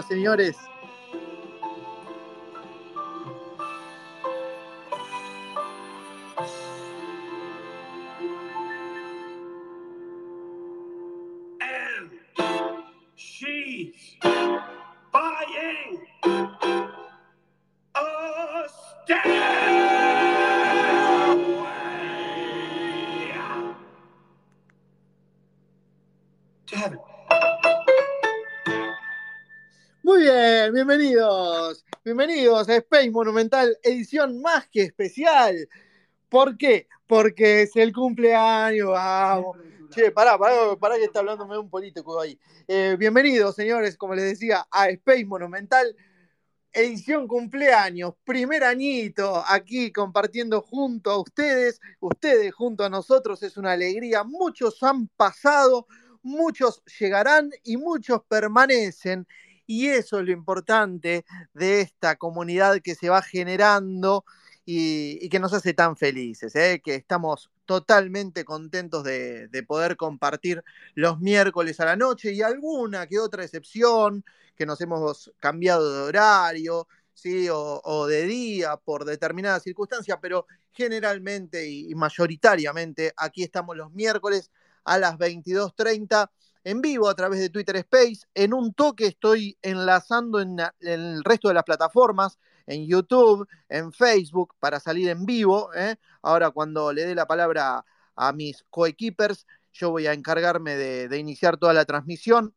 Señores. Bienvenidos. A Space Monumental, edición más que especial. ¿Por qué? Porque es el cumpleaños, vamos. Che, pará, pará, pará que está hablándome un político ahí. Eh, bienvenidos, señores, como les decía, a Space Monumental, edición cumpleaños, primer añito, aquí compartiendo junto a ustedes, ustedes junto a nosotros, es una alegría. Muchos han pasado, muchos llegarán y muchos permanecen. Y eso es lo importante de esta comunidad que se va generando y, que nos hace tan felices, ¿eh? que estamos totalmente contentos de, de poder compartir los miércoles a la noche y alguna que otra excepción, que nos hemos cambiado de horario, ¿sí? o, de día por determinada circunstancia, pero generalmente y, y mayoritariamente aquí estamos los miércoles a las 22.30 en vivo a través de Twitter Space. En un toque estoy enlazando en, el resto de las plataformas, en YouTube, en Facebook, para salir en vivo. ¿eh? Ahora cuando le dé la palabra a mis coequippers, yo voy a encargarme de, iniciar toda la transmisión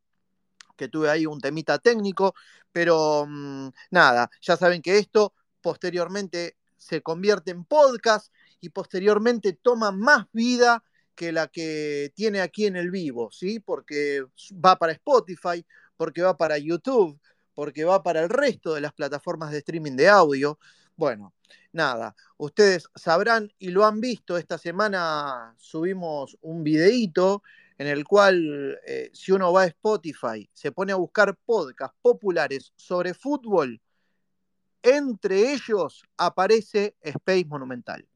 que tuve ahí un temita técnico, pero mmm, nada, ya saben que esto posteriormente se convierte en podcast y posteriormente toma más vida que la que tiene aquí en el vivo, ¿sí? Porque va para Spotify, porque va para YouTube, porque va para el resto de las plataformas de streaming de audio. Bueno, nada, ustedes sabrán y lo han visto, esta semana subimos un videíto en el cual eh, si uno va a Spotify, se pone a buscar podcasts populares sobre fútbol, entre ellos aparece Space Monumental,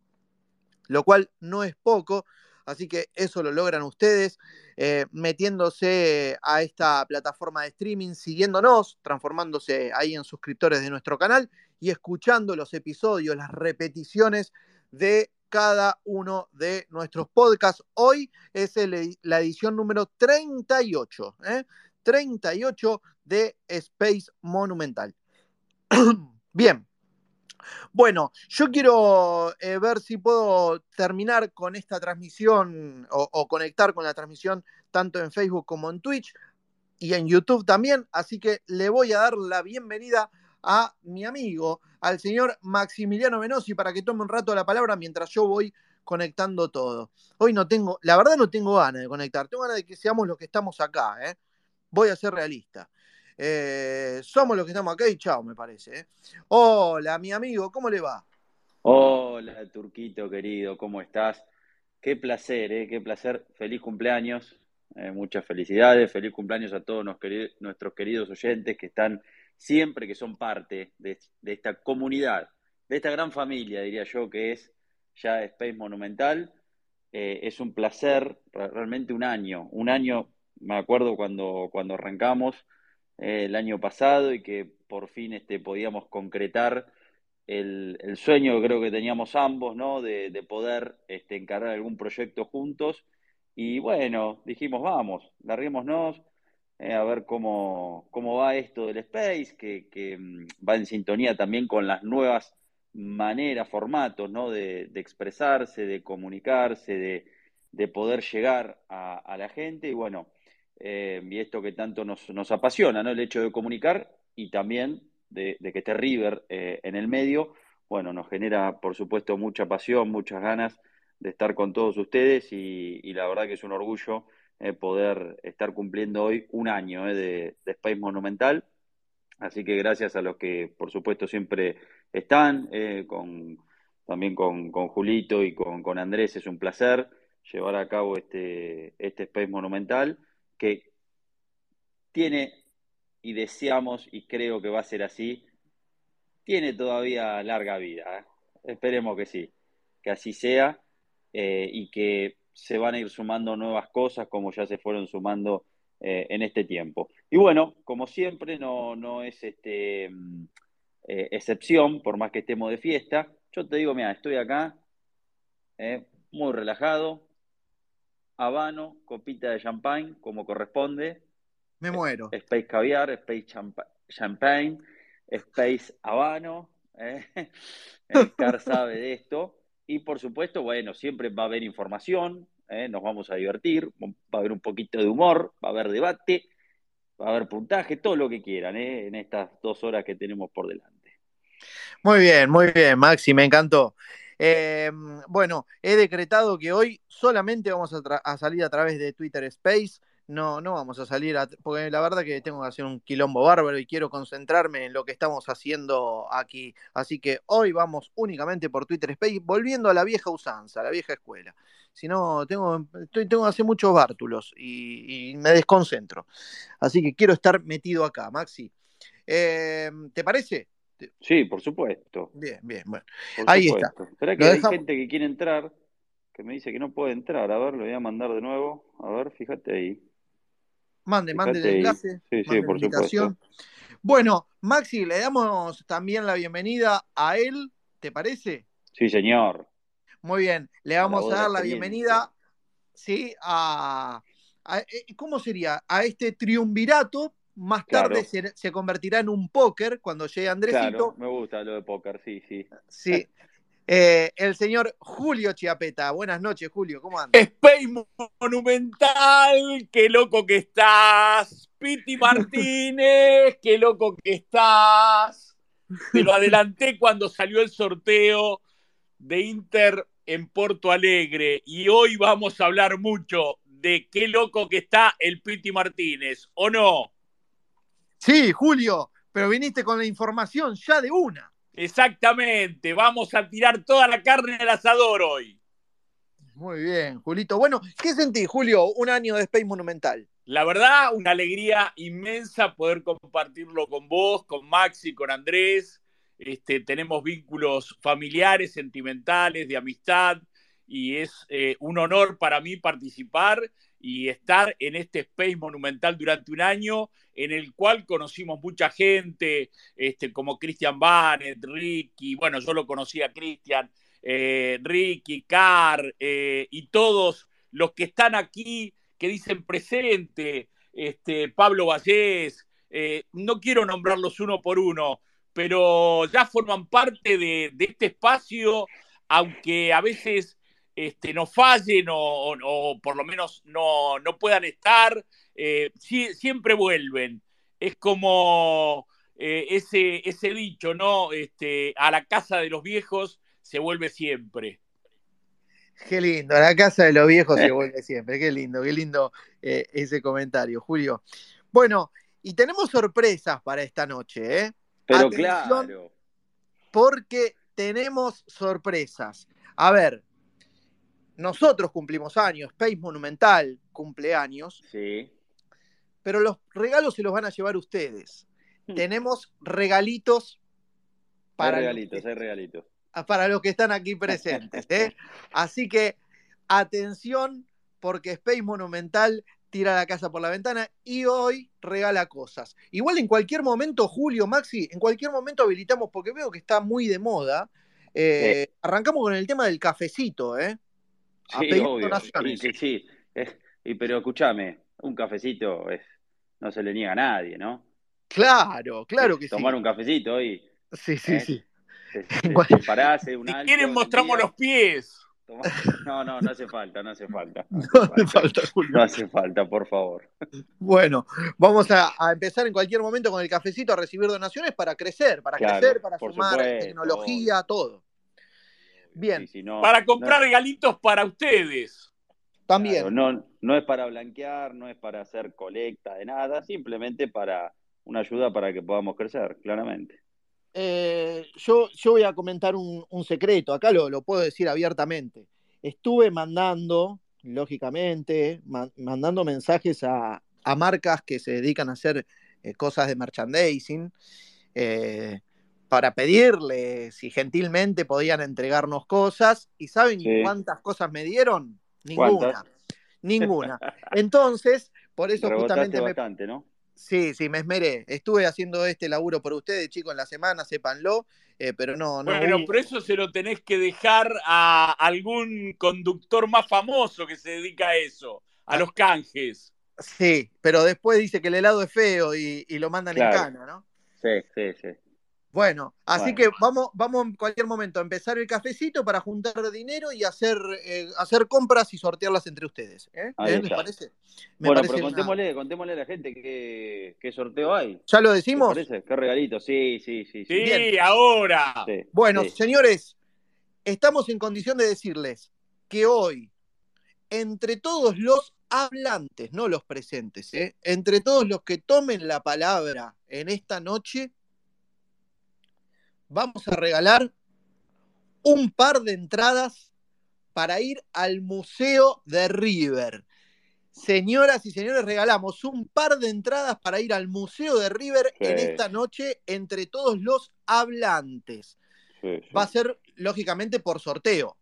lo cual no es poco, así que eso lo logran ustedes eh, metiéndose a esta plataforma de streaming, siguiéndonos, transformándose ahí en suscriptores de nuestro canal y escuchando los episodios, las repeticiones de cada uno de nuestros podcasts. Hoy es la edición número 38, ¿eh? 38 de Space Monumental. Bien, Bueno, yo quiero eh, ver si puedo terminar con esta transmisión o, conectar con la transmisión tanto en Facebook como en Twitch y en YouTube también. Así que le voy a dar la bienvenida a mi amigo, al señor Maximiliano Venosi, para que tome un rato la palabra mientras yo voy conectando todo. Hoy no tengo, la verdad no tengo ganas de conectar, tengo ganas de que seamos los que estamos acá, ¿eh? Voy a ser realista. Eh, somos los que estamos acá y chao, me parece. ¿eh? Hola, mi amigo, ¿cómo le va? Hola, Turquito querido, ¿cómo estás? Qué placer, ¿eh? qué placer. Feliz cumpleaños, eh, muchas felicidades, feliz cumpleaños a todos nuestros queridos oyentes que están siempre, que son parte de, esta comunidad, de esta gran familia, diría yo, que es ya Space Monumental. Es un placer, realmente un año, un año, me acuerdo cuando, cuando arrancamos eh, el año pasado y que por fin este, podíamos concretar el, el, sueño que creo que teníamos ambos, ¿no? De, de poder este, encargar algún proyecto juntos. Y bueno, dijimos, vamos, larguémonos eh, a ver cómo, cómo va esto del Space, que, que mm, va en sintonía también con las nuevas maneras, formatos, ¿no? De, de expresarse, de comunicarse, de, de poder llegar a, a, la gente y bueno, eh, y esto que tanto nos, nos, apasiona, ¿no? El hecho de comunicar y también de, que esté River eh, en el medio, bueno, nos genera por supuesto mucha pasión, muchas ganas de estar con todos ustedes y, la verdad que es un orgullo eh, poder estar cumpliendo hoy un año de, de Space Monumental. Así que gracias a los que, por supuesto, siempre están, con, también con, Julito y con, con, Andrés. Es un placer llevar a cabo este, este Space Monumental que tiene, y deseamos, y creo que va a ser así, tiene todavía larga vida. ¿eh? Esperemos que sí, que así sea eh, y que se van a ir sumando nuevas cosas como ya se fueron sumando eh, en este tiempo. Y bueno, como siempre, no, no es este, eh, excepción, por más que estemos de fiesta. Yo te digo, mira, estoy acá, muy relajado, habano, copita de champagne, como corresponde. Me muero. Space caviar, Space champagne, Space habano. ¿eh? Car sabe de esto. Y por supuesto, bueno, siempre va a haber información, ¿eh? nos vamos a divertir, va a haber un poquito de humor, va a haber debate, va a haber puntaje, todo lo que quieran ¿eh? en estas dos horas que tenemos por delante. Muy bien, muy bien, Maxi, me encantó. Eh, bueno, he decretado que hoy solamente vamos a, salir a través de Twitter Space. No, no vamos a salir, a, porque la verdad que tengo que hacer un quilombo bárbaro y quiero concentrarme en lo que estamos haciendo aquí. Así que hoy vamos únicamente por Twitter Space, volviendo a la vieja usanza, a la vieja escuela. Si no, tengo, estoy, tengo que hacer muchos bártulos y, y, me desconcentro. Así que quiero estar metido acá, Maxi. Eh, ¿Te parece? Sí, por supuesto. Bien, bien, bueno. Por Ahí supuesto. está. Espera que hay dejamos... gente que quiere entrar, que me dice que no puede entrar. A ver, lo voy a mandar de nuevo. A ver, fíjate ahí. Mande, fíjate mande el enlace. Sí, sí, por supuesto. Bueno, Maxi, le damos también la bienvenida a él, ¿te parece? Sí, señor. Muy bien, le vamos a, a dar la bienvenida, sí, a, a, eh, ¿cómo sería? A este triunvirato. Más tarde claro. se, se, convertirá en un póker cuando llegue Andresito. Claro, me gusta lo de póker, sí, sí. Sí. Eh, el señor Julio Chiapeta. Buenas noches, Julio, ¿cómo andas? Space Monumental, qué loco que estás. Piti Martínez, qué loco que estás. Te lo adelanté cuando salió el sorteo de Inter en Porto Alegre y hoy vamos a hablar mucho de qué loco que está el Piti Martínez, ¿o no? Sí, Julio, pero viniste con la información ya de una. Exactamente, vamos a tirar toda la carne al asador hoy. Muy bien, Julito. Bueno, ¿qué sentís, Julio, un año de Space Monumental? La verdad, una alegría inmensa poder compartirlo con vos, con Maxi, con Andrés. Este, tenemos vínculos familiares, sentimentales, de amistad, y es eh, un honor para mí participar y estar en este Space Monumental durante un año en el cual conocimos mucha gente, este, como Christian Barnett, Ricky, bueno, yo lo conocí a Christian, eh, Ricky, Carr eh, y todos los que están aquí, que dicen presente, este, Pablo Vallés, eh, no quiero nombrarlos uno por uno, pero ya forman parte de, de este espacio, aunque a veces este, no fallen o, o, por lo menos no, no puedan estar, eh, siempre vuelven. Es como eh, ese, ese dicho, ¿no? Este, a la casa de los viejos se vuelve siempre. Qué lindo, a la casa de los viejos se vuelve siempre. Qué lindo, qué lindo eh, ese comentario, Julio. Bueno, y tenemos sorpresas para esta noche, ¿eh? Pero Atención, claro. Porque tenemos sorpresas. A ver, nosotros cumplimos años, Space Monumental cumple años, Sí. pero los regalos se los van a llevar ustedes. Hmm. Tenemos regalitos para, los regalitos, que, hay regalitos. para los que están aquí presentes. ¿eh? Así que atención, porque Space Monumental tira la casa por la ventana y hoy regala cosas. Igual en cualquier momento, Julio, Maxi, en cualquier momento habilitamos, porque veo que está muy de moda. eh, Arrancamos con el tema del cafecito, ¿eh? Sí, obvio. Y sí. es- y, pero escúchame, un cafecito es, no se le niega a nadie, ¿no? Claro, claro que sí. Tomar un cafecito y Sí, sí, ¿eh? sí. te, te- Igual- te parás, un Si alto quieren mostramos día, los pies. No, no, no hace falta, no hace falta. No No hace falta, falta, Julio. no hace falta, por favor. Bueno, vamos a, a empezar en cualquier momento con el cafecito a recibir donaciones para crecer, para Claro, crecer, para sumar supuesto, tecnología, todo. Bien. Sí, no- Para no- comprar regalitos para ustedes. También. Claro, no, no es para blanquear, no es para hacer colecta de nada, simplemente para una ayuda para que podamos crecer, claramente. Eh, yo, yo voy a comentar un, un secreto, acá lo, lo puedo decir abiertamente. Estuve mandando, lógicamente, ma- mandando mensajes a, a marcas que se dedican a hacer eh, cosas de merchandising, eh, para pedirles si gentilmente podían entregarnos cosas. ¿Y saben Sí. cuántas cosas me dieron? Ninguna. ¿Cuántas? Ninguna. Entonces, por eso Rebotaste justamente me, bastante, ¿no? Sí, sí, me esmeré. Estuve haciendo este laburo por ustedes, chicos, en la semana, sépanlo, eh, pero no, no. Bueno, pero eso se lo tenés que dejar a algún conductor más famoso que se dedica a eso, a los canjes. Sí, pero después dice que el helado es feo y, y lo mandan en cana, ¿no? Sí, sí, sí. Bueno, así Bueno. que vamos, vamos en cualquier momento a empezar el cafecito para juntar dinero y hacer, eh, hacer compras y sortearlas entre ustedes. ¿eh? ¿Eh? ¿Les está. parece? Me bueno, parece pero una- contémosle, contémosle a la gente qué, qué sorteo hay. ¿Ya lo ¿Te decimos? parece? ¿Qué regalito? Sí, sí, sí. Sí, sí. Ahora. Sí, Bueno, sí. señores, estamos en condición de decirles que hoy, entre todos los hablantes, no los presentes, ¿eh? entre todos los que tomen la palabra en esta noche, vamos a regalar un par de entradas para ir al Museo de River. Señoras y señores, regalamos un par de entradas para ir al Museo de River Sí. en esta noche entre todos los hablantes. Sí, sí. Va a ser, lógicamente, por sorteo.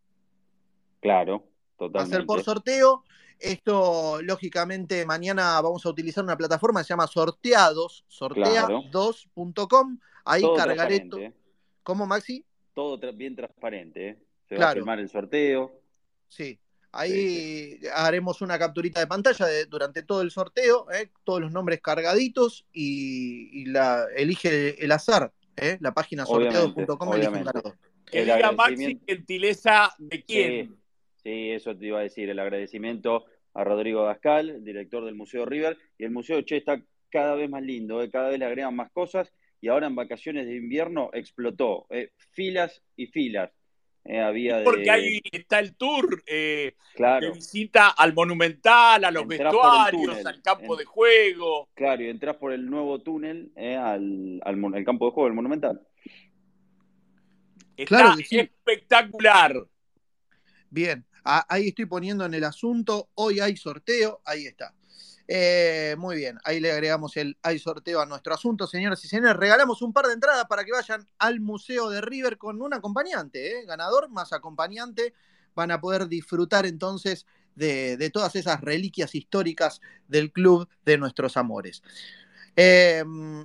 Claro, Va a totalmente. ser por sorteo. Esto, lógicamente, mañana vamos a utilizar una plataforma que se llama Sorteados, sortea2.com. Ahí Todo cargaré. transparente, to- ¿eh? ¿Cómo, Maxi? Todo tra- bien transparente. ¿eh? Se va a Claro. filmar el sorteo. Sí. Ahí haremos una capturita de pantalla de- durante todo el sorteo, ¿eh? todos los nombres cargaditos y, y la, elige el azar. ¿eh? La página sorteados.com elige un ganador. Que diga Maxi gentileza de quién. Sí, sí, eso te iba a decir. El agradecimiento a Rodrigo Dascal, director del Museo River. Y el Museo Che está cada vez más lindo, ¿eh? cada vez le agregan más cosas. Y ahora en vacaciones de invierno explotó. ¿eh? Filas y filas. ¿eh? Había de. Porque ahí está el tour eh, Claro. de visita al Monumental, a los Entrás vestuarios, al campo En- de juego. Claro, y entras por el nuevo túnel ¿eh? al, al, al campo de juego, el Monumental. Está Claro sí. espectacular. Bien, ahí estoy poniendo en el asunto. Hoy hay sorteo, ahí está. Eh, muy bien, ahí le agregamos el hay sorteo a nuestro asunto, señoras y señores. Regalamos un par de entradas para que vayan al Museo de River con un acompañante, ¿eh? ganador más acompañante. Van a poder disfrutar entonces de, de todas esas reliquias históricas del club de nuestros amores. Eh,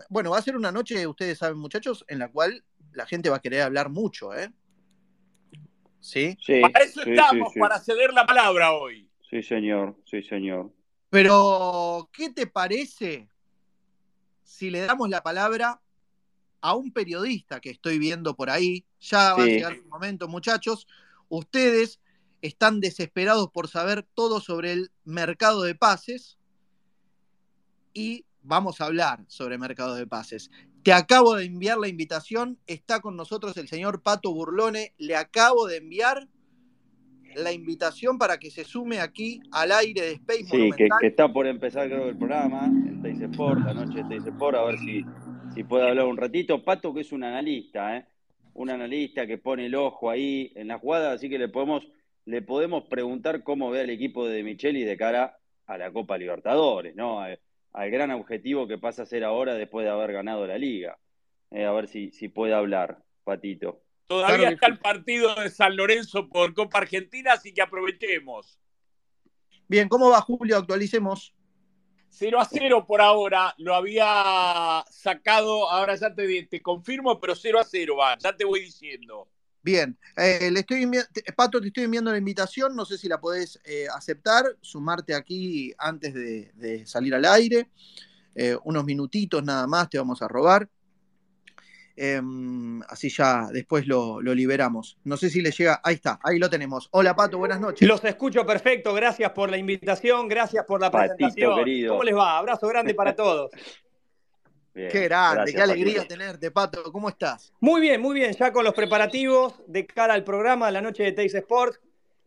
bueno, va a ser una noche, ustedes saben, muchachos, en la cual la gente va a querer hablar mucho, ¿eh? ¿Sí? Sí, Para eso sí, estamos, sí, sí. para ceder la palabra hoy. Sí, señor, sí, señor. Pero, ¿qué te parece si le damos la palabra a un periodista que estoy viendo por ahí. Ya va a llegar su momento, muchachos. Ustedes están desesperados por saber todo sobre el mercado de pases y vamos a hablar sobre mercado de pases. Te acabo de enviar la invitación, está con nosotros el señor Pato Burlone, le acabo de enviar la invitación para que se sume aquí al aire de Space Sí, que, está por empezar creo el programa en Teis Sport, la noche de Teis Sport, a ver si, si puede hablar un ratito. Pato que es un analista, ¿eh? un analista que pone el ojo ahí en la jugada, así que le podemos, le podemos preguntar cómo ve al equipo de Micheli de cara a la Copa Libertadores, ¿no? Al, al gran objetivo que pasa a ser ahora después de haber ganado la liga. Eh, a ver si, si puede hablar, Patito. Todavía Claro está el partido de San Lorenzo por Copa Argentina, así que aprovechemos. Bien, ¿cómo va Julio? Actualicemos. 0 a 0 por ahora, lo había sacado, ahora ya te, te confirmo, pero 0 a 0 va, ya te voy diciendo. Bien, eh, le estoy Pato, te estoy enviando la invitación, no sé si la podés eh, aceptar, sumarte aquí antes de, de salir al aire, Eh, unos minutitos nada más te vamos a robar, Em, así ya después lo, lo liberamos. No sé si le llega, ahí está, ahí lo tenemos. Hola Pato, buenas noches. Los escucho perfecto, gracias por la invitación, gracias por la Patito, presentación. querido. ¿Cómo les va? Abrazo grande para todos. Bien, Qué grande, gracias, qué alegría Patito. tenerte, Pato, ¿cómo estás? Muy bien, muy bien, ya con los preparativos de cara al programa la noche de Teis Sports,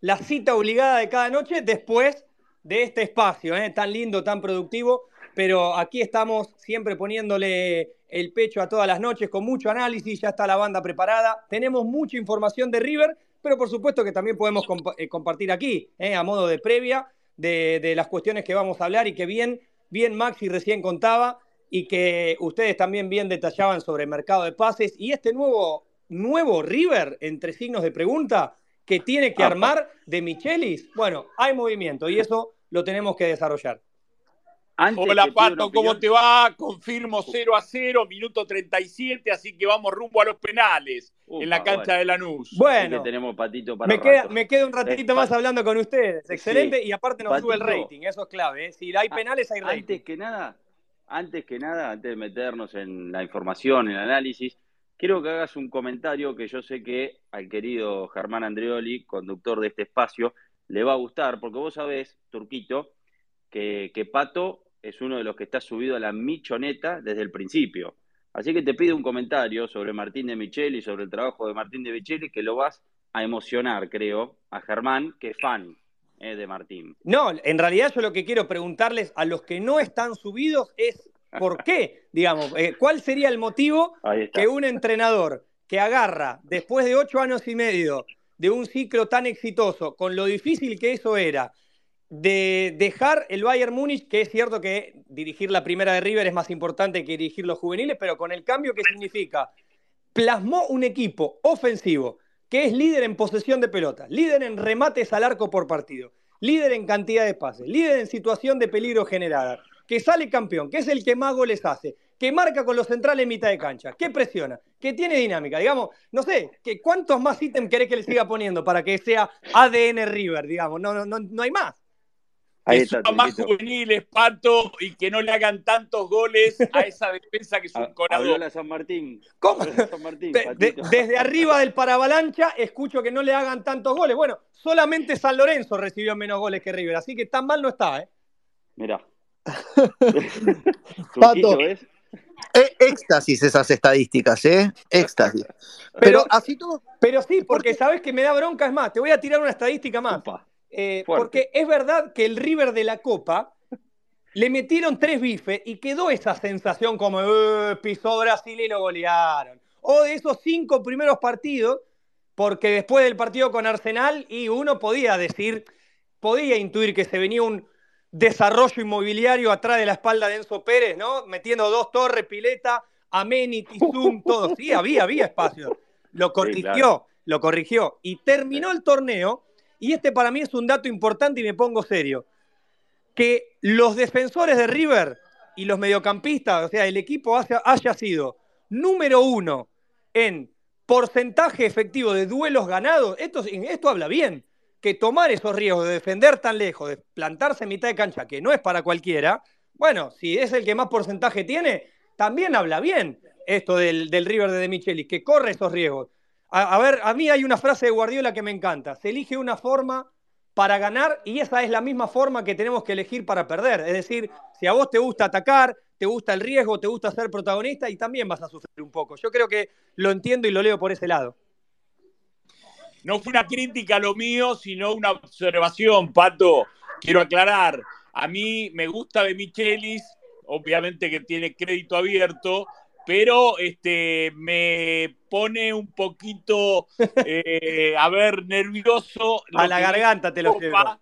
la cita obligada de cada noche después de este espacio, ¿eh? tan lindo, tan productivo, pero aquí estamos siempre poniéndole el pecho a todas las noches con mucho análisis, ya está la banda preparada, tenemos mucha información de River, pero por supuesto que también podemos eh, compartir aquí, ¿eh? a modo de previa, de, de las cuestiones que vamos a hablar y que bien, bien Maxi recién contaba y que ustedes también bien detallaban sobre el mercado de pases y este nuevo, nuevo River, entre signos de pregunta, que tiene que armar de Michelis. Bueno, hay movimiento y eso lo tenemos que desarrollar. Antes Hola Pato, ¿cómo opinión- te va? Confirmo 0 a 0, minuto 37, así que vamos rumbo a los penales en la cancha bueno. de Lanús. Bueno, tenemos Patito para me queda, me queda un ratito más hablando con ustedes. Excelente Sí. y aparte nos sube el Patito. rating, eso es clave. ¿eh? Si hay A- penales, hay rating. Antes que nada, antes que nada, antes de meternos en la información, en el análisis, quiero que hagas un comentario que yo sé que al querido Germán Andreoli, conductor de este espacio, le va a gustar, porque vos sabés, Turquito, que, que Pato es uno de los que está subido a la michoneta desde el principio. Así que te pido un comentario sobre Martín de Micheli, sobre el trabajo de Martín de Micheli, que lo vas a emocionar, creo, a Germán, que es fan eh, de Martín. No, en realidad yo lo que quiero preguntarles a los que no están subidos es por qué, digamos, eh, cuál sería el motivo que un entrenador que agarra después de ocho años y medio de un ciclo tan exitoso, con lo difícil que eso era, de dejar el Bayern Múnich, que es cierto que dirigir la primera de River es más importante que dirigir los juveniles, pero con el cambio que significa, plasmó un equipo ofensivo que es líder en posesión de pelota, líder en remates al arco por partido, líder en cantidad de pases, líder en situación de peligro generada, que sale campeón, que es el que más goles hace, que marca con los centrales en mitad de cancha, que presiona, que tiene dinámica, digamos, no sé, que ¿cuántos más ítems querés que le siga poniendo para que sea ADN River, digamos? No, no, no, no hay más. Ahí que está, suba más juveniles, Pato, y que no le hagan tantos goles a esa defensa que es un corador. la San Martín. ¿Cómo? Habló la San Martín, De- de- Patito. desde arriba del paravalancha escucho que no le hagan tantos goles. Bueno, solamente San Lorenzo recibió menos goles que River, así que tan mal no está, ¿eh? Mirá. Pato. ¿ves? Eh, éxtasis esas estadísticas, ¿eh? Éxtasis. Pero, Pero- así todo, Pero sí, porque sabes que me da bronca, es más, te voy a tirar una estadística más. Upa. Eh, porque es verdad que el River de la Copa le metieron tres bifes y quedó esa sensación como "Eh, pisó Brasil y lo golearon. O de esos cinco primeros partidos, porque después del partido con Arsenal y uno podía decir, podía intuir que se venía un desarrollo inmobiliario atrás de la espalda de Enzo Pérez, ¿no? Metiendo dos torres, pileta, amenity, zoom, todo. Sí, había, había espacio. Lo corrigió, claro. lo corrigió. Y terminó el torneo, y este para mí es un dato importante y me pongo serio, que los defensores de River y los mediocampistas, o sea, el equipo haya, sido número uno en porcentaje efectivo de duelos ganados, esto, esto habla bien. Que tomar esos riesgos de defender tan lejos, de plantarse en mitad de cancha, que no es para cualquiera, bueno, si es el que más porcentaje tiene, también habla bien. esto del, del River de De que corre esos riesgos. A, ver, a mí hay una frase de Guardiola que me encanta. Se elige una forma para ganar y esa es la misma forma que tenemos que elegir para perder. Es decir, si a vos te gusta atacar, te gusta el riesgo, te gusta ser protagonista y también vas a sufrir un poco. Yo creo que lo entiendo y lo leo por ese lado. No fue una crítica lo mío, sino una observación, Pato. Quiero aclarar, a mí me gusta de Michelis, obviamente que tiene crédito abierto, pero este, me pone un poquito, eh, a ver, nervioso. A la garganta te lo llevo.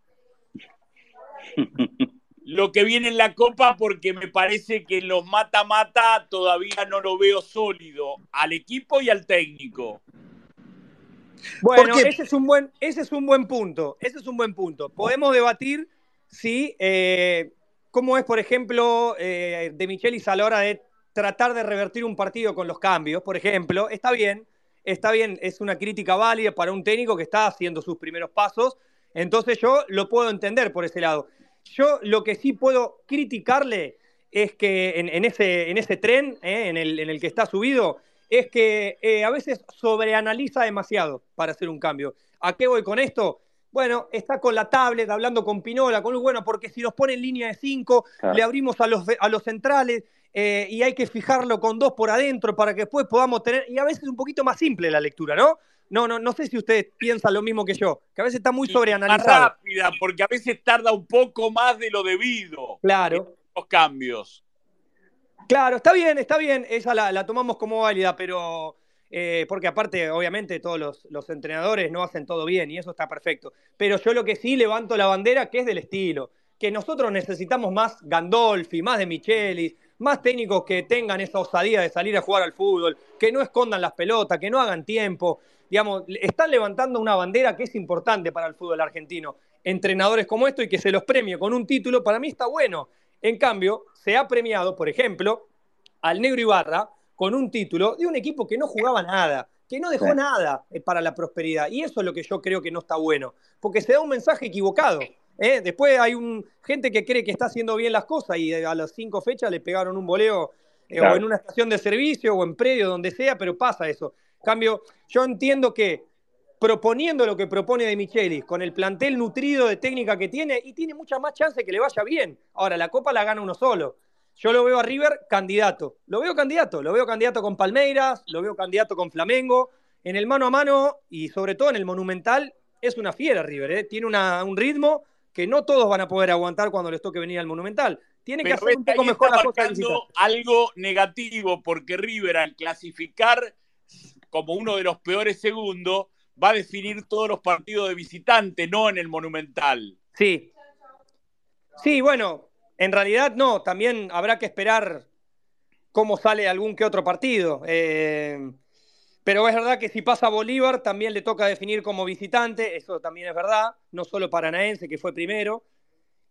Lo que viene en la Copa, porque me parece que los mata-mata todavía no lo veo sólido, al equipo y al técnico. Bueno, ese es, un buen, ese es un buen punto. Ese es un buen punto. Podemos debatir si, eh, cómo es, por ejemplo, eh, de Michelis a la hora de tratar de revertir un partido con los cambios, por ejemplo, está bien, está bien, es una crítica válida para un técnico que está haciendo sus primeros pasos, entonces yo lo puedo entender por ese lado. Yo lo que sí puedo criticarle es que en, en ese, en ese tren, eh, en, el, en, el, que está subido, es que eh, a veces sobreanaliza demasiado para hacer un cambio. ¿A qué voy con esto? Bueno, está con la tablet, hablando con Pinola, con bueno, porque si nos pone en línea de 5, claro. le abrimos a los, a los centrales, eh, y hay que fijarlo con dos por adentro para que después podamos tener, y a veces es un poquito más simple la lectura, ¿no? No, no, no sé si ustedes piensan lo mismo que yo, que a veces está muy sobreanalizado. Más rápida, porque a veces tarda un poco más de lo debido. Claro. Los cambios. Claro, está bien, está bien, esa la, la tomamos como válida, pero eh, porque aparte, obviamente, todos los, los, entrenadores no hacen todo bien y eso está perfecto. Pero yo lo que sí levanto la bandera, que es del estilo, que nosotros necesitamos más Gandolfi, más de Michelis, más técnicos que tengan esa osadía de salir a jugar al fútbol, que no escondan las pelotas, que no hagan tiempo. Digamos, están levantando una bandera que es importante para el fútbol argentino. Entrenadores como esto y que se los premie con un título, para mí está bueno. En cambio, se ha premiado, por ejemplo, al Negro Ibarra con un título de un equipo que no jugaba nada, que no dejó nada eh, para la prosperidad. Y eso es lo que yo creo que no está bueno, porque se da un mensaje equivocado. ¿Eh? Después hay un, gente que cree que está haciendo bien las cosas y a las cinco fechas le pegaron un voleo eh, claro. o en una estación de servicio o en predio, donde sea, pero pasa eso. En cambio, yo entiendo que proponiendo lo que propone De Michelis, con el plantel nutrido de técnica que tiene, y tiene mucha más chance que le vaya bien. Ahora, la Copa la gana uno solo. Yo lo veo a River candidato. Lo veo candidato. Lo veo candidato con Palmeiras, lo veo candidato con Flamengo. En el mano a mano y sobre todo en el Monumental es una fiera River. ¿eh? Tiene una, un ritmo que no todos van a poder aguantar cuando les toque venir al Monumental. Tiene Pero que hacer un poco mejor la cosa algo negativo porque River al clasificar como uno de los peores segundos va a definir todos los partidos de visitante, no en el Monumental. Sí. Sí, bueno, en realidad no, también habrá que esperar cómo sale algún que otro partido. Eh, pero es verdad que si pasa Bolívar también le toca definir como visitante, eso también es verdad, no solo Paranaense que fue primero,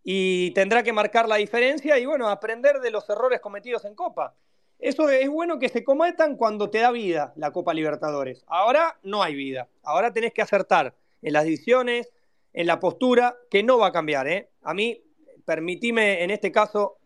y tendrá que marcar la diferencia y bueno, aprender de los errores cometidos en Copa. Eso es bueno que se cometan cuando te da vida la Copa Libertadores. Ahora no hay vida, ahora tenés que acertar en las decisiones, en la postura, que no va a cambiar. ¿eh? A mí permitime en este caso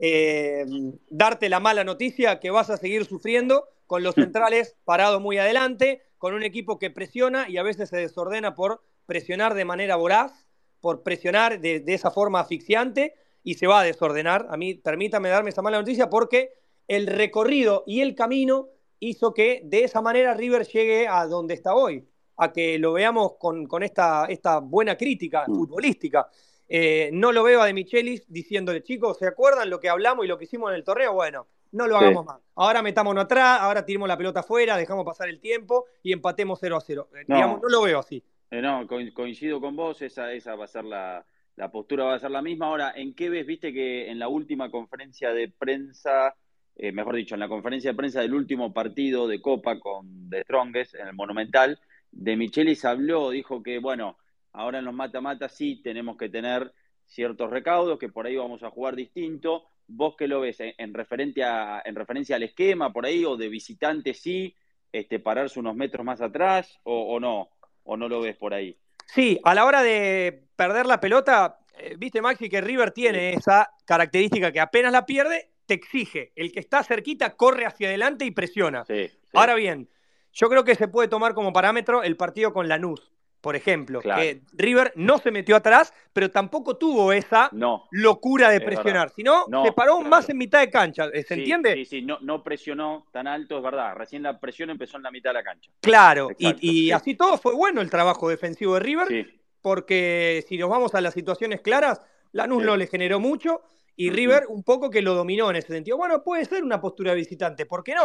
eh, darte la mala noticia que vas a seguir sufriendo con los centrales parados muy adelante, con un equipo que presiona y a veces se desordena por presionar de manera voraz, por presionar de, de esa forma asfixiante y se va a desordenar. A mí, permítame darme esa mala noticia porque el recorrido y el camino hizo que de esa manera River llegue a donde está hoy, a que lo veamos con, con esta, esta buena crítica futbolística. Eh, no lo veo a De Michelis diciéndole, chicos, ¿se acuerdan lo que hablamos y lo que hicimos en el torneo? Bueno, no lo hagamos sí. más. Ahora metámonos atrás, ahora tiremos la pelota afuera, dejamos pasar el tiempo y empatemos 0 a 0. Eh, no, Digamos, no lo veo así. Eh, no, coincido con vos, esa, esa va a ser la, la postura, va a ser la misma. Ahora, ¿en qué ves? Viste que en la última conferencia de prensa, eh, mejor dicho, en la conferencia de prensa del último partido de Copa con The Strongest, en el Monumental, de Michelis habló, dijo que, bueno, ahora en los mata-mata sí tenemos que tener ciertos recaudos, que por ahí vamos a jugar distinto. ¿Vos qué lo ves? ¿En, en, referencia, ¿En referencia al esquema por ahí o de visitante sí? Este, ¿Pararse unos metros más atrás o, o no? ¿O no lo ves por ahí? Sí, a la hora de perder la pelota, eh, viste Maxi que River tiene esa característica que apenas la pierde, te exige. El que está cerquita corre hacia adelante y presiona. Sí, sí. Ahora bien, yo creo que se puede tomar como parámetro el partido con Lanús, por ejemplo, Claro. que River no se metió atrás, pero tampoco tuvo esa No. locura de Es presionar, sino No, se paró más en mitad de cancha, ¿se Sí, entiende? Sí, sí, no, no presionó tan alto, es verdad. Recién la presión empezó en la mitad de la cancha. Claro, y- Exacto, y, sí. así todo fue bueno el trabajo defensivo de River, Sí, porque si nos vamos a las situaciones claras, Lanús no le generó mucho y. River un poco que lo dominó en ese sentido. Bueno, puede ser una postura visitante, ¿por qué no?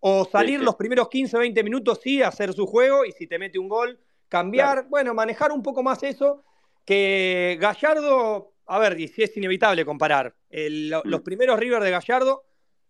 O salir los primeros 15, 20 minutos, sí, hacer su juego y si te mete un gol, cambiar. Bueno, manejar un poco más eso que Gallardo, a ver, y si es inevitable comparar, el- los Mm. primeros River de Gallardo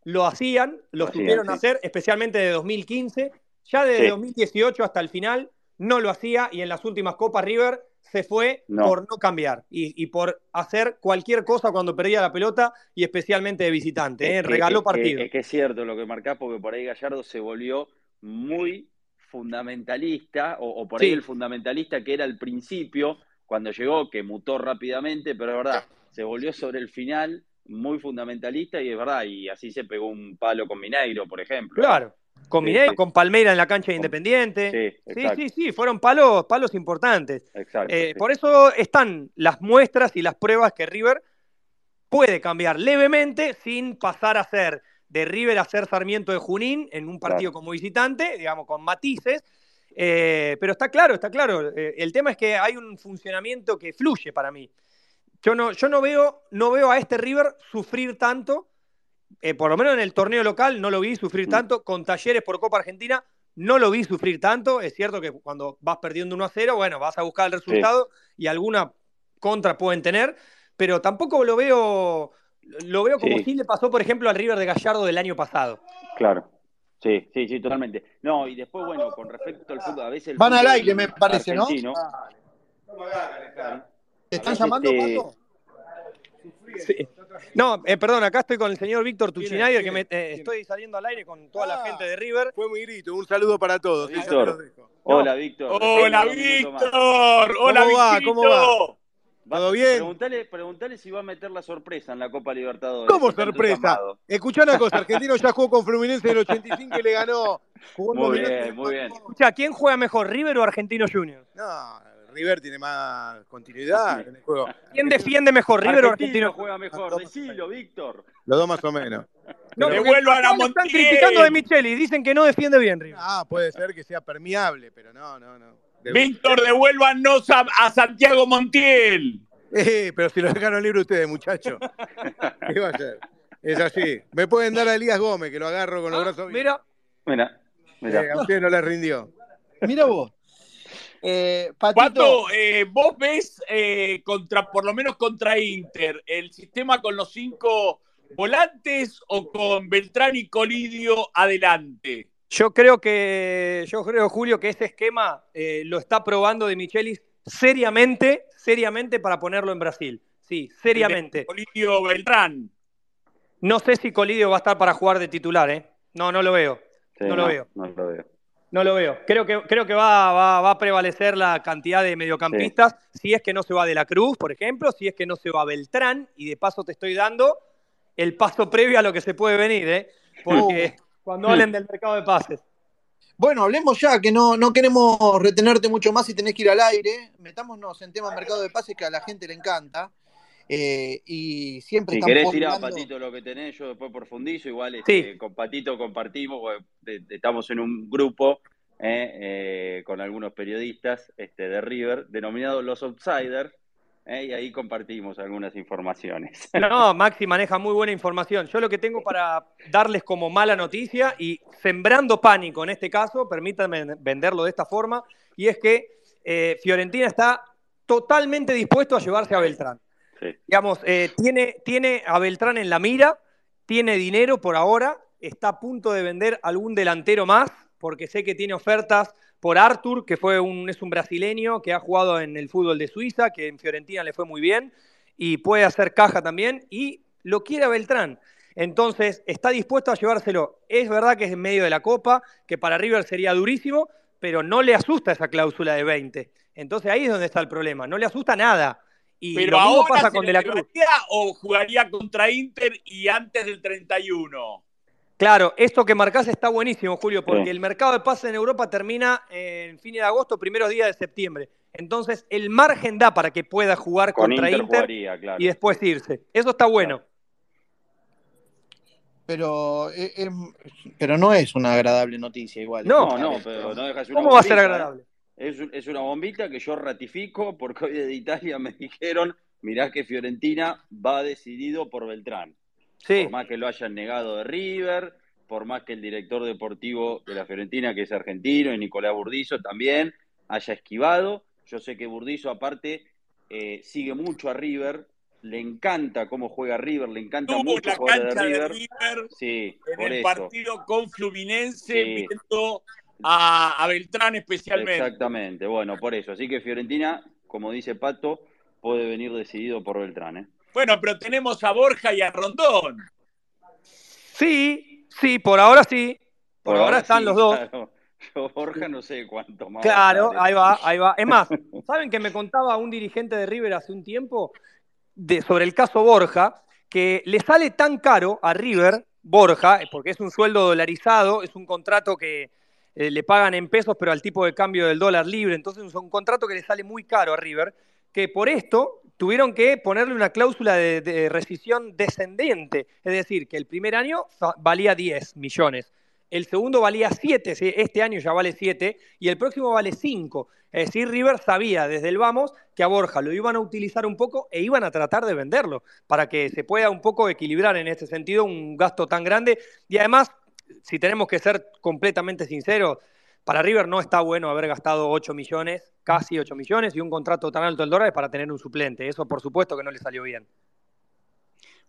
lo hacían, lo Lo hacían, supieron sí. hacer, especialmente de 2015. Ya desde Sí. 2018 hasta el final no lo hacía y en las últimas Copas River se fue No. por no cambiar y, y por hacer cualquier cosa cuando perdía la pelota y especialmente de visitante. ¿eh? Es que- Regaló es que- partido. Es que es cierto lo que marcás, porque por ahí Gallardo se volvió muy fundamentalista, o, o por ahí Sí. el fundamentalista que era al principio, cuando llegó, que mutó rápidamente, pero es verdad, se volvió sobre el final muy fundamentalista y es verdad, y así se pegó un palo con Mineiro, por ejemplo. Claro. Con Mineiro, sí. con Palmeira en la cancha de Independiente. Sí, Sí, sí, sí, fueron palos, palos importantes. exacto, Eh, sí. Por eso están las muestras y las pruebas que River puede cambiar levemente sin pasar a ser de River a ser Sarmiento de Junín en un partido Claro. como visitante, digamos, con matices. Eh, pero está claro, está claro. Eh, el tema es que hay un funcionamiento que fluye para mí. Yo no, yo no veo, no veo a este River sufrir tanto, eh, por lo menos en el torneo local no lo vi sufrir Mm. tanto, con talleres por Copa Argentina no lo vi sufrir tanto. Es cierto que cuando vas perdiendo 1 a 0, bueno, vas a buscar el resultado y alguna contra pueden tener, pero tampoco lo veo, lo veo como Sí. si le pasó, por ejemplo, al River de Gallardo del año pasado. Claro. Sí, sí, sí, totalmente. No, y después, bueno, con respecto al fútbol, a veces el Van al aire, me parece, ¿no? argentino, ¿Te están Es llamando, este-? Sí. No, eh, perdón, acá estoy con el señor Víctor. Tuchinaider, que ¿Quién me, eh, estoy saliendo al aire con toda la Ah. gente de River. Fue muy grito. Un saludo para todos. Víctor. Hola, Víctor. Hola. Víctor. Hola, ¿Cómo va? ¿Cómo va? ¿Todo bien? Preguntale, preguntale si va a meter la sorpresa en la Copa Libertadores. ¿Cómo sorpresa? Escuchá una cosa, Argentino ya jugó con Fluminense en el 85 y le ganó. Jugó Muy bien, muy bien. Escucha, ¿quién juega mejor, River o Argentino Juniors? No, River tiene más continuidad en el juego. ¿Quién defiende mejor, River o Argentino Argentino? juega mejor. Decilo, Víctor. Los dos más o menos. No, porque Devuelvan a lo están Montiel. criticando de Micheli, dicen que no defiende bien River. Ah, puede ser que sea permeable, pero no, no, no. De- Víctor, devuélvanos a, a Santiago Montiel. Eh, pero si lo dejaron libre ustedes, muchachos. ¿Qué va a ser? Es así. Me pueden dar a Elías Gómez, que lo agarro con los Ah, brazos. mira, Mira, mira. Eh, a no les rindió. Mira vos. Eh, Pato, eh, vos ves eh, contra, por lo menos contra Inter, el sistema con los cinco volantes o con Beltrán y Colidio adelante. Yo creo que, yo creo, Julio, que ese esquema eh, lo está probando de Michelis seriamente, seriamente para ponerlo en Brasil. Sí, seriamente. Colidio Beltrán. No sé si Colidio va a estar para jugar de titular, ¿eh? No, no lo veo. Sí, no lo veo. No lo veo. No lo veo. Creo que, creo que va, va- va a prevalecer la cantidad de mediocampistas. Si es que no se va de la Cruz, por ejemplo, si es que no se va Beltrán, y de paso te estoy dando el paso previo a lo que se puede venir, ¿eh? Porque cuando hablen del mercado de pases. Bueno, hablemos ya, que no, no queremos retenerte mucho más y tenés que ir al aire. Metámonos en tema mercado de pases que a la gente le encanta. Eh, y siempre Si están querés ir a poblando- Patito lo que tenés, yo después profundizo. Igual este, Sí. con Patito compartimos, de- estamos en un grupo eh, eh, con algunos periodistas este, de River, denominados los Outsiders, eh, y ahí compartimos algunas informaciones. No, Maxi maneja muy buena información. Yo lo que tengo para darles como mala noticia y sembrando pánico en este caso, permítanme venderlo de esta forma, y es que eh, Fiorentina está totalmente dispuesto a llevarse a Beltrán. Sí. Digamos, eh, tiene, tiene a Beltrán en la mira, tiene dinero por ahora, está a punto de vender algún delantero más, porque sé que tiene ofertas por Arthur, que fue un, es un brasileño que ha jugado en el fútbol de Suiza, que en Fiorentina le fue muy bien, y puede hacer caja también, y lo quiere a Beltrán. Entonces, está dispuesto a llevárselo. Es verdad que es en medio de la Copa, que para River sería durísimo, pero no le asusta esa cláusula de 20. Entonces ahí es donde está el problema, no le asusta nada. Y Pero lo mismo ahora pasa se con De la Cruz. o jugaría contra Inter y antes del 31. Claro, esto que marcás está buenísimo, Julio, porque Sí. el mercado de pases en Europa termina en fines de agosto, primeros días de septiembre. Entonces, el margen da para que pueda jugar Con contra Inter, Inter, jugaría, claro. y después irse. Eso está bueno. Pero, eh, eh, pero no es una agradable noticia igual. No, No, pero no deja de ser una ¿Cómo va a ser ¿eh? agradable? Es una bombita que yo ratifico porque hoy de Italia me dijeron, mirá que Fiorentina va decidido por Beltrán. Sí, Por más que lo hayan negado de River, por más que el director deportivo de la Fiorentina, que es argentino, y Nicolás Burdizo también, haya esquivado. Yo sé que Burdizo, aparte, eh, sigue mucho a River, le encanta cómo juega River, le encanta Estuvo en mucho la jugar de cancha de River. River Sí, en por el eso. partido con Fluminense, Sí. viendo a, a Beltrán especialmente. Exactamente, bueno, por eso. Así que Fiorentina, como dice Pato, puede venir decidido por Beltrán. ¿eh? Bueno, pero tenemos a Borja y a Rondón. sí, sí, por ahora sí. Por, ahora, están sí, los dos. claro. Yo, Borja, no sé cuánto más. Claro, ahí va, ahí va. Es más, ¿saben que me contaba un dirigente de River hace un tiempo de, sobre el caso Borja? Que le sale tan caro a River, Borja, porque es un sueldo dolarizado, es un contrato que eh, le pagan en pesos, pero al tipo de cambio del dólar libre, entonces es un contrato que le sale muy caro a River, que por esto tuvieron que ponerle una cláusula de, rescisión descendente, es decir, que el primer año valía 10 millones. El segundo valía 7, ¿sí? este año ya vale 7 y el próximo vale 5. Es decir, River sabía desde el vamos que a Borja lo iban a utilizar un poco e iban a tratar de venderlo para que se pueda un poco equilibrar en este sentido un gasto tan grande. Y además, si tenemos que ser completamente sinceros, para River no está bueno haber gastado 8 millones, casi 8 millones y un contrato tan alto en dólares para tener un suplente. Eso por supuesto que no le salió bien.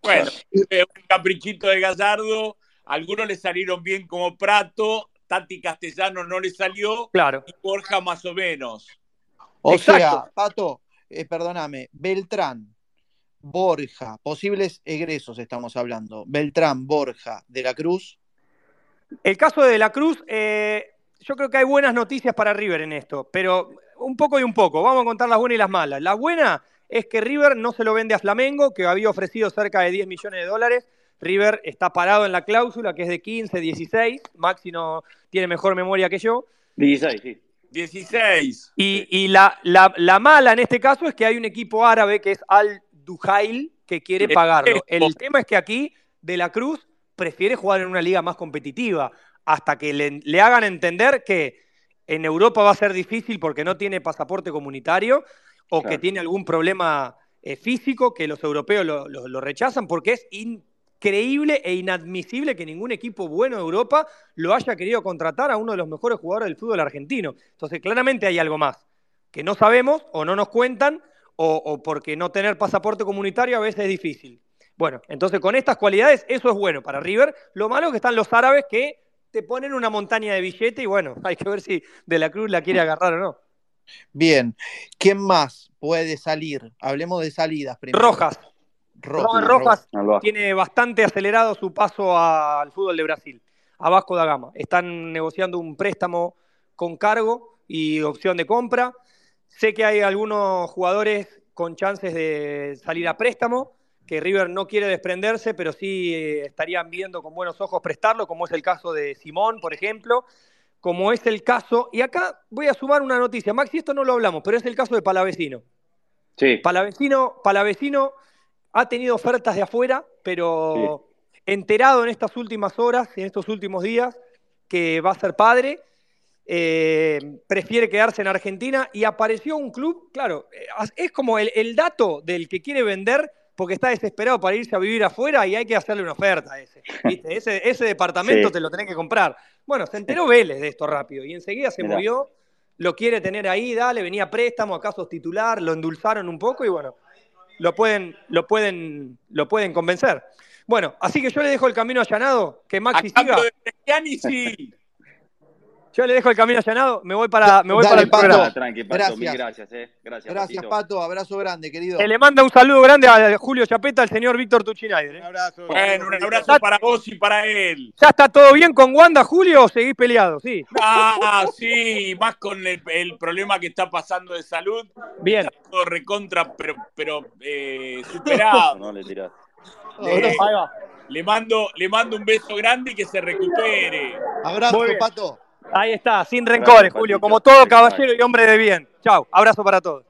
Bueno, eh, un caprichito de Gallardo. Algunos le salieron bien como Prato. Tati Castellano no le salió. Claro. Y Borja más o menos. O Exacto. sea, Pato, eh, perdóname, Beltrán, Borja, posibles egresos estamos hablando. Beltrán, Borja, De la Cruz. El caso de la Cruz, eh, yo creo que hay buenas noticias para River en esto, pero un poco y un poco. Vamos a contar las buenas y las malas. La buena es que River no se lo vende a Flamengo, que había ofrecido cerca de 10 millones de dólares. River está parado en la cláusula, que es de 15, 16. Maxi no tiene mejor memoria que yo. 16, sí. 16. Y, y la, la- la mala en este caso es que hay un equipo árabe que es Al Duhail que quiere pagarlo. El tema es que aquí De la Cruz prefiere jugar en una liga más competitiva hasta que le, le hagan entender que en Europa va a ser difícil porque no tiene pasaporte comunitario o Claro. que tiene algún problema eh, físico que los europeos lo, lo- lo rechazan porque es increíble e inadmisible que ningún equipo bueno de Europa lo haya querido contratar a uno de los mejores jugadores del fútbol argentino. Entonces, claramente hay algo más que no sabemos o no nos cuentan o, o porque no tener pasaporte comunitario a veces es difícil. Bueno, entonces con estas cualidades eso es bueno para River. Lo malo es que están los árabes que te ponen una montaña de billete y bueno, hay que ver si De la Cruz la quiere agarrar o no. Bien. ¿Quién más puede salir? Hablemos de salidas primero. Rojas. Rojas. Tiene bastante acelerado su paso al fútbol de Brasil, a Vasco da Gama. Están negociando un préstamo con cargo y opción de compra. Sé que hay algunos jugadores con chances de salir a préstamo, que River no quiere desprenderse, pero sí eh, estarían viendo con buenos ojos prestarlo, como es el caso de Simón, por ejemplo, como es el caso, y acá voy a sumar una noticia, Maxi, esto no lo hablamos, pero es el caso de Palavecino. Sí, Palavecino, Palavecino ha tenido ofertas de afuera, pero enterado en estas últimas horas, en estos últimos días, que va a ser padre, eh, prefiere quedarse en Argentina y apareció un club, claro, eh, es como el, el dato del que quiere vender porque está desesperado para irse a vivir afuera y hay que hacerle una oferta a ese. ¿viste? Ese, ese departamento Sí. te lo tenés que comprar. Bueno, se enteró Vélez de esto rápido y enseguida se Mirá. movió, lo quiere tener ahí, dale, venía a préstamo, acaso es titular, lo endulzaron un poco y bueno, lo pueden, lo pueden, lo pueden convencer. Bueno, así que yo le dejo el camino allanado, que A Maxi siga. cambio de. Yo le dejo el camino allanado, me voy para, me voy Dale, para el Pato. programa. Tranqui, Pato, Gracias. mil gracias, eh. Gracias, Gracias, Patito. Pato. Abrazo grande, querido. Eh, le manda un saludo grande a Julio Chapeta, al señor Víctor Tuchinaider. Un ¿eh? abrazo. Bueno, un abrazo para vos y para él. ¿Ya está todo bien con Wanda, Julio, o seguís peleado? Sí. Ah, sí, más con el, el problema que está pasando de salud. Bien. Está todo recontra, pero, pero eh, superado. No le tirás. Le, Ahí va. le mando, le mando un beso grande y que se recupere. Abrazo. Pato. Ahí está, sin rencores, Julio, como todo caballero y hombre de bien. Chau, abrazo para todos.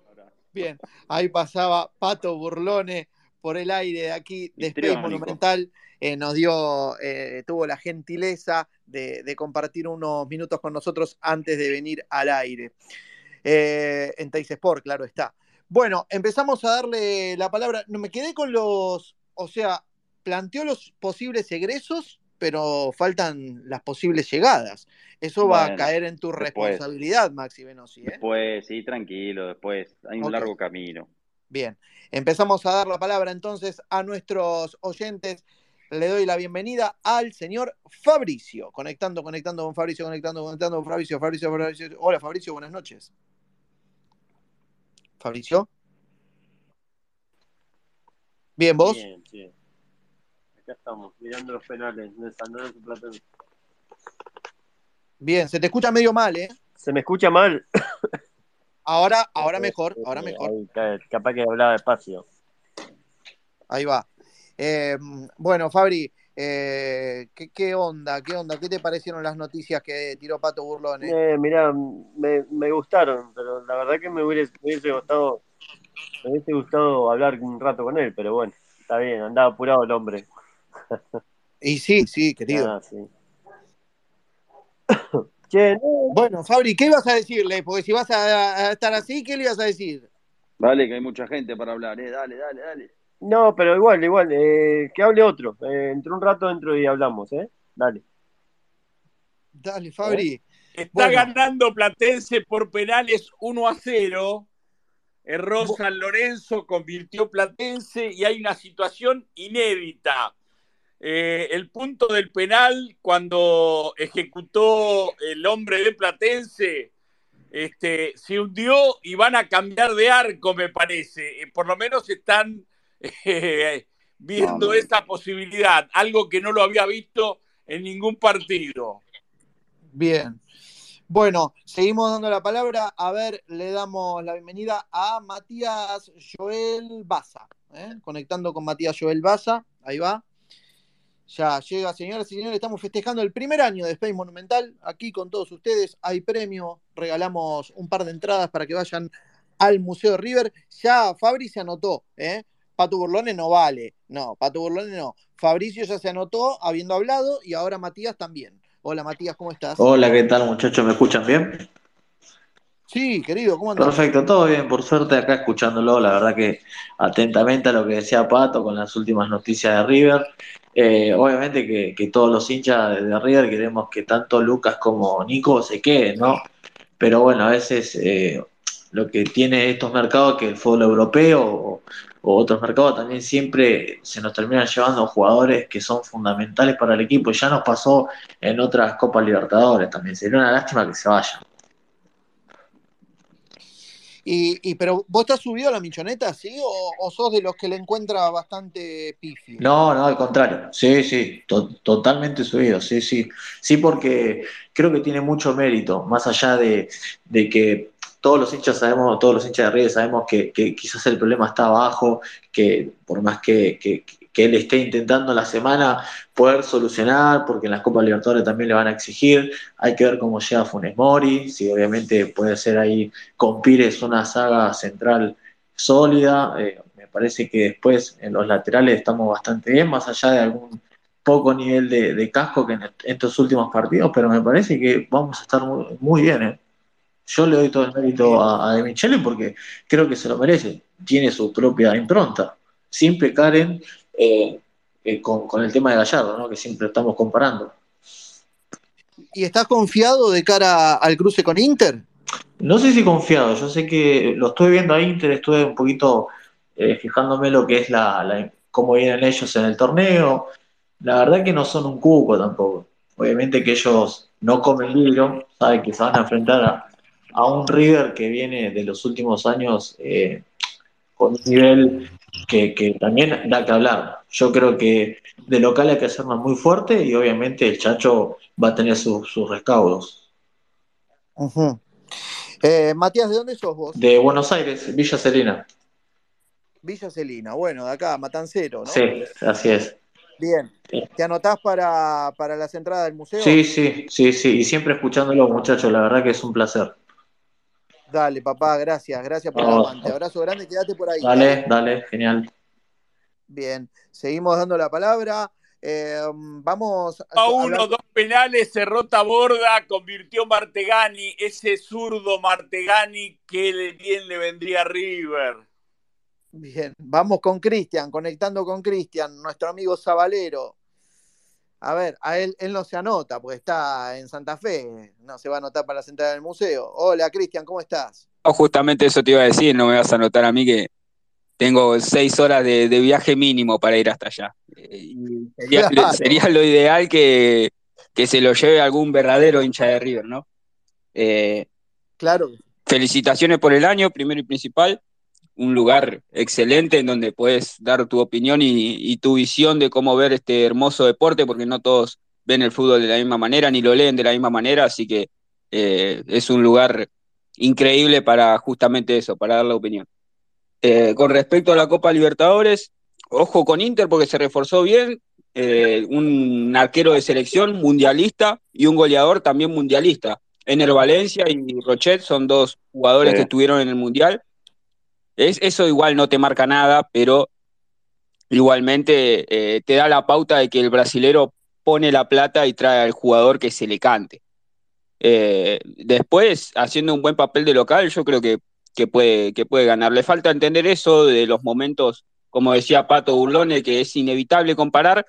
Bien, ahí pasaba Pato Burlone por el aire de aquí de Space. Monumental. Eh, nos dio, eh, tuvo la gentileza de, de compartir unos minutos con nosotros antes de venir al aire. Eh, en Teis Sport, claro está. Bueno, empezamos a darle la palabra. No me quedé con los, o sea, planteó los posibles egresos, pero faltan las posibles llegadas. Eso va a caer en tu después. responsabilidad, Maxi Venosi. ¿eh? Después, sí, tranquilo, después. Hay un largo camino. Bien, empezamos a dar la palabra entonces a nuestros oyentes. Le doy la bienvenida al señor Fabricio. Conectando, conectando con Fabricio, conectando, conectando con Fabricio, Fabricio, Fabricio. Hola Fabricio, buenas noches. Fabricio. Bien, ¿vos? Bien, sí. Acá estamos, mirando los penales de San Lorenzo Platense. Bien, se te escucha medio mal, ¿eh? ¿Se me escucha mal? Ahora, ahora mejor, ahora mejor. ahí, capaz que hablaba despacio. Ahí va. Eh, bueno, Fabri, eh, ¿qué, qué onda? ¿Qué onda? ¿Qué te parecieron las noticias que tiró Pato Burlón? eh? Eh, mirá, me, me gustaron, pero la verdad que me hubiese, me hubiese gustado me hubiese gustado hablar un rato con él, pero bueno, está bien, andaba apurado el hombre. Y sí, sí, querido. Ah, sí. Che, no, Bueno, Fabri, ¿qué ibas a decirle? Porque si vas a, a estar así, ¿qué le ibas a decir? Dale, que hay mucha gente para hablar, eh. Dale, dale, dale. no, pero igual, igual, eh, que hable otro. Eh, entre un rato dentro y hablamos, ¿eh? Dale. Dale, Fabri. Está Bueno. ganando Platense por penales 1 a 0. Erró San Lorenzo, convirtió Platense y hay una situación inédita. Eh, el punto del penal, cuando ejecutó el hombre de Platense, este, se hundió y van a cambiar de arco, me parece. Eh, por lo menos están eh, viendo esa posibilidad, algo que no lo había visto en ningún partido. Bien. Bueno, seguimos dando la palabra. A ver, le damos la bienvenida a Matías Joel Baza. Conectando con Matías Joel Baza. Ahí va. Ya llega, señoras y señores. Estamos festejando el primer año de Space Monumental. Aquí con todos ustedes. Hay premio. Regalamos un par de entradas para que vayan al Museo de River. Ya Fabri se anotó. ¿eh? Pato Burlone no vale. No, Pato Burlone no. Fabricio ya se anotó habiendo hablado y ahora Matías también. Hola Matías, ¿cómo estás? Hola, ¿qué tal muchachos? ¿Me escuchan bien? Sí, querido, ¿cómo andas? Perfecto, todo bien, por suerte acá escuchándolo, la verdad que atentamente a lo que decía Pato con las últimas noticias de River. Eh, obviamente que, todos los hinchas de, de River queremos que tanto Lucas como Nico se queden, ¿no? Pero bueno, a veces eh, lo que tiene estos mercados que el fútbol europeo o, o otros mercados también siempre se nos terminan llevando jugadores que son fundamentales para el equipo. Ya nos pasó en otras Copas Libertadores también. Sería una lástima que se vayan. Y, pero vos estás subido a la michoneta, ¿sí? ¿O, sos de los que le encuentra bastante pifio? No, no, al contrario. Sí, sí, to- totalmente subido. Sí, sí. Sí, porque creo que tiene mucho mérito, más allá de, de que todos los hinchas sabemos, todos los hinchas de River sabemos que, quizás el problema está abajo, que por más que, que él esté intentando la semana poder solucionar, porque en las Copas Libertadores también le van a exigir, hay que ver cómo llega Funes Mori, si obviamente puede ser ahí con Pires una saga central sólida, eh, me parece que después en los laterales estamos bastante bien, más allá de algún poco nivel de, de casco que en estos últimos partidos, pero me parece que vamos a estar muy, muy bien. ¿eh? Yo le doy todo el mérito a, a De Michele porque creo que se lo merece. Tiene su propia impronta, sin pecar en, eh, eh, con, con, el tema de Gallardo, ¿no? que siempre estamos comparando. ¿Y estás confiado de cara al cruce con Inter? No sé si confiado, yo sé que lo estoy viendo a Inter, estuve un poquito eh, fijándome lo que es la, la, cómo vienen ellos en el torneo. La verdad que no son un cuco tampoco. Obviamente que ellos no comen libro, saben que se van a enfrentar a, a un River que viene de los últimos años eh, con un nivel que, que, también da que hablar. Yo creo que de local hay que hacernos muy fuerte y obviamente el Chacho va a tener sus, sus recaudos. Uh -huh. eh, Matías, ¿de dónde sos vos? De Buenos Aires, Villa Serena. Villa Celina, bueno, de acá, Matancero, ¿no? Sí, así es. Bien. ¿Te anotás para, para las entradas del museo? Sí, sí, sí, sí. Y siempre escuchándolo, muchachos, la verdad que es un placer. Dale, papá, gracias, gracias por el aguante. Abrazo grande, quédate por ahí. Dale, dale, genial. Bien, seguimos dando la palabra. Eh, vamos A a uno, hablar- dos penales, cerró Taborda, convirtió Martegani, ese zurdo Martegani que le- bien le vendría a River. Bien, vamos con Cristian, conectando con Cristian, nuestro amigo Zabalero. A ver, a él, él no se anota porque está en Santa Fe, no se va a anotar para la entradas del museo. Hola Cristian, ¿cómo estás? No, justamente eso te iba a decir, no me vas a notar a mí que tengo seis horas de, de viaje mínimo para ir hasta allá. Eh, y sería, Claro. sería lo ideal que, que se lo lleve algún verdadero hincha de River, ¿no? Eh, Claro, felicitaciones por el año, primero y principal. Un lugar excelente en donde puedes dar tu opinión y, y tu visión de cómo ver este hermoso deporte, porque no todos ven el fútbol de la misma manera ni lo leen de la misma manera, así que eh, es un lugar increíble para justamente eso, para dar la opinión. Eh, con respecto a la Copa Libertadores, ojo con Inter porque se reforzó bien, eh, un arquero de selección mundialista y un goleador también mundialista. Ener Valencia y Rochet son dos jugadores Sí. que estuvieron en el Mundial. Es, eso igual no te marca nada, pero igualmente eh, te da la pauta de que el brasilero pone la plata y trae al jugador que se le cante. Eh, después, haciendo un buen papel de local, yo creo que, que puede, que puede ganar. Le falta entender eso de los momentos, como decía Pato Burlone, que es inevitable comparar,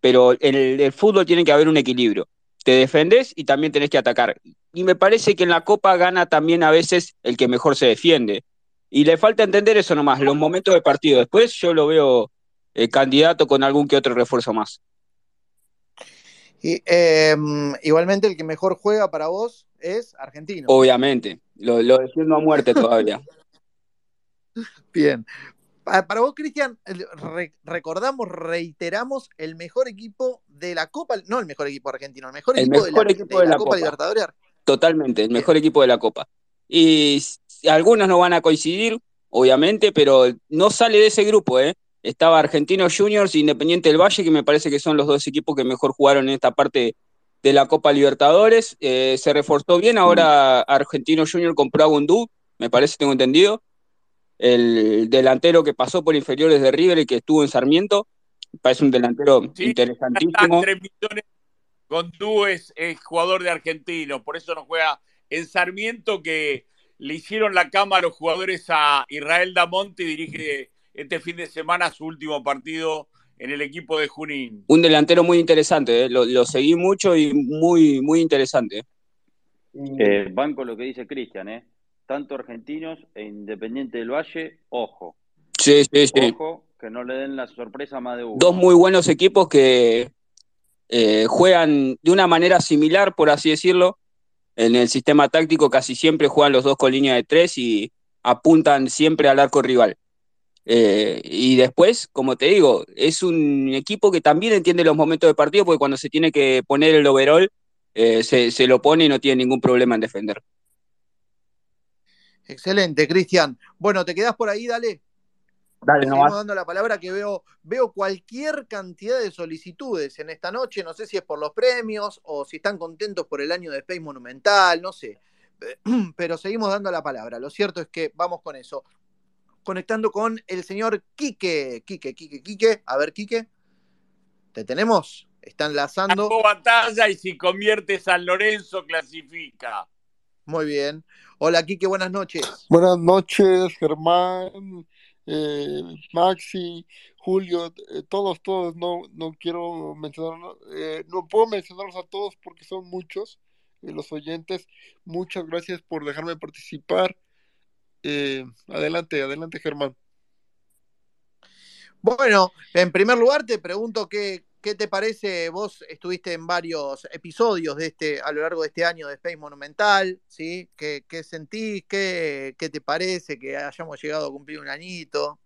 pero en el, el fútbol tiene que haber un equilibrio. Te defendés y también tenés que atacar. Y me parece que en la Copa gana también a veces el que mejor se defiende. Y le falta entender eso nomás, los momentos de partido. Después yo lo veo eh, candidato con algún que otro refuerzo más. Y, eh, igualmente el que mejor juega para vos es argentino. Obviamente, lo, lo defiendo a muerte todavía. Bien. Pa- Para vos, Cristian, recordamos, reiteramos el mejor equipo de la Copa, no el mejor equipo argentino, el mejor El equipo, de, la, equipo de de la Copa Copa. Libertadores. Totalmente, el mejor equipo de la Copa. Y algunos no van a coincidir, obviamente, pero no sale de ese grupo, ¿eh? Estaba Argentinos Juniors e Independiente del Valle, que me parece que son los dos equipos que mejor jugaron en esta parte de la Copa Libertadores. Eh, se reforzó bien, ahora Argentinos Juniors compró a Gundú, me parece, tengo entendido. El delantero que pasó por inferiores de River y que estuvo en Sarmiento, parece un delantero Sí, interesantísimo. 3 millones. Gondú es, es jugador de argentino, por eso no juega en Sarmiento, que le hicieron la cama a los jugadores a Israel Damonte y dirige este fin de semana su último partido en el equipo de Junín. Un delantero muy interesante, ¿eh? lo, lo seguí mucho y muy, muy interesante. Eh, banco lo que dice Cristian, ¿eh? Tanto argentinos e Independiente del Valle, ojo, Sí, sí, sí. ojo, que no le den la sorpresa a más de uno. Dos muy buenos equipos que eh, juegan de una manera similar, por así decirlo. En el sistema táctico casi siempre juegan los dos con línea de tres y apuntan siempre al arco rival. Eh, y después, como te digo, es un equipo que también entiende los momentos de partido, porque cuando se tiene que poner el overall, eh, se, se lo pone y no tiene ningún problema en defender. Excelente, Cristian. Bueno, te quedás por ahí, dale. Dale Seguimos dando la palabra que veo, veo cualquier cantidad de solicitudes en esta noche. No sé si es por los premios o si están contentos por el año de Space Monumental, no sé. Pero seguimos dando la palabra. Lo cierto es que vamos con eso. Conectando con el señor Quique. Quique, Quique, Quique. A ver, Quique. ¿Te tenemos? Está enlazando. Sacó batalla y si convierte San Lorenzo clasifica. Muy bien. Hola, Quique, buenas noches. Buenas noches, Germán, eh, Maxi, Julio, eh, todos, todos, no, no quiero mencionar, eh, no puedo mencionarlos a todos porque son muchos eh, los oyentes. Muchas gracias por dejarme participar. Eh, adelante, adelante, Germán. Bueno, en primer lugar te pregunto qué, ¿qué te parece? Vos estuviste en varios episodios de este, a lo largo de este año de Space Monumental, ¿sí? ¿Qué, qué sentís? ¿Qué, ¿Qué te parece que hayamos llegado a cumplir un añito?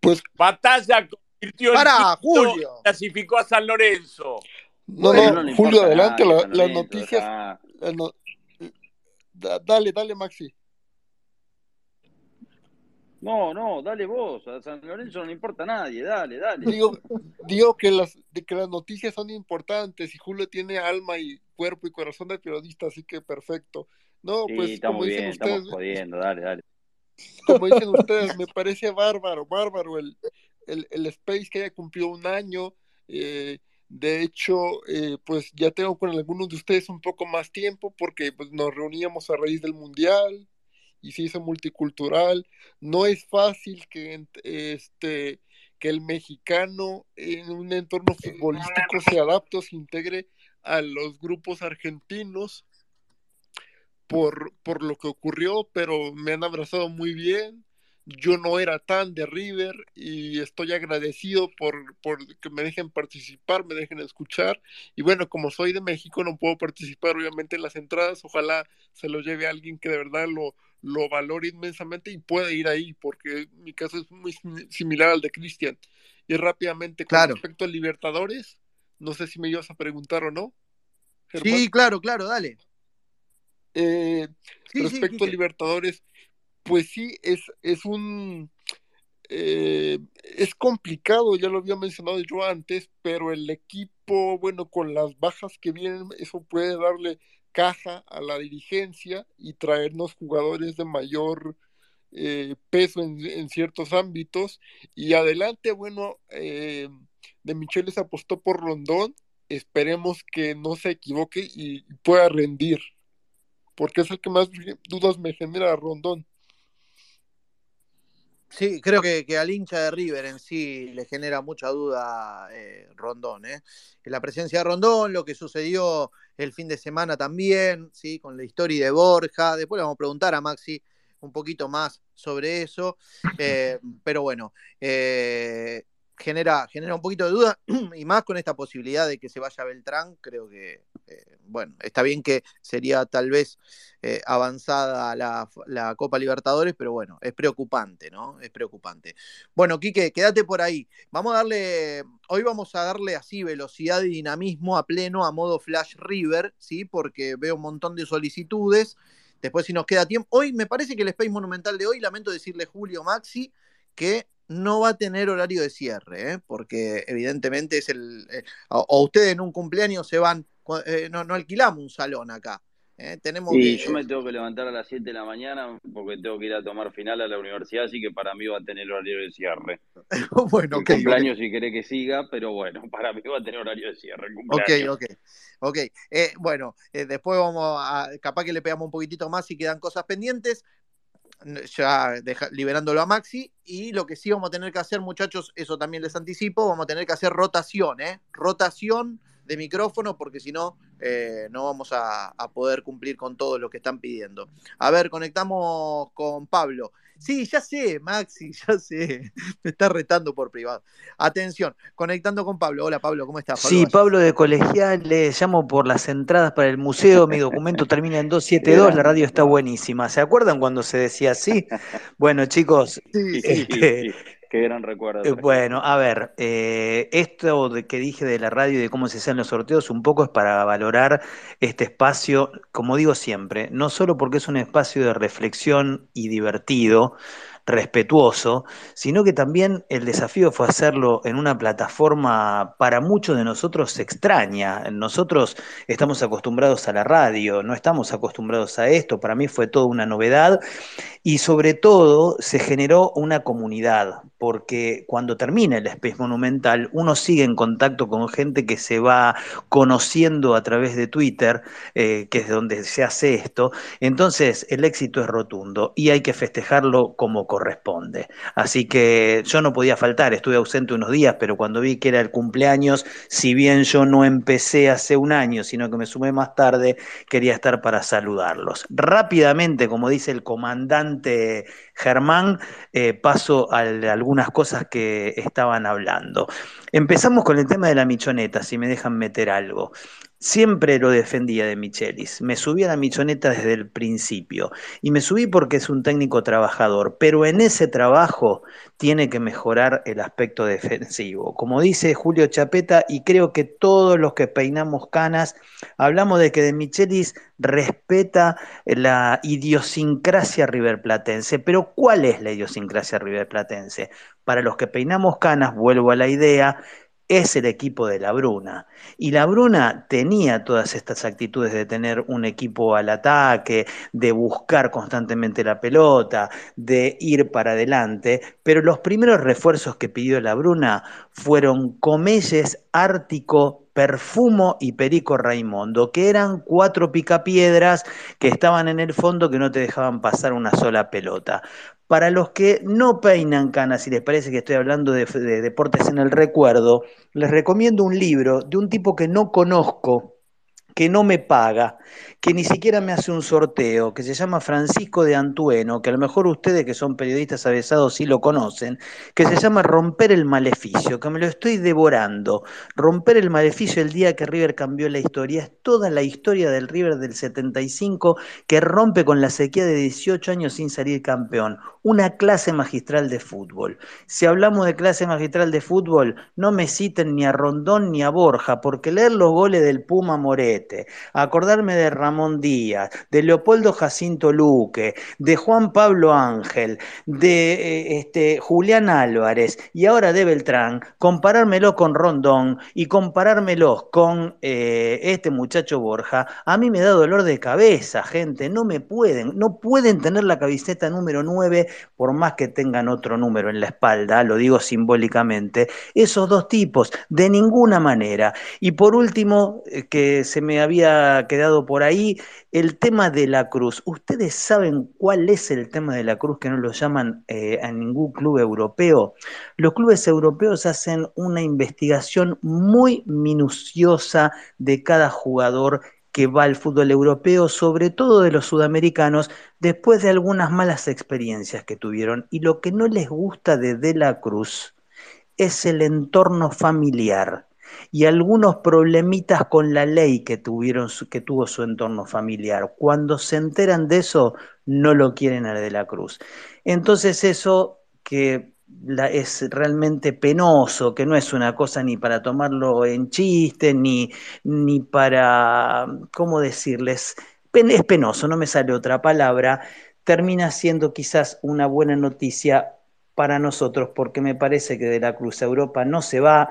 Pues, Batalla convirtió quinto, Julio. clasificó a San Lorenzo. no, Bueno, no, Julio, adelante, nada, la- San las noticias. no- da- dale, dale, Maxi. No, no, dale vos. A San Lorenzo no le importa a nadie. Dale, dale. Digo, digo que las, de que las noticias son importantes y Julio tiene alma y cuerpo y corazón de periodista, así que perfecto. No, Sí, pues está como muy dicen bien, ustedes, estamos jodiendo. Dale, dale. como dicen ustedes, me parece bárbaro, bárbaro el, el, el Space que haya cumplido un año. eh, de hecho, eh, pues ya tengo con algunos de ustedes un poco más tiempo porque pues, nos reuníamos a raíz del Mundial y se hizo multicultural. No es fácil que, este, que el mexicano en un entorno futbolístico se adapte o se integre a los grupos argentinos por, por lo que ocurrió, pero me han abrazado muy bien. Yo no era tan de River y estoy agradecido por, por que me dejen participar, me dejen escuchar. Y bueno, como soy de México, no puedo participar obviamente en las entradas. Ojalá se lo lleve a alguien que de verdad lo, lo valore inmensamente y pueda ir ahí, porque mi caso es muy sim- similar al de Cristian. Y rápidamente, con Claro. respecto a Libertadores, no sé si me ibas a preguntar o no. Germán. Sí, claro, claro, dale. Eh, Sí, sí, respecto a. Libertadores, pues sí, es, es un... eh, es complicado, ya lo había mencionado yo antes, pero el equipo, bueno, con las bajas que vienen, eso puede darle caja a la dirigencia y traernos jugadores de mayor eh, peso en, ciertos ámbitos. Y adelante, bueno, eh, de Micheles apostó por Rondón, esperemos que no se equivoque y pueda rendir porque es el que más dudas me genera Rondón. Sí, creo que, que al hincha de River en sí le genera mucha duda eh, Rondón, ¿eh? La presencia de Rondón, lo que sucedió el fin de semana también, ¿sí? Con la historia de Borja. Después le vamos a preguntar a Maxi un poquito más sobre eso. Eh, pero bueno, genera, genera un poquito de duda y más con esta posibilidad de que se vaya Beltrán, creo que, eh, bueno, está bien que sería tal vez eh, avanzada la, la, Copa Libertadores, pero bueno, es preocupante, ¿no? Es preocupante. Bueno, Quique, quédate por ahí. Vamos a darle, hoy vamos a darle así velocidad y dinamismo a pleno a modo Flash River, ¿sí? Porque veo un montón de solicitudes. Después, si nos queda tiempo. Hoy me parece que el Space Monumental de hoy, lamento decirle Julio Maxi, que no va a tener horario de cierre, ¿eh? porque evidentemente es el. Eh, o, o, ustedes en un cumpleaños se van. Eh, no, no, alquilamos un salón acá. ¿eh? Tenemos que, yo me tengo que levantar a las 7 de la mañana porque tengo que ir a tomar final a la universidad, así que para mí va a tener horario de cierre. bueno, el okay, cumpleaños, okay. si querés que siga, pero bueno, para mí va a tener horario de cierre. El ok, ok. Ok, bueno, después vamos a, capaz que le pegamos un poquitito más si quedan cosas pendientes, ya deja, liberándolo a Maxi, y lo que sí vamos a tener que hacer, muchachos, eso también les anticipo, vamos a tener que hacer rotación, ¿eh? Rotación de micrófono, porque si no, eh, no vamos a, a, poder cumplir con todo lo que están pidiendo. A ver, conectamos con Pablo. Sí, ya sé, Maxi, ya sé. Me está retando por privado. Atención, conectando con Pablo. Hola, Pablo, ¿cómo estás? Pablo sí. Pablo de Colegial, le llamo por las entradas para el museo. Mi documento termina en 272, la radio está buenísima. ¿Se acuerdan cuando se decía así? Bueno, chicos, sí, sí, este, sí, Qué gran recuerdo. Eh, bueno, a ver, eh, esto de que dije de la radio y de cómo se hacen los sorteos, un poco es para valorar este espacio, como digo siempre, no solo porque es un espacio de reflexión y divertido, respetuoso, sino que también el desafío fue hacerlo en una plataforma para muchos de nosotros extraña. Nosotros estamos acostumbrados a la radio, no estamos acostumbrados a esto, para mí fue toda una novedad y sobre todo se generó una comunidad, porque cuando termina el Space Monumental uno sigue en contacto con gente que se va conociendo a través de Twitter, eh, que es donde se hace esto, entonces el éxito es rotundo y hay que festejarlo como corresponde. Así que yo no podía faltar, estuve ausente unos días, pero cuando vi que era el cumpleaños, si bien yo no empecé hace un año, sino que me sumé más tarde, quería estar para saludarlos. Rápidamente, como dice el comandante Germán, eh, paso a algunas cosas que estaban hablando. Empezamos con el tema de la michoneta, si me dejan meter algo. Siempre lo defendía de Michelis. Me subí a la michoneta desde el principio. Y me subí porque es un técnico trabajador. Pero en ese trabajo tiene que mejorar el aspecto defensivo. Como dice Julio Chapeta, y creo que todos los que peinamos canas, hablamos de que de Michelis respeta la idiosincrasia riverplatense. Pero ¿cuál es la idiosincrasia riverplatense? Para los que peinamos canas, vuelvo a la idea, es el equipo de la Bruna. Y la Bruna tenía todas estas actitudes de tener un equipo al ataque, de buscar constantemente la pelota, de ir para adelante, pero los primeros refuerzos que pidió la Bruna fueron Comelles, Ártico, Perfumo y Perico Raimondo, que eran cuatro picapiedras que estaban en el fondo que no te dejaban pasar una sola pelota. Para los que no peinan canas, si les parece que estoy hablando de, de, deportes en el recuerdo, les recomiendo un libro de un tipo que no conozco, que no me paga, que ni siquiera me hace un sorteo, que se llama Francisco de Antueno, que a lo mejor ustedes que son periodistas avesados sí lo conocen, que se llama Romper el Maleficio, que me lo estoy devorando. Romper el Maleficio el día que River cambió la historia, es toda la historia del River del 75 que rompe con la sequía de 18 años sin salir campeón. Una clase magistral de fútbol. Si hablamos de clase magistral de fútbol, no me citen ni a Rondón ni a Borja, porque leer los goles del Puma Acordarme de Ramón Díaz, de Leopoldo Jacinto Luque, de Juan Pablo Ángel, de eh, este, Julián Álvarez y ahora de Beltrán, comparármelo con Rondón y comparármelo con eh, este muchacho Borja, a mí me da dolor de cabeza, gente, no me pueden, no pueden tener la camiseta número 9 por más que tengan otro número en la espalda, lo digo simbólicamente, esos dos tipos, de ninguna manera. Y por último, eh, que se me había quedado por ahí, el tema de la cruz. ¿Ustedes saben cuál es el tema de la cruz que no lo llaman eh, a ningún club europeo? Los clubes europeos hacen una investigación muy minuciosa de cada jugador que va al fútbol europeo, sobre todo de los sudamericanos, después de algunas malas experiencias que tuvieron. Y lo que no les gusta de De la Cruz es el entorno familiar y algunos problemitas con la ley que, tuvieron, que tuvo su entorno familiar. Cuando se enteran de eso, no lo quieren a de la Cruz. Entonces eso que la, es realmente penoso, que no es una cosa ni para tomarlo en chiste, ni, ni para, ¿cómo decirles? Es penoso, no me sale otra palabra, termina siendo quizás una buena noticia para nosotros, porque me parece que de la Cruz a Europa no se va,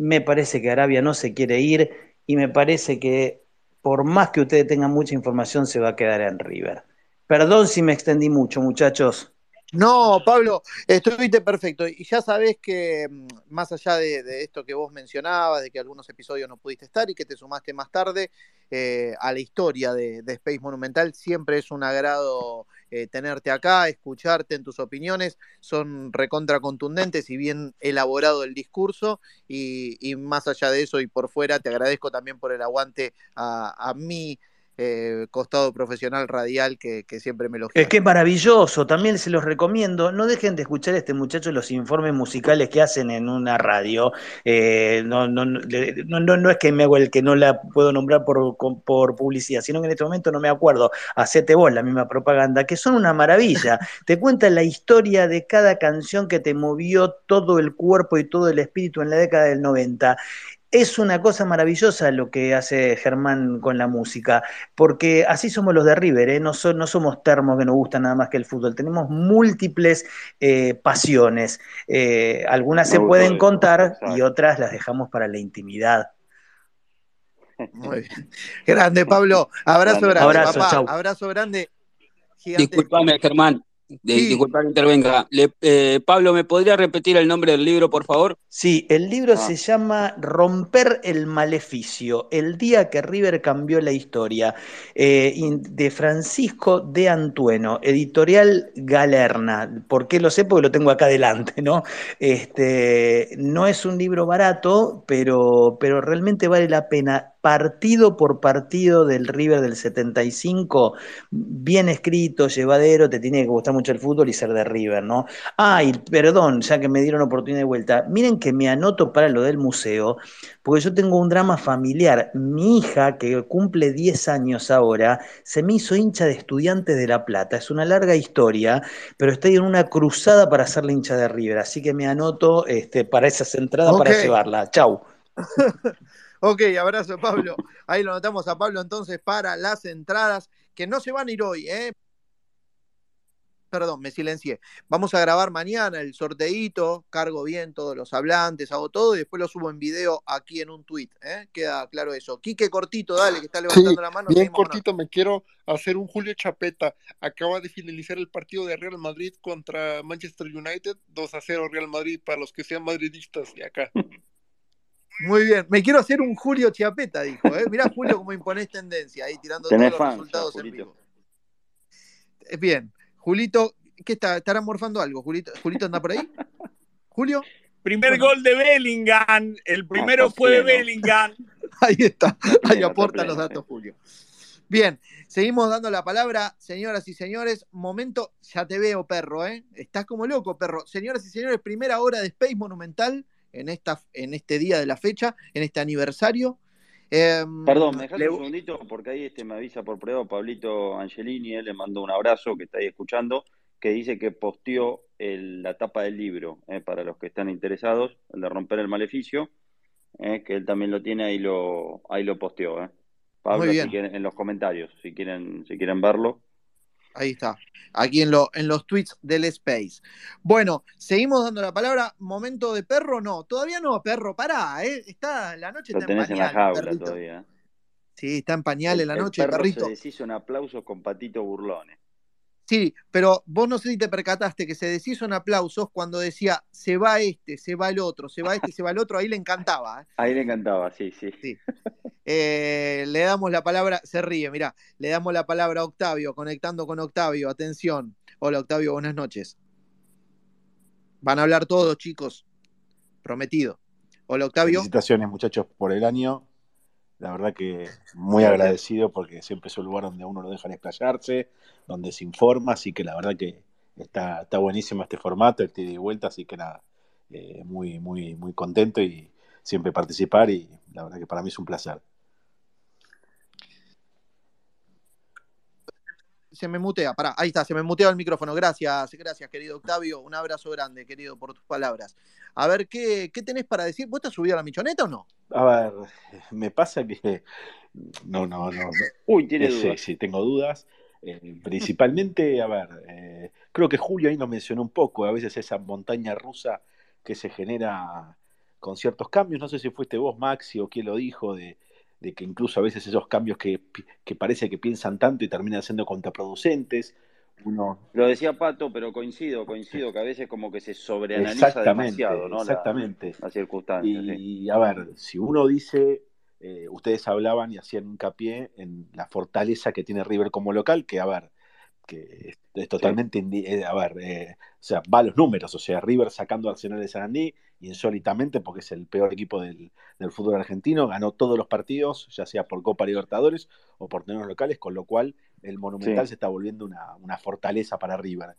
me parece que Arabia no se quiere ir y me parece que por más que ustedes tengan mucha información se va a quedar en River. Perdón si me extendí mucho, muchachos. No, Pablo, estuviste perfecto. Y ya sabés que mm, más allá de, de, esto que vos mencionabas, de que algunos episodios no pudiste estar y que te sumaste más tarde eh, a la historia de, de, Space Monumental, siempre es un agrado eh, tenerte acá, escucharte en tus opiniones. Son recontra contundentes y bien elaborado el discurso. Y, y, más allá de eso y por fuera, te agradezco también por el aguante a, a mí eh, costado profesional radial que, que siempre me lo Es que es maravilloso, también se los recomiendo. No dejen de escuchar a este muchacho los informes musicales que hacen en una radio. Eh, no, no, no, no, no es que me hago el que no la puedo nombrar por, por publicidad, sino que en este momento no me acuerdo. Hacete vos la misma propaganda, que son una maravilla. te cuentan la historia de cada canción que te movió todo el cuerpo y todo el espíritu en la década del 90. Es una cosa maravillosa lo que hace Germán con la música, porque así somos los de River, ¿eh? no, so, no, somos termos que nos gustan nada más que el fútbol, tenemos múltiples eh, pasiones, eh, algunas se pueden contar y otras las dejamos para la intimidad. Muy bien. Grande, Pablo. Abrazo grande, Abrazo, papá. chau. Abrazo grande. Disculpame, Germán. De- Sí. disculpa que intervenga. Le- eh, Pablo, ¿me podría repetir el nombre del libro, por favor? Sí, el libro Ah. se llama Romper el Maleficio, el día que River cambió la historia, eh, de Francisco de Antueno, editorial Galerna. ¿Por qué lo sé? Porque lo tengo acá adelante, ¿no? Este, no es un libro barato, pero, pero realmente vale la pena. Partido por partido del River del 75, bien escrito, llevadero, te tiene que gustar mucho el fútbol y ser de River, ¿no? Ay, perdón, ya que me dieron oportunidad de vuelta. Miren que me anoto para lo del museo, porque yo tengo un drama familiar. Mi hija, que cumple 10 años ahora, se me hizo hincha de estudiantes de La Plata. Es una larga historia, pero estoy en una cruzada para hacerle hincha de River. Así que me anoto este, para esas entradas para llevarla. Chau. Ok, abrazo Pablo. Ahí lo notamos a Pablo entonces para las entradas que no se van a ir hoy, ¿eh? Perdón, me silencié. Vamos a grabar mañana el sorteíto, cargo bien todos los hablantes, hago todo y después lo subo en video aquí en un tweet, ¿eh? Queda claro eso. Quique Cortito, dale, que está Sí, levantando la mano. bien cortito, me quiero hacer un Julio Chapeta. Acaba de finalizar el partido de Real Madrid contra Manchester United, 2 a 0 Real Madrid para los que sean madridistas de acá. Muy bien, me quiero hacer un Julio Chiapeta, dijo, ¿eh? Mirá Julio cómo imponés tendencia ahí tirando todos Tenés los fans, ya, resultados en vivo. Eh, Bien, Julito, ¿qué está? ¿Estará morfando algo? Julito, ¿Julito anda por ahí? ¿Julio? Primer Bueno. gol de Bellingham. El primero está fue de. Bellingham. Ahí está, ahí aporta los datos, Julio. Bien, seguimos dando la palabra, señoras y señores. Momento, ya te veo, perro, ¿eh? Estás como loco, perro. Señoras y señores, primera hora de Space Monumental en, esta, en este día de la fecha, en este aniversario. Em, Perdón, ¿me dejas le- un segundito? Porque ahí este me avisa por prueba Pablito Angelini, él le mandó un abrazo que está ahí escuchando, que dice que posteó el- la tapa del libro, eh, para los que están interesados, el de romper el maleficio, eh, que él también lo tiene, ahí lo, ahí lo posteó. eh. Pablo, Muy si bien. quieren- en los comentarios, si quieren, si quieren verlo. Ahí está, aquí en, lo- en los tweets del Space. Bueno, seguimos dando la palabra. ¿Momento de perro? No, todavía no, perro, pará, ¿eh? Está, la noche Lo está en tenés en la jaula perrito. todavía. eh. Sí, está en pañales El, la el noche, perro perrito. se deshizo en aplausos con Patito Burlone. Sí, pero vos no sé si te percataste que se deshizo en aplausos cuando decía se va este, se va el otro, se va este, se va el otro, ahí le encantaba. ¿eh? Ahí le encantaba, sí, sí. Sí. Eh, le damos la palabra, se ríe, mirá, le damos la palabra a Octavio, conectando con Octavio, atención. Hola Octavio, buenas noches. Van a hablar todos, chicos. Prometido. Hola Octavio. Felicitaciones, muchachos, por el año. La verdad que muy agradecido porque siempre es un lugar donde a uno lo dejan explayarse, donde se informa, así que la verdad que está, está buenísimo este formato, el tira y vuelta, así que nada, eh, muy, muy, muy contento y siempre participar y la verdad que para mí es un placer. Se me mutea, pará, ahí está, se me mutea el micrófono. Gracias, gracias, querido Octavio. Un abrazo grande, querido, por tus palabras. A ver, ¿qué, qué tenés para decir? ¿Vos te has subido a la michoneta o no? A ver, me pasa que no, no, no, no. Uy, tiene Eh, sí, dudas. sí, tengo dudas. Eh, principalmente, a ver, eh, creo que Julio ahí nos mencionó un poco, a veces esa montaña rusa que se genera con ciertos cambios. No sé si fuiste vos, Maxi, o quién lo dijo, de, de que incluso a veces esos cambios que, que parece que piensan tanto y terminan siendo contraproducentes. Uno, Lo decía Pato, pero coincido, coincido que a veces como que se sobreanaliza demasiado, ¿no? La, exactamente. la circunstancia, sí. Y a ver, si uno dice, eh, ustedes hablaban y hacían hincapié en la fortaleza que tiene River como local, que a ver, que es, es totalmente, eh, a ver, eh, o sea, va a los números, o sea, River sacando a Arsenal de Sarandí, insólitamente, porque es el peor equipo del, del fútbol argentino, ganó todos los partidos, ya sea por Copa Libertadores o por torneos locales, con lo cual el Monumental Sí. se está volviendo una, una fortaleza para River.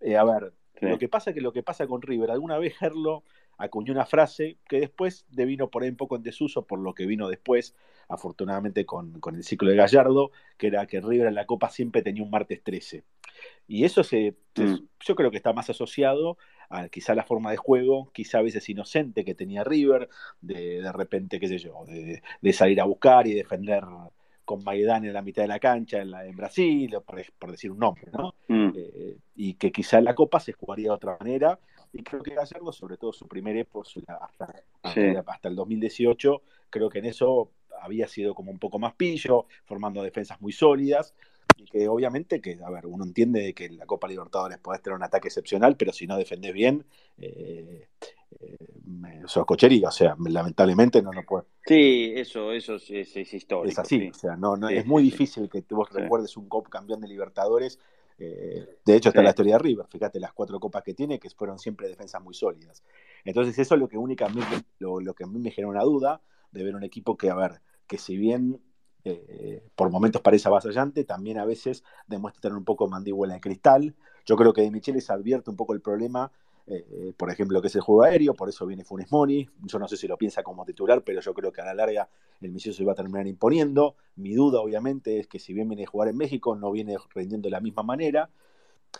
Eh, a ver, Sí. lo que pasa que lo que pasa con River, alguna vez Gerlo acuñó una frase que después devino por ahí un poco en desuso por lo que vino después, afortunadamente con, con el ciclo de Gallardo, que era que River en la Copa siempre tenía un martes 13. Y eso se, se- Mm. yo creo que está más asociado a quizá la forma de juego, quizá a veces inocente que tenía River, de, de repente, qué sé yo, de, de salir a buscar y defender con Maidana en la mitad de la cancha en, la, en Brasil, por, por decir un nombre, ¿no? Mm. Eh, y que quizá en la Copa se jugaría de otra manera. Y creo que Gallardo, sobre todo su primer época, hasta, Sí. hasta, el 2018, creo que en eso había sido como un poco más pillo, formando defensas muy sólidas. y que obviamente que, a ver, uno entiende que en la Copa Libertadores podés tener un ataque excepcional, pero si no defendés bien, eh, eh, sos cochería, o sea, lamentablemente no lo puede. Sí, eso, eso es, es, es histórico. Es así, sí. o sea, no, no, Sí, es muy difícil que vos recuerdes un Cop campeón de Libertadores. Eh, de hecho, está Sí. la historia de River. Fíjate las cuatro copas que tiene, que fueron siempre defensas muy sólidas. Entonces, eso es lo que únicamente, lo, lo que a mí me genera una duda de ver un equipo que, a ver, que si bien eh, por momentos parece avasallante, también a veces demuestra tener un poco mandíbula de cristal. Yo creo que de Michelis advierte un poco el problema, eh, por ejemplo, que es el juego aéreo, por eso viene Funes Mori. Yo no sé si lo piensa como titular, pero yo creo que a la larga el Michel se va a terminar imponiendo. Mi duda, obviamente, es que si bien viene a jugar en México, no viene rindiendo de la misma manera.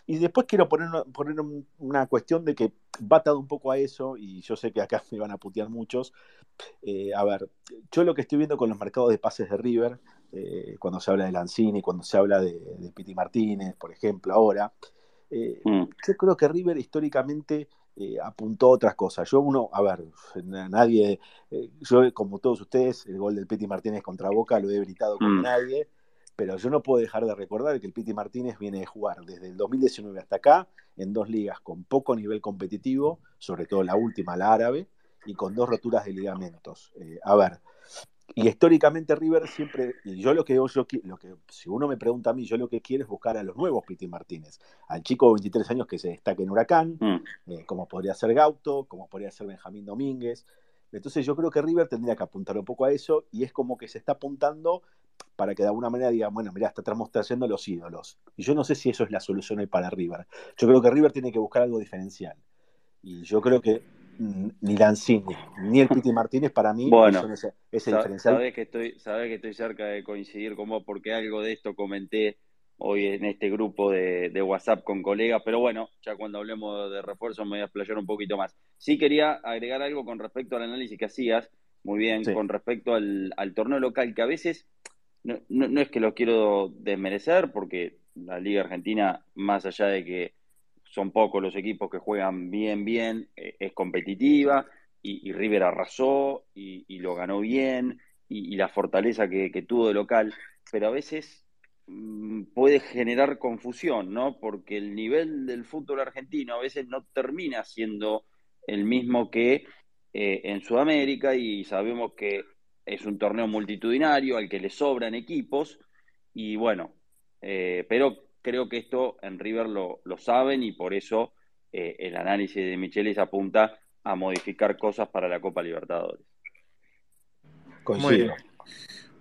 Y después quiero poner, poner un- una cuestión de que va atado un poco a eso, y yo sé que acá me van a putear muchos. Eh, a ver, yo lo que estoy viendo con los mercados de pases de River, eh, cuando se habla de Lanzini, cuando se habla de Piti Martínez, por ejemplo, ahora, eh, Mm. yo creo que River históricamente eh, apuntó a otras cosas. Yo uno, a ver, na- nadie, eh, yo como todos ustedes, el gol del Piti Martínez contra Boca lo he gritado como Mm. nadie, pero yo no puedo dejar de recordar que el Piti Martínez viene de jugar desde el 2019 hasta acá en dos ligas con poco nivel competitivo, sobre todo la última, la árabe, y con dos roturas de ligamentos. A ver, y históricamente River siempre, y yo lo que yo, qui- lo que, si uno me pregunta a mí, yo lo que quiero es buscar a los nuevos Piti Martínez, al chico de 23 años que se destaque en Huracán, Mm. eh, como podría ser Gauto, como podría ser Benjamín Domínguez. Entonces yo creo que River tendría que apuntar un poco a eso y es como que se está apuntando para que de alguna manera digan, bueno, mira, estamos trayendo los ídolos. Y yo no sé si eso es la solución hoy para River. Yo creo que River tiene que buscar algo diferencial. Y yo creo que ni Lanzini ni el Piti Martínez para mí Bueno, son ese, ese diferencial. sabés que estoy, sabés que estoy cerca de coincidir con vos porque algo de esto comenté hoy en este grupo de, de WhatsApp con colegas, pero bueno, ya cuando hablemos de refuerzo me voy a explayar un poquito más. Sí quería agregar algo con respecto al análisis que hacías, muy bien, Sí. con respecto al, al torneo local, que a veces no, no, no es que lo quiero desmerecer, porque la Liga Argentina, más allá de que son pocos los equipos que juegan bien, bien, eh, es competitiva y, y River arrasó y, lo ganó bien y, la fortaleza que, que tuvo de local, pero a veces mm, puede generar confusión, ¿no? Porque el nivel del fútbol argentino a veces no termina siendo el mismo que eh, en Sudamérica y sabemos que es un torneo multitudinario al que le sobran equipos y bueno, eh, pero creo que esto en River lo, lo saben y por eso eh, el análisis de Michelis apunta a modificar cosas para la Copa Libertadores. Muy Coincido. bien.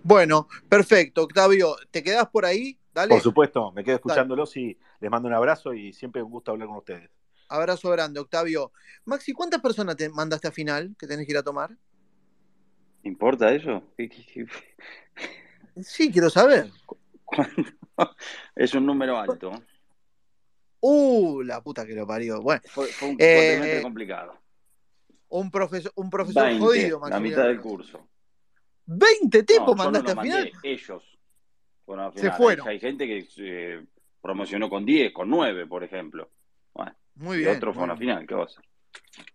Bueno, perfecto. Octavio, ¿te quedás por ahí? Dale. Por supuesto, me quedo Dale. escuchándolos y les mando un abrazo y siempre un gusto hablar con ustedes. Abrazo grande, Octavio. Maxi, ¿cuántas personas te mandaste a final que tenés que ir a tomar? ¿Importa eso? ¿Qué- qué- qué- Sí, quiero saber. Es un número alto. Uh, la puta que lo parió. Bueno, Fue, fue un Eh, complicado. un profesor, un profesor 20, jodido, la Maximiliano. mitad del curso. 20 No, tipos no mandaste los a final. mandé, ellos Se final. Hay- fueron. Hay, gente que eh, promocionó con 10, con 9, por ejemplo. Bueno, Muy y bien. otros muy fueron a final, ¿qué va a hacer?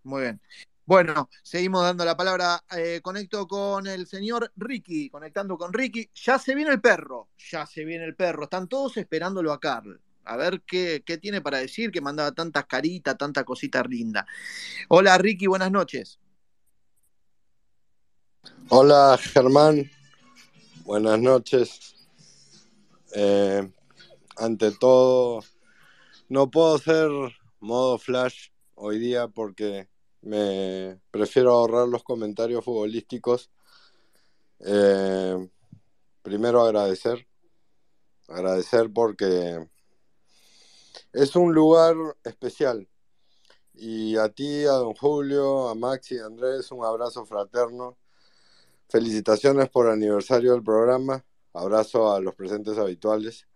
Muy bien. Bueno, seguimos dando la palabra. eh, conecto con el señor Ricky, conectando con Ricky. Ya se viene el perro, ya se viene el perro. Están todos esperándolo a Carl. A ver qué, qué tiene para decir, que mandaba tantas caritas, tanta cosita linda. Hola Ricky, buenas noches. Hola Germán, buenas noches. Eh, ante todo, no puedo hacer modo flash hoy día porque me prefiero ahorrar los comentarios futbolísticos. Eh, primero agradecer, agradecer porque es un lugar especial. Y a ti, a don Julio, a Maxi, a Andrés, un abrazo fraterno. Felicitaciones por el aniversario del programa. Abrazo a los presentes habituales.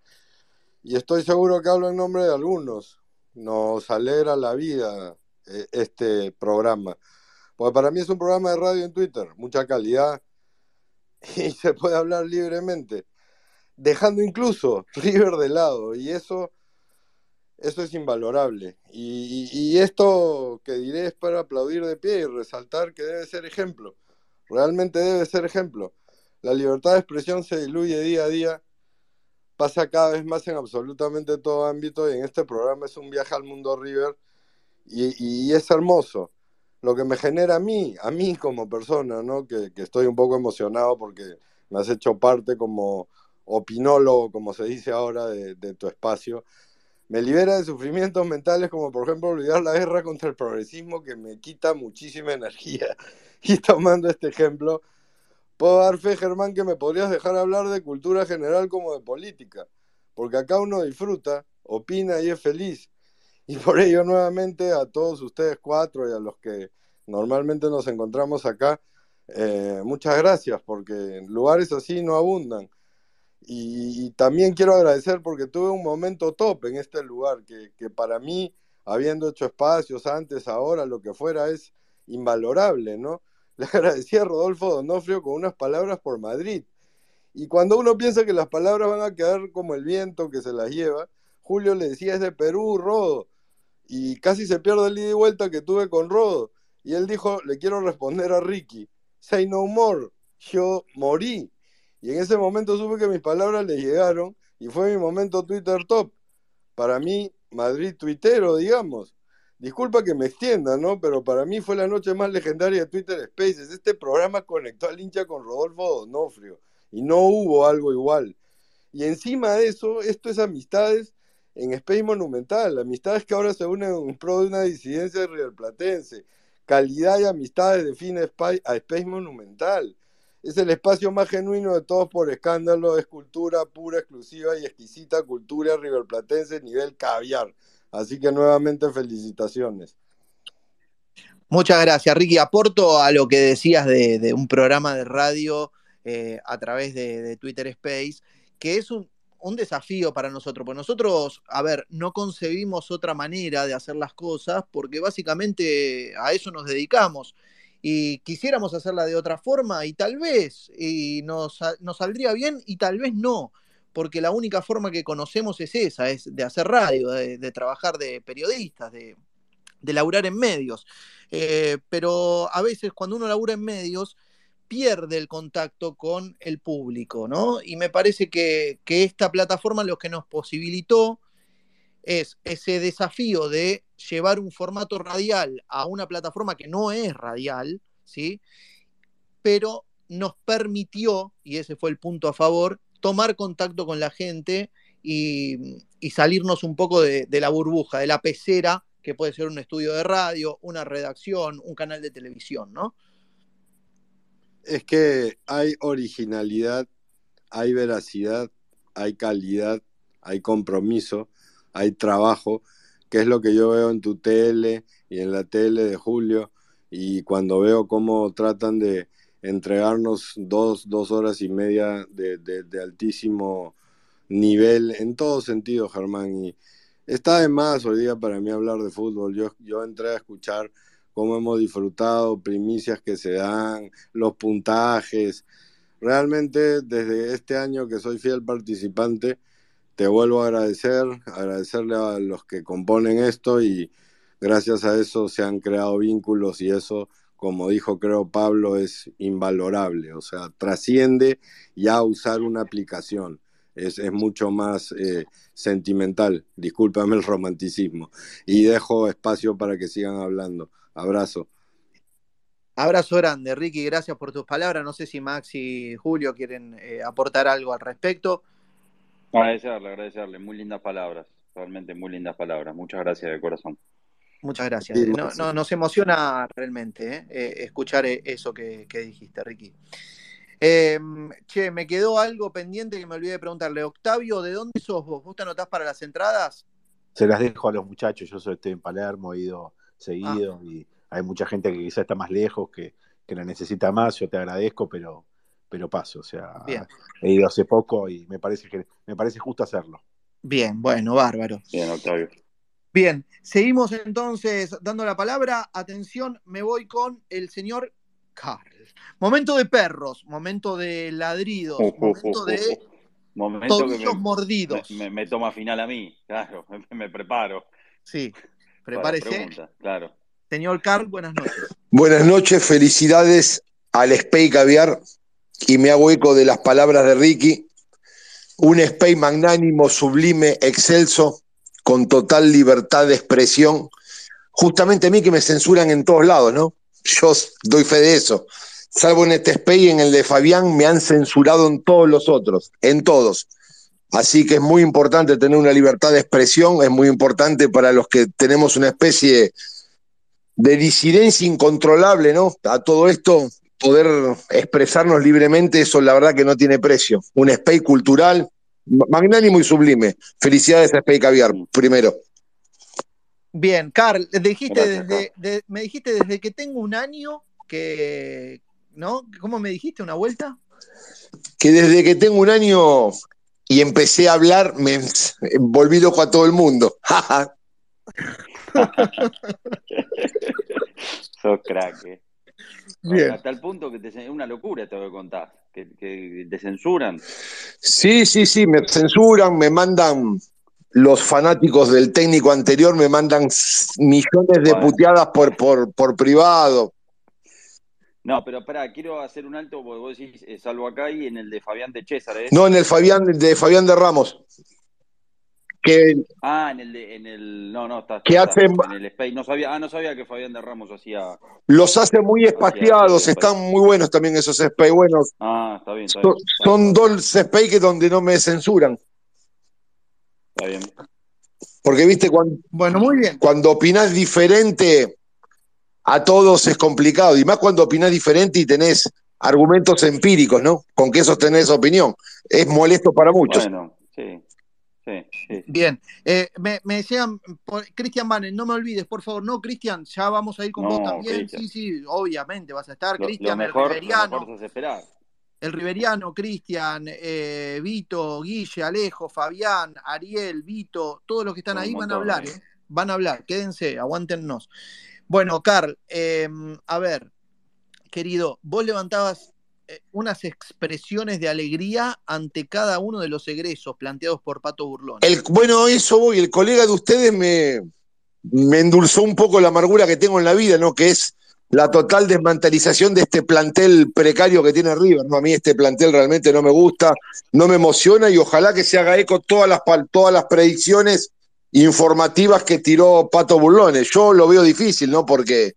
Y estoy seguro que hablo en nombre de algunos. Nos alegra la vida eh, este programa. Porque para mí es un programa de radio en Twitter, mucha calidad y se puede hablar libremente, dejando incluso River de lado. Y eso, eso es invalorable. Y, y- esto que diré es para aplaudir de pie y resaltar que debe ser ejemplo. Realmente debe ser ejemplo. La libertad de expresión se diluye día a día pasa cada vez más en absolutamente todo ámbito y en este programa es un viaje al mundo River y, es hermoso. Lo que me genera a mí, a mí como persona, ¿no? Que, que estoy un poco emocionado porque me has hecho parte como opinólogo, como se dice ahora, de, de tu espacio. Me libera de sufrimientos mentales como por ejemplo olvidar la guerra contra el progresismo que me quita muchísima energía. Y tomando este ejemplo, puedo dar fe, Germán, que me podrías dejar hablar de cultura general como de política, porque acá uno disfruta, opina y es feliz. Y por ello, nuevamente, a todos ustedes cuatro y a los que normalmente nos encontramos acá, eh, muchas gracias, porque lugares así no abundan. Y, también quiero agradecer porque tuve un momento top en este lugar, que, que para mí, habiendo hecho espacios antes, ahora, lo que fuera, es invalorable, ¿no? Le agradecí a Rodolfo Donofrio con unas palabras por Madrid. Y cuando uno piensa que las palabras van a quedar como el viento que se las lleva, Julio le decía es de Perú, Rodo. Y casi se pierde el ida y vuelta que tuve con Rodo. Y él dijo, le quiero responder a Ricky, say no more, yo morí. Y en ese momento supe que mis palabras le llegaron y fue mi momento Twitter top. Para mí, Madrid tuitero, digamos. Disculpa que me extienda, ¿no? Pero para mí fue la noche más legendaria de Twitter Spaces. Este programa conectó al hincha con Rodolfo Donofrio y no hubo algo igual. Y encima de eso, esto es amistades en Space Monumental, amistades que ahora se unen en pro de una disidencia riverplatense. Calidad y amistades define a Space Monumental. Es el espacio más genuino de todos por escándalo, es cultura pura, exclusiva y exquisita cultura riverplatense nivel caviar. Así que nuevamente felicitaciones. Muchas gracias, Ricky. Aporto a lo que decías de, un programa de radio eh, a través de, Twitter Space, que es un, un, desafío para nosotros. Porque nosotros, a ver, no concebimos otra manera de hacer las cosas porque básicamente a eso nos dedicamos. Y quisiéramos hacerla de otra forma y tal vez y nos, saldría bien y tal vez no porque la única forma que conocemos es esa, es de hacer radio, de, de trabajar de periodistas, de, de laburar en medios. Eh, pero a veces cuando uno labura en medios, pierde el contacto con el público, ¿no? Y me parece que, esta plataforma lo que nos posibilitó es ese desafío de llevar un formato radial a una plataforma que no es radial, ¿sí? Pero nos permitió, y ese fue el punto a favor, tomar contacto con la gente y, y salirnos un poco de, la burbuja, de la pecera, que puede ser un estudio de radio, una redacción, un canal de televisión, ¿no? Es que hay originalidad, hay veracidad, hay calidad, hay compromiso, hay trabajo, que es lo que yo veo en tu tele y en la tele de Julio, y cuando veo cómo tratan de, entregarnos dos, dos horas y media de, altísimo nivel en todo sentido, Germán. Y está de más hoy día para mí hablar de fútbol. Yo, yo entré a escuchar cómo hemos disfrutado, primicias que se dan, los puntajes. Realmente desde este año que soy fiel participante, te vuelvo a agradecer, agradecerle a los que componen esto y gracias a eso se han creado vínculos y eso como dijo creo Pablo, es invalorable, o sea, trasciende ya usar una aplicación, es, es mucho más eh, sentimental, discúlpame el romanticismo, y dejo espacio para que sigan hablando. Abrazo. Abrazo grande, Ricky, gracias por tus palabras. No sé si Max y Julio quieren eh, aportar algo al respecto. Agradecerle, agradecerle, muy lindas palabras, realmente muy lindas palabras. Muchas gracias de corazón. Muchas gracias. Sí, no, no, nos emociona realmente ¿eh? Eh, escuchar eso que, que dijiste, Ricky. Eh, che, me quedó algo pendiente que me olvidé de preguntarle. Octavio, ¿de dónde sos vos? ¿Vos te anotás para las entradas? Se las dejo a los muchachos. Yo estoy en Palermo, he ido seguido ah. y hay mucha gente que quizá está más lejos, que, que la necesita más. Yo te agradezco, pero, pero paso. O sea, Bien. he ido hace poco y me parece, que, me parece justo hacerlo. Bien, bueno, bárbaro. Bien, Octavio. Bien, seguimos entonces dando la palabra. Atención, me voy con el señor Carl. Momento de perros, momento de ladridos, uh, momento uh, de momento tobillos me, mordidos. Me, me, toma final a mí, claro, me, me preparo. Sí, prepárese. Pregunta, claro. Señor Carl, buenas noches. Buenas noches, felicidades al Spey Caviar y me hago eco de las palabras de Ricky. un Spey magnánimo, sublime, excelso, con total libertad de expresión. Justamente a mí que me censuran en todos lados, ¿no? Yo doy fe de eso. Salvo en este Spey y en el de Fabián, me han censurado en todos los otros, en todos. Así que es muy importante tener una libertad de expresión, es muy importante para los que tenemos una especie de disidencia incontrolable, ¿no? A todo esto, poder expresarnos libremente, eso la verdad que no tiene precio. Un Spey cultural, magnánimo y sublime. Felicidades a Spey Caviar, primero. Bien, Carl, dijiste Gracias, desde, de- me dijiste desde que tengo un año que, ¿no? ¿Cómo me dijiste? ¿Una vuelta? Que desde que tengo un año y empecé a hablar, me volví loco a todo el mundo. Sos crack, eh. Bien. Hasta el punto que te, es una locura te voy a contar, que, que te censuran. Sí, sí, sí, me censuran, me mandan los fanáticos del técnico anterior, me mandan millones de puteadas por, por, por privado. No, pero espera, quiero hacer un alto porque vos decís, eh, salvo acá y en el de Fabián de César, ¿eh? No, en el Fabián de Fabián de Ramos. Que Ah, en el de, en el, no, no, está, está, Que hacen- en el Space. No sabía, ah, no sabía que Fabián de Ramos hacía. los hace muy espaciados, están muy buenos también esos spay. Bueno, Ah, está bien, está son, bien, está, son dos spay que donde no me censuran. está bien. Porque viste, cuando, Bueno, muy bien. cuando opinás diferente a todos es complicado. Y más cuando opinás diferente y tenés argumentos empíricos, ¿no? Con que sostenés opinión. Es molesto para muchos. Bueno, sí, sí, sí. Bien. Eh, me, me decían, Cristian Banen, no me olvides, por favor. No, Cristian, ya vamos a ir con vos también. Sí, sí, obviamente vas a estar. Cristian, el mejor, lo Riveriano. El Riveriano, Cristian, eh, Vito, Guille, Alejo, Fabián, Ariel, Vito, todos los que están un ahí van a hablar, eh. ¿eh? Van a hablar, quédense, aguántennos. Bueno, Carl, eh, a ver, querido, vos levantabas eh, unas expresiones de alegría ante cada uno de los egresos planteados por Pato Burlón. El, bueno, eso voy. El colega de ustedes me, me endulzó un poco la amargura que tengo en la vida, ¿no? Que es la total desmantelización de este plantel precario que tiene River, ¿no? A mí este plantel realmente no me gusta, no me emociona y ojalá que se haga eco todas las, todas las predicciones informativas que tiró Pato Burlones. Yo lo veo difícil, ¿no? Porque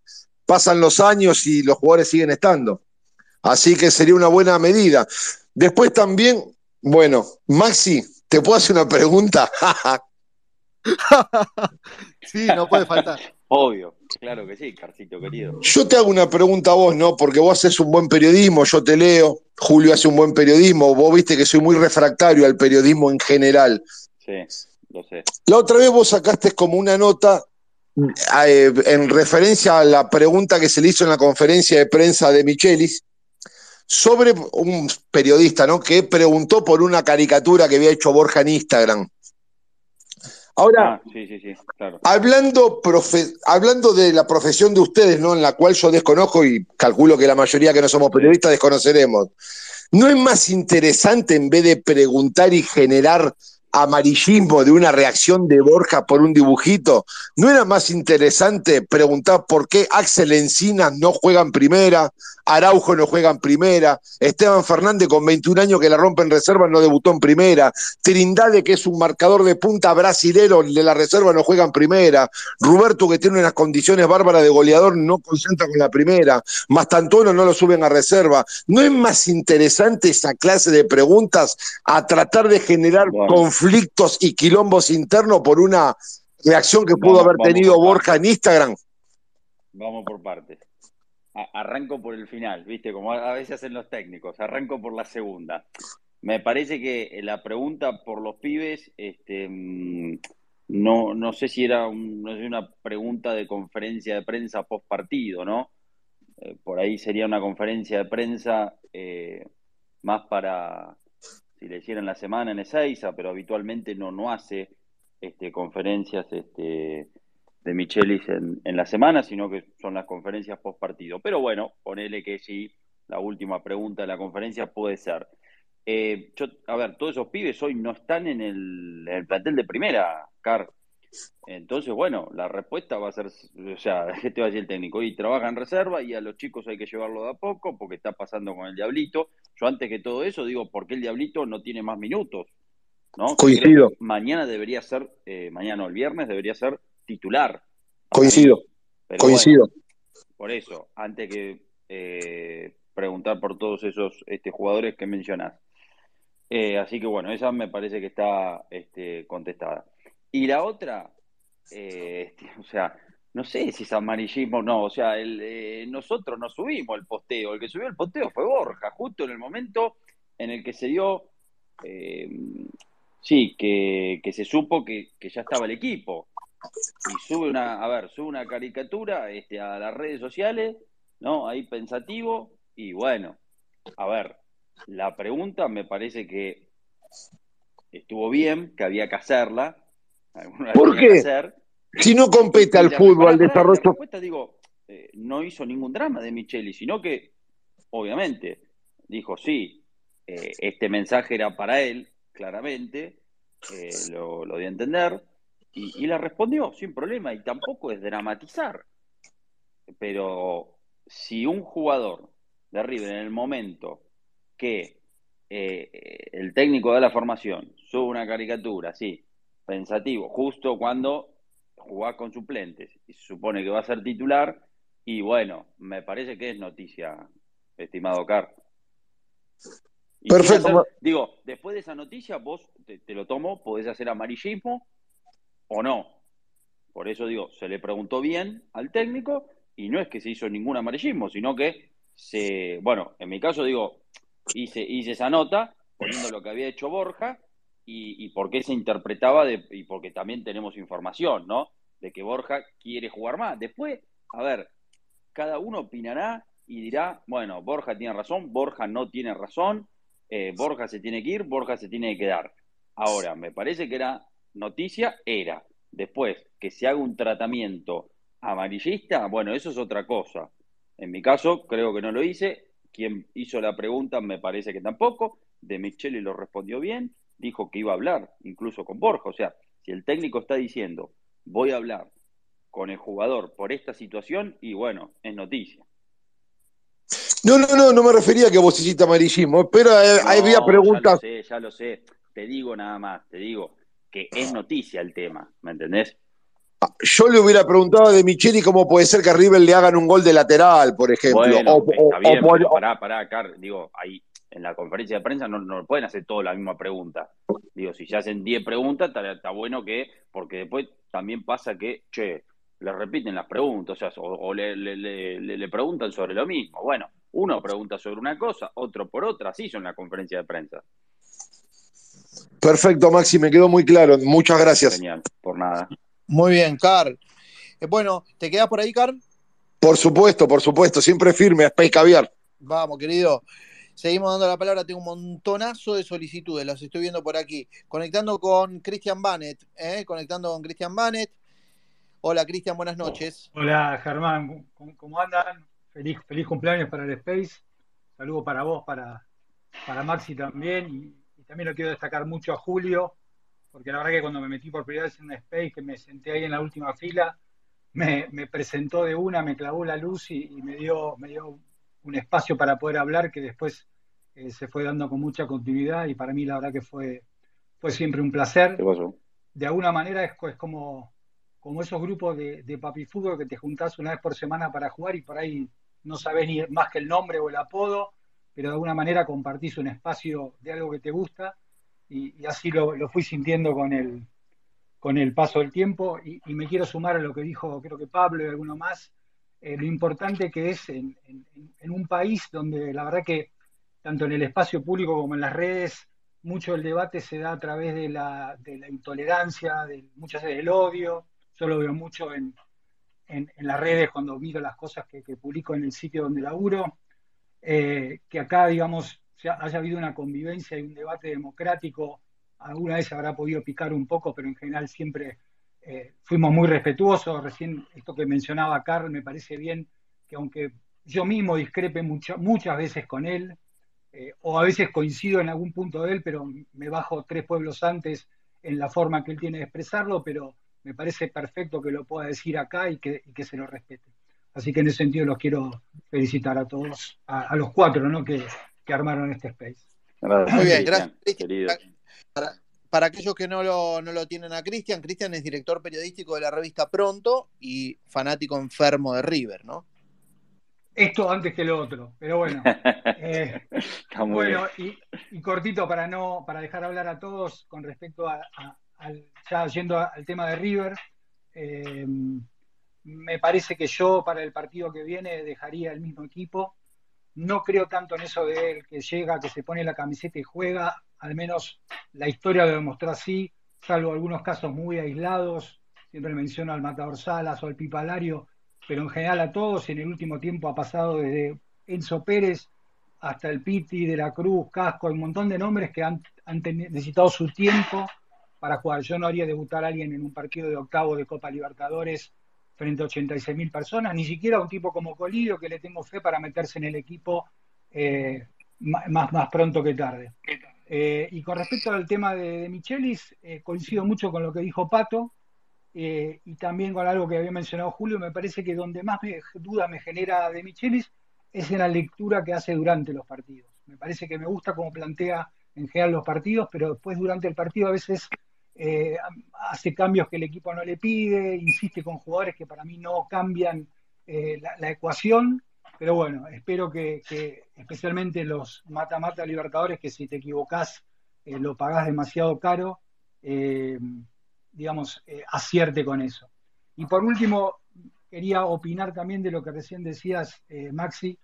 pasan los años y los jugadores siguen estando. Así que sería una buena medida. Después también, bueno, Maxi, ¿te puedo hacer una pregunta? sí, no puede faltar. Obvio, claro que sí, Carcito querido. Yo te hago una pregunta a vos, ¿no? Porque vos haces un buen periodismo, yo te leo, Julio hace un buen periodismo, vos viste que soy muy refractario al periodismo en general. Sí, La otra vez vos sacaste como una nota eh, en referencia a la pregunta que se le hizo en la conferencia de prensa de Michelis sobre un periodista, ¿no? Que preguntó por una caricatura que había hecho Borja en Instagram. Ahora, Ah, sí, sí, sí, claro. Hablando, profe- hablando de la profesión de ustedes, ¿no? En la cual yo desconozco y calculo que la mayoría que no somos periodistas desconoceremos. ¿No es más interesante en vez de preguntar y generar amarillismo de una reacción de Borja por un dibujito? ¿No era más interesante preguntar por qué Axel Encinas no juega en primera, Araujo no juega en primera, Esteban Fernández con 21 años que la rompe en reserva no debutó en primera, Trindade que es un marcador de punta brasilero de la reserva no juega en primera, Roberto que tiene unas condiciones bárbaras de goleador no concentra con la primera, Mastantuono no lo suben a reserva. ¿No es más interesante esa clase de preguntas a tratar de generar Bueno. Conflictos y quilombos internos por una reacción que pudo Vamos- haber vamos tenido Borja en Instagram? Vamos por partes. Arranco por el final, ¿viste? Como a veces hacen los técnicos. Arranco por la segunda. Me parece que la pregunta por los pibes, este, mm, no, no sé si era un- no sé, una pregunta de conferencia de prensa post partido, ¿no? Eh, por ahí sería una conferencia de prensa eh, más para si le hicieran la semana en Ezeiza, pero habitualmente no, no hace este, conferencias este, de Michelis en, en la semana, sino que son las conferencias post partido. Pero bueno, ponele que sí, la última pregunta de la conferencia puede ser. Eh, yo, a ver, todos esos pibes hoy no están en el, en el plantel de primera, Car. Entonces, bueno, la respuesta va a ser, o sea, ¿qué te va a decir el técnico? Y trabaja en reserva y a los chicos hay que llevarlo de a poco porque está pasando con el Diablito. Yo antes que todo eso digo, ¿por qué el Diablito no tiene más minutos? ¿no? Coincido. mañana debería ser, eh, mañana o el viernes debería ser titular. Coincido. Pero Coincido. bueno, por eso, antes que eh, preguntar por todos esos este, jugadores que mencionás. Eh, así que bueno, esa me parece que está este, contestada. Y la otra, eh, este, o sea, no sé si es amarillismo o no, o sea, eh, nosotros no subimos el posteo, el que subió el posteo fue Borja, justo en el momento en el que se dio, eh, sí, que, que se supo que, que ya estaba el equipo. Y sube una, a ver, sube una caricatura este, a las redes sociales, ¿no? Ahí pensativo, y bueno, a ver, la pregunta me parece que estuvo bien, que había que hacerla. ¿Por qué? hacer. Si no compete Y al fútbol, al desarrollo. La respuesta, digo, eh, no hizo ningún drama de Micheli, sino que, obviamente, dijo, sí, eh, este mensaje era para él, claramente, eh, lo, lo dio a entender, y, y la respondió sin problema, y tampoco es dramatizar. Pero si un jugador de River en el momento que eh, el técnico de la formación sube una caricatura, sí, pensativo, justo cuando jugás con suplentes y se supone que va a ser titular, y bueno, me parece que es noticia, estimado Car. Y Perfecto. hacer- digo, después de esa noticia, vos te, te lo tomo, podés hacer amarillismo o no. Por eso digo, se le preguntó bien al técnico y no es que se hizo ningún amarillismo, sino que se, bueno, en mi caso digo, hice, hice esa nota poniendo lo que había hecho Borja y, y por qué se interpretaba de, y porque también tenemos información, ¿no? De que Borja quiere jugar más. Después, a ver, cada uno opinará y dirá, bueno, Borja tiene razón, Borja no tiene razón, eh, Borja se tiene que ir, Borja se tiene que quedar. Ahora, me parece que era noticia, era. Después, que se haga un tratamiento amarillista, bueno, eso es otra cosa. En mi caso, creo que no lo hice. Quien hizo la pregunta me parece que tampoco. De Micheli lo respondió bien, dijo que iba a hablar, incluso con Borja. O sea, si el técnico está diciendo, voy a hablar con el jugador por esta situación, y bueno, es noticia. No, no, no, no me refería a que vos hiciste amarillismo, pero eh, No, había ya lo preguntas. sé, ya lo sé. Te digo nada más, te digo que es noticia el tema, ¿me entendés? Yo le hubiera preguntado a De Micheli cómo puede ser que a River le hagan un gol de lateral, por ejemplo. Bueno, o, o- está o bien, pero pará, pará, Car, digo, ahí en la conferencia de prensa no, no pueden hacer toda la misma pregunta. Digo, si se hacen 10 preguntas, está, bueno que, porque después también pasa que, che, le repiten las preguntas, o sea, o, o le, le- le- preguntan sobre lo mismo. Bueno, uno pregunta sobre una cosa, otro por otra, así son las conferencias de prensa. Perfecto, Maxi, me quedó muy claro. Muchas gracias. Genial, por nada. Muy bien, Car. Eh, bueno, ¿te quedás por ahí, Car? Por supuesto, por supuesto, siempre firme Space Caviar. Vamos, querido. Seguimos dando la palabra. Tengo un montonazo de solicitudes, las estoy viendo por aquí. Conectando con Cristian Banet, ¿eh? Conectando con Cristian Banet. Hola, Cristian, buenas noches. Hola Germán, ¿cómo, cómo andan? Feliz, feliz cumpleaños para el Space. Saludo para vos, para, para Maxi también. Y, y también lo quiero destacar mucho a Julio, porque la verdad que cuando me metí por primera vez en un Space, que me senté ahí en la última fila, me, me presentó de una, me clavó la luz y, y me, dio, me dio un espacio para poder hablar que después eh, se fue dando con mucha continuidad y para mí la verdad que fue, fue siempre un placer. ¿Qué pasó? De alguna manera es, es como, como esos grupos de, de papi fútbol que te juntás una vez por semana para jugar y por ahí no sabés ni más que el nombre o el apodo, pero de alguna manera compartís un espacio de algo que te gusta y, y así lo, lo fui sintiendo con el, con el paso del tiempo y, y me quiero sumar a lo que dijo creo que Pablo y alguno más, eh, lo importante que es en, un país donde la verdad que tanto en el espacio público como en las redes, mucho del debate se da a través de la, de la intolerancia, de, muchas veces del odio. Yo lo veo mucho en, las redes cuando miro las cosas que, publico en el sitio donde laburo. Eh, que acá, digamos, haya habido una convivencia y un debate democrático. Alguna vez habrá podido picar un poco, pero en general siempre eh, fuimos muy respetuosos. Recién esto que mencionaba Carl, me parece bien que aunque yo mismo discrepe mucha- muchas veces con él, eh, o a veces coincido en algún punto de él, pero me bajo tres pueblos antes en la forma que él tiene de expresarlo, pero me parece perfecto que lo pueda decir acá y que, y que se lo respete. Así que en ese sentido los quiero felicitar a todos, a, a los cuatro ¿no? que, que armaron este space. Gracias, Muy bien, gracias. Para, para aquellos que no lo, no lo tienen a Cristian, Cristian es director periodístico de la revista Pronto y fanático enfermo de River, ¿no? Esto antes que lo otro, pero bueno. Eh, Está muy bueno, bien. y, y cortito para no, para dejar hablar a todos con respecto a, a- al, ya yendo a- al tema de River, eh, me parece que yo para el partido que viene dejaría el mismo equipo. No creo tanto en eso de él que llega, que se pone la camiseta y juega, al menos la historia lo demostró así, salvo algunos casos muy aislados. Siempre menciono al Matador Salas o al Pipalario, pero en general a todos. Y en el último tiempo ha pasado desde Enzo Pérez hasta el Piti, De la Cruz, Casco, un montón de nombres que han, necesitado su tiempo para jugar. Yo no haría debutar a alguien en un partido de octavo de Copa Libertadores frente a 86 mil personas, ni siquiera un tipo como Colillo, que le tengo fe para meterse en el equipo eh, más, más pronto que tarde. Eh, y con respecto al tema de, de Michelis, eh, coincido mucho con lo que dijo Pato eh, y también con algo que había mencionado Julio. Me parece que donde más me- duda me genera de Michelis es en la lectura que hace durante los partidos. Me parece que me gusta cómo plantea en general los partidos, pero después durante el partido a veces eh, hace cambios que el equipo no le pide, insiste con jugadores que para mí no cambian la, la ecuación, pero bueno, espero que, que especialmente los mata-mata libertadores, que si te equivocás eh, lo pagás demasiado caro, eh, digamos, eh, acierte con eso. Y por último, quería opinar también de lo que recién decías, eh, Maxi,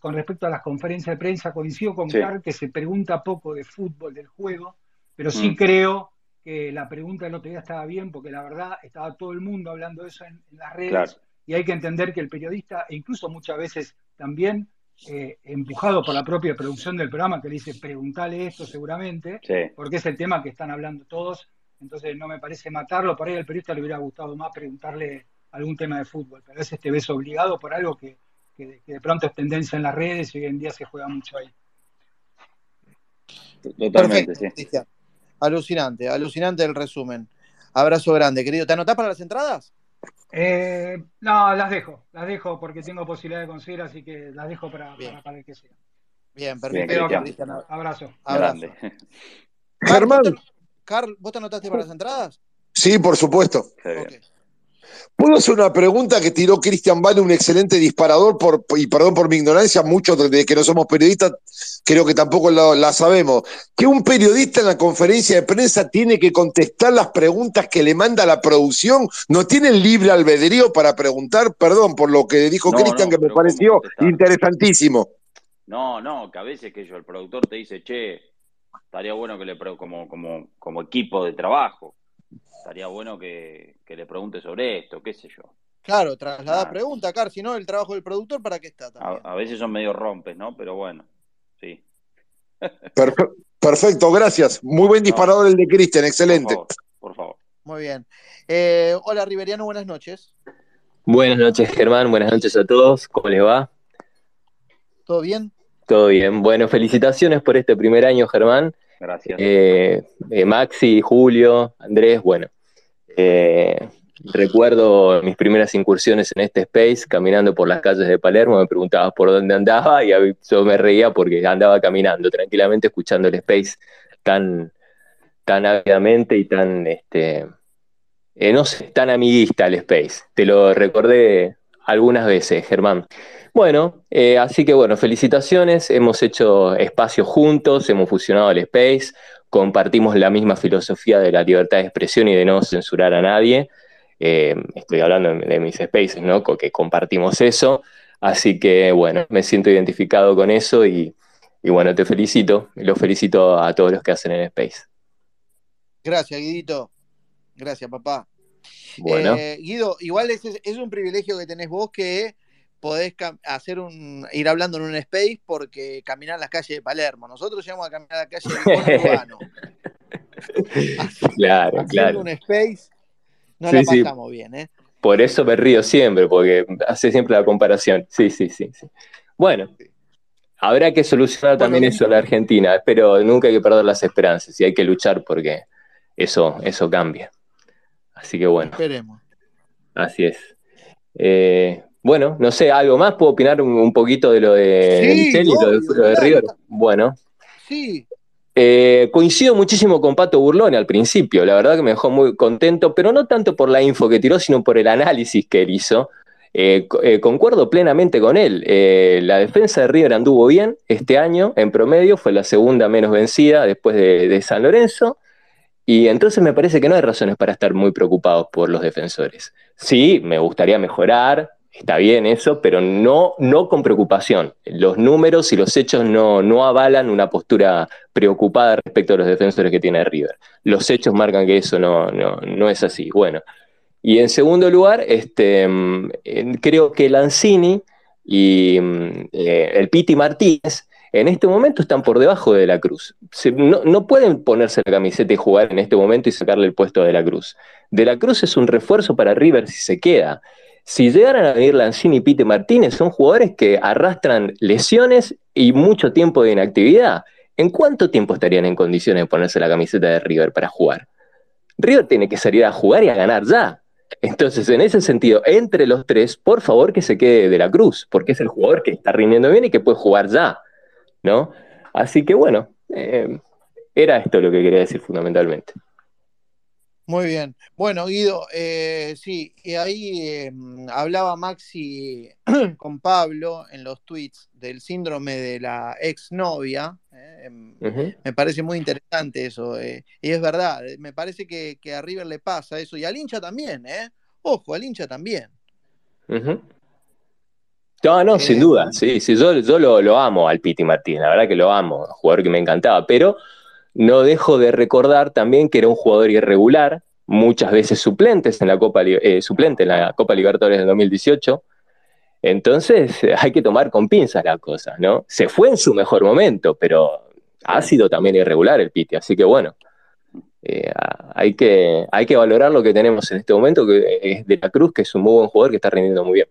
con respecto a las conferencias de prensa. Coincido con Sí. Carl que se pregunta poco de fútbol, del juego, pero sí Mm. creo que la pregunta del otro día estaba bien, porque la verdad estaba todo el mundo hablando de eso en, en las redes, Claro. Y hay que entender que el periodista, e incluso muchas veces también eh, empujado por la propia producción del programa, que le dice, preguntale esto seguramente, Sí. porque es el tema que están hablando todos, entonces no me parece matarlo, por ahí al periodista le hubiera gustado más preguntarle algún tema de fútbol, pero a veces te ves obligado por algo que, que- que de pronto es tendencia en las redes y hoy en día se juega mucho ahí. Totalmente, Perfecto, sí. Cristian. Alucinante, alucinante el resumen. Abrazo grande, querido. ¿Te anotás para las entradas? Eh, no, las dejo, las dejo porque tengo posibilidad de conseguir, así que las dejo para, para, para el que sea. Bien, Bien, perfecto. Cristian. Abrazo. Abrazo. Grande. Carl, ¿vos Germán, te, Carl, ¿vos te anotaste para las entradas? sí, por supuesto. Qué bien. Ok. ¿Puedo hacer una pregunta que tiró Cristian Vale, un excelente disparador, por, y perdón por mi ignorancia, muchos de que no somos periodistas, creo que tampoco la, la sabemos. Que un periodista en la conferencia de prensa tiene que contestar las preguntas que le manda la producción, no tiene libre albedrío para preguntar, perdón por lo que dijo No, Cristian, no, que me pero ¿cómo pareció interesantísimo. No, no, que a veces que yo, el productor te dice, che, estaría bueno que le como, como, como equipo de trabajo, estaría bueno que, que le pregunte sobre esto, qué sé yo. Claro, trasladá Ah. pregunta, Carl. Si no, el trabajo del productor, ¿para qué está A, también? a veces son medio rompes, ¿no? Pero bueno, sí. Perfe- perfecto, gracias. Muy buen No, disparador el de Cristian, por excelente. favor, por favor. Muy bien. Eh, hola, Riveriano, buenas noches. Buenas noches, Germán. Buenas noches a todos. ¿Cómo les va? ¿Todo bien? Todo bien. Bueno, felicitaciones por este primer año, Germán. Gracias. Eh, eh, Maxi, Julio, Andrés, bueno. eh, recuerdo mis primeras incursiones en este space, caminando por las calles de Palermo, me preguntabas por dónde andaba y yo me reía porque andaba caminando tranquilamente, escuchando el space tan, tan ávidamente y tan, este, no sé, tan amiguista el space. Te lo recordé algunas veces, Germán. Bueno, eh, así que bueno, felicitaciones, hemos hecho espacios juntos, hemos fusionado el space, compartimos la misma filosofía de la libertad de expresión y de no censurar a nadie. Eh, estoy hablando de, mis spaces, ¿no? Que compartimos eso. Así que bueno, me siento identificado con eso y, y bueno, te felicito. Los felicito a todos los que hacen el space. Gracias, Guidito. Gracias, papá. Bueno, Eh, Guido, igual es, es un privilegio que tenés vos que podés hacer un, ir hablando en un space porque caminar las calles de Palermo. Nosotros llegamos a caminar la calle de Urbano. claro, Haciendo claro. un space, no Sí, la sí. pasamos bien, ¿eh? Por eso me río siempre, porque hace siempre la comparación. Sí, sí, sí, sí. Bueno, habrá que solucionar Bueno, también eso en la Argentina, pero nunca hay que perder las esperanzas y hay que luchar porque eso, eso cambia. Así que bueno, esperemos. así es. Eh, bueno, no sé, algo más, ¿puedo opinar un, un poquito de lo de Sí, Micheli, lo de, lo River? Bueno, Sí, Eh, coincido muchísimo con Pato Burlone al principio, la verdad que me dejó muy contento, pero no tanto por la info que tiró, sino por el análisis que él hizo. Eh, co- eh, concuerdo plenamente con él. Eh, la defensa de River anduvo bien este año, en promedio, fue la segunda menos vencida después de, de San Lorenzo. Y entonces me parece que no hay razones para estar muy preocupados por los defensores. Sí, me gustaría mejorar, está bien eso, pero no, no con preocupación. Los números y los hechos no, no avalan una postura preocupada respecto a los defensores que tiene River. Los hechos marcan que eso no, no, no es así. Bueno, y en segundo lugar, este, mm, eh, creo que Lanzini y mm, eh, el Piti Martínez en este momento están por debajo de la Cruz. No, no pueden ponerse la camiseta y jugar en este momento y sacarle el puesto De la Cruz. De la Cruz es un refuerzo para River si se queda. Si llegaran a venir Lanzini y Piti Martínez, son jugadores que arrastran lesiones y mucho tiempo de inactividad. ¿En cuánto tiempo estarían en condiciones de ponerse la camiseta de River para jugar? River tiene que salir a jugar y a ganar ya. Entonces, en ese sentido, entre los tres, por favor que se quede de la Cruz, porque es el jugador que está rindiendo bien y que puede jugar ya, ¿no? Así que bueno, eh, era esto lo que quería decir fundamentalmente. Muy bien. Bueno, Guido, eh, sí, y ahí eh, hablaba Maxi con Pablo en los tweets del síndrome de la exnovia. eh, em, me parece muy interesante eso. eh, y es verdad, eh, me parece que, que a River le pasa eso. Y al hincha también, ¿eh? Ojo, al hincha también. No, no, sin Eh, duda, sí, sí, yo, yo lo, lo amo al Piti Martínez, la verdad que lo amo, jugador que me encantaba, pero no dejo de recordar también que era un jugador irregular, muchas veces suplentes en la Copa, eh, suplente en la Copa Libertadores del 2018, entonces eh, hay que tomar con pinzas las cosas, ¿no? Se fue en su mejor momento, pero ha sido también irregular el Piti, así que bueno, eh, hay que, hay que valorar lo que tenemos en este momento, que es de la Cruz, que es un muy buen jugador que está rindiendo muy bien.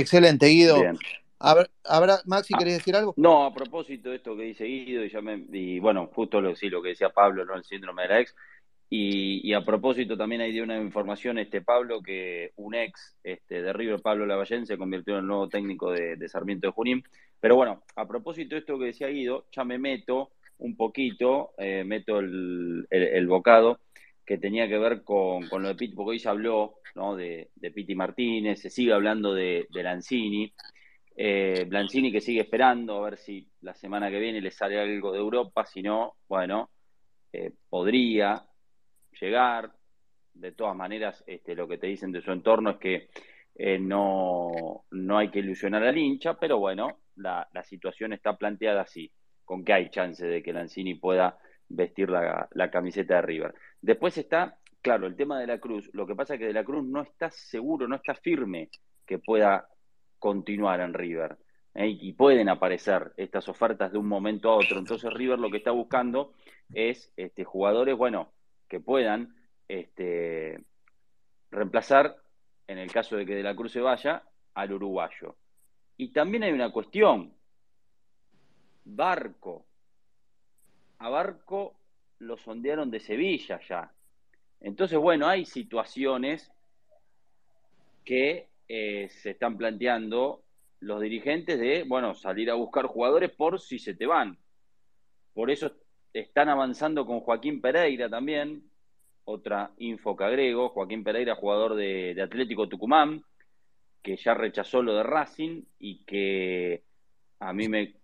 Excelente, Guido. Bien. Habrá, habrá- Maxi, ¿querés decir algo? No, a propósito de esto que dice Guido, y, ya me- y bueno, justo lo, sí, lo que decía Pablo, ¿no? El síndrome de la ex. Y, y a propósito también hay de una información, este Pablo, que un ex este, de River, Pablo Lavallén, se convirtió en el nuevo técnico de, de Sarmiento de Junín. Pero bueno, a propósito de esto que decía Guido, ya me meto un poquito, eh, meto el, el- el bocado que tenía que ver con, con lo de Piti, porque hoy se habló ¿no? de, de Piti Martínez, se sigue hablando de, de Lanzini. Eh, que sigue esperando a ver si la semana que viene le sale algo de Europa, si no, bueno, eh, podría llegar. De todas maneras, este, lo que te dicen de su entorno es que eh, no, no hay que ilusionar al hincha, pero bueno, la, la situación está planteada así, con que hay chance de que Lanzini pueda vestir la, camiseta de River. Después está, claro, el tema de la Cruz. Lo que pasa es que de la Cruz no está seguro, no está firme que pueda continuar en River. ¿eh? Y pueden aparecer estas ofertas de un momento a otro. Entonces River lo que está buscando es este, jugadores, bueno, que puedan este, reemplazar, en el caso de que De la Cruz se vaya, al uruguayo. Y también hay una cuestión. Barco. A Barco lo sondearon de Sevilla ya. Entonces, bueno, hay situaciones que eh, se están planteando los dirigentes de, bueno, salir a buscar jugadores por si se te van. Por eso están avanzando con Joaquín Pereira también, otra info que agrego, Joaquín Pereira, jugador de, de Atlético Tucumán, que ya rechazó lo de Racing y que a mí me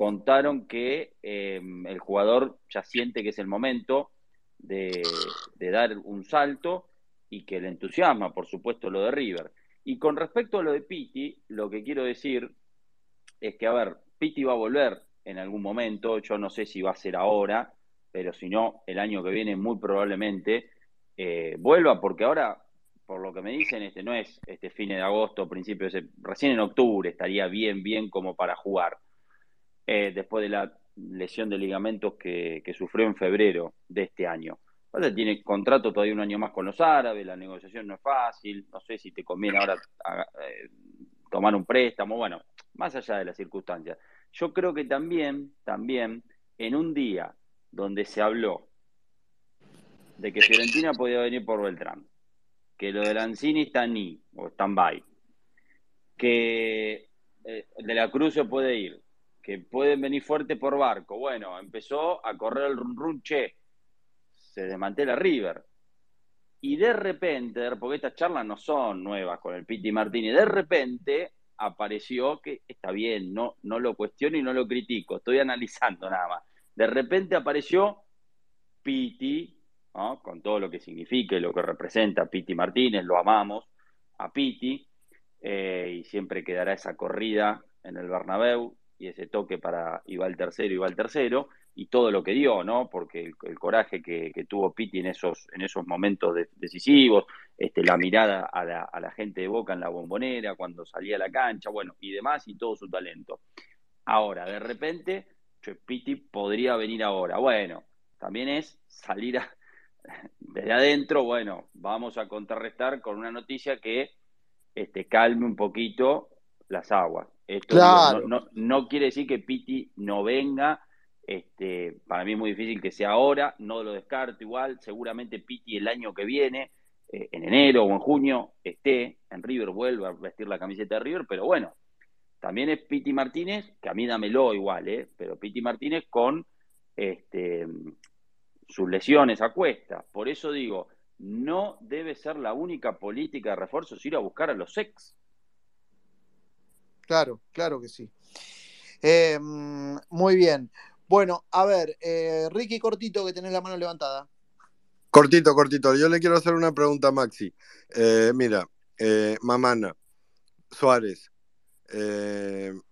contaron que eh, el jugador ya siente que es el momento de, dar un salto y que le entusiasma, por supuesto, lo de River. Y con respecto a lo de Piti, lo que quiero decir es que, a ver, Piti va a volver en algún momento, yo no sé si va a ser ahora, pero si no, el año que viene muy probablemente eh, vuelva, porque ahora, por lo que me dicen, este no es este fin de agosto, principio de sep- recién en octubre estaría bien, bien como para jugar, eh, después de la lesión de ligamentos que, sufrió en febrero de este año. Tiene contrato todavía un año más con los árabes, la negociación no es fácil, no sé si te conviene ahora eh, tomar un préstamo, bueno, más allá de las circunstancias. Yo creo que también, también, en un día donde se habló de que Fiorentina podía venir por Beltrán, que lo de Lanzini está ni o stand-by, que eh, de la Cruz se puede ir, pueden venir fuerte por barco. Bueno, empezó a correr el run run, che, se desmantela River. Y de repente, porque estas charlas no son nuevas con el Piti Martínez, de repente apareció que está bien, no, no lo cuestiono y no lo critico, estoy analizando nada más. De repente apareció Piti, con todo lo que significa y lo que representa Piti Martínez, lo amamos a Piti, eh, y siempre quedará esa corrida en el Bernabéu y ese toque para iba el tercero, iba el tercero, y todo lo que dio, ¿no? Porque el, coraje que, tuvo Piti en esos, en esos momentos decisivos, este, la mirada a la, gente de Boca en la bombonera, cuando salía a la cancha, bueno, y demás, y todo su talento. Ahora, de repente, Piti podría venir ahora. Bueno, también es salir desde adentro, bueno, vamos a contrarrestar con una noticia que este, calme un poquito las aguas. Esto no, no, quiere decir que Piti no venga. Este, para mí es muy difícil que sea ahora, no lo descarto igual. Seguramente Piti el año que viene, eh, en enero o en junio, esté en River, vuelva a vestir la camiseta de River, pero bueno, también es Piti Martínez, que a mí dámelo igual, ¿eh? pero Piti Martínez con este, sus lesiones a cuesta. Por eso digo, no debe ser la única política de refuerzos ir a buscar a los ex. Claro, claro que sí. Em, muy bien. Bueno, a ver, eh, Ricky Cortito, que tenés la mano levantada. Cortito, cortito. Yo le quiero hacer una pregunta a Maxi. Eh, mira, eh, Mamana, Suárez,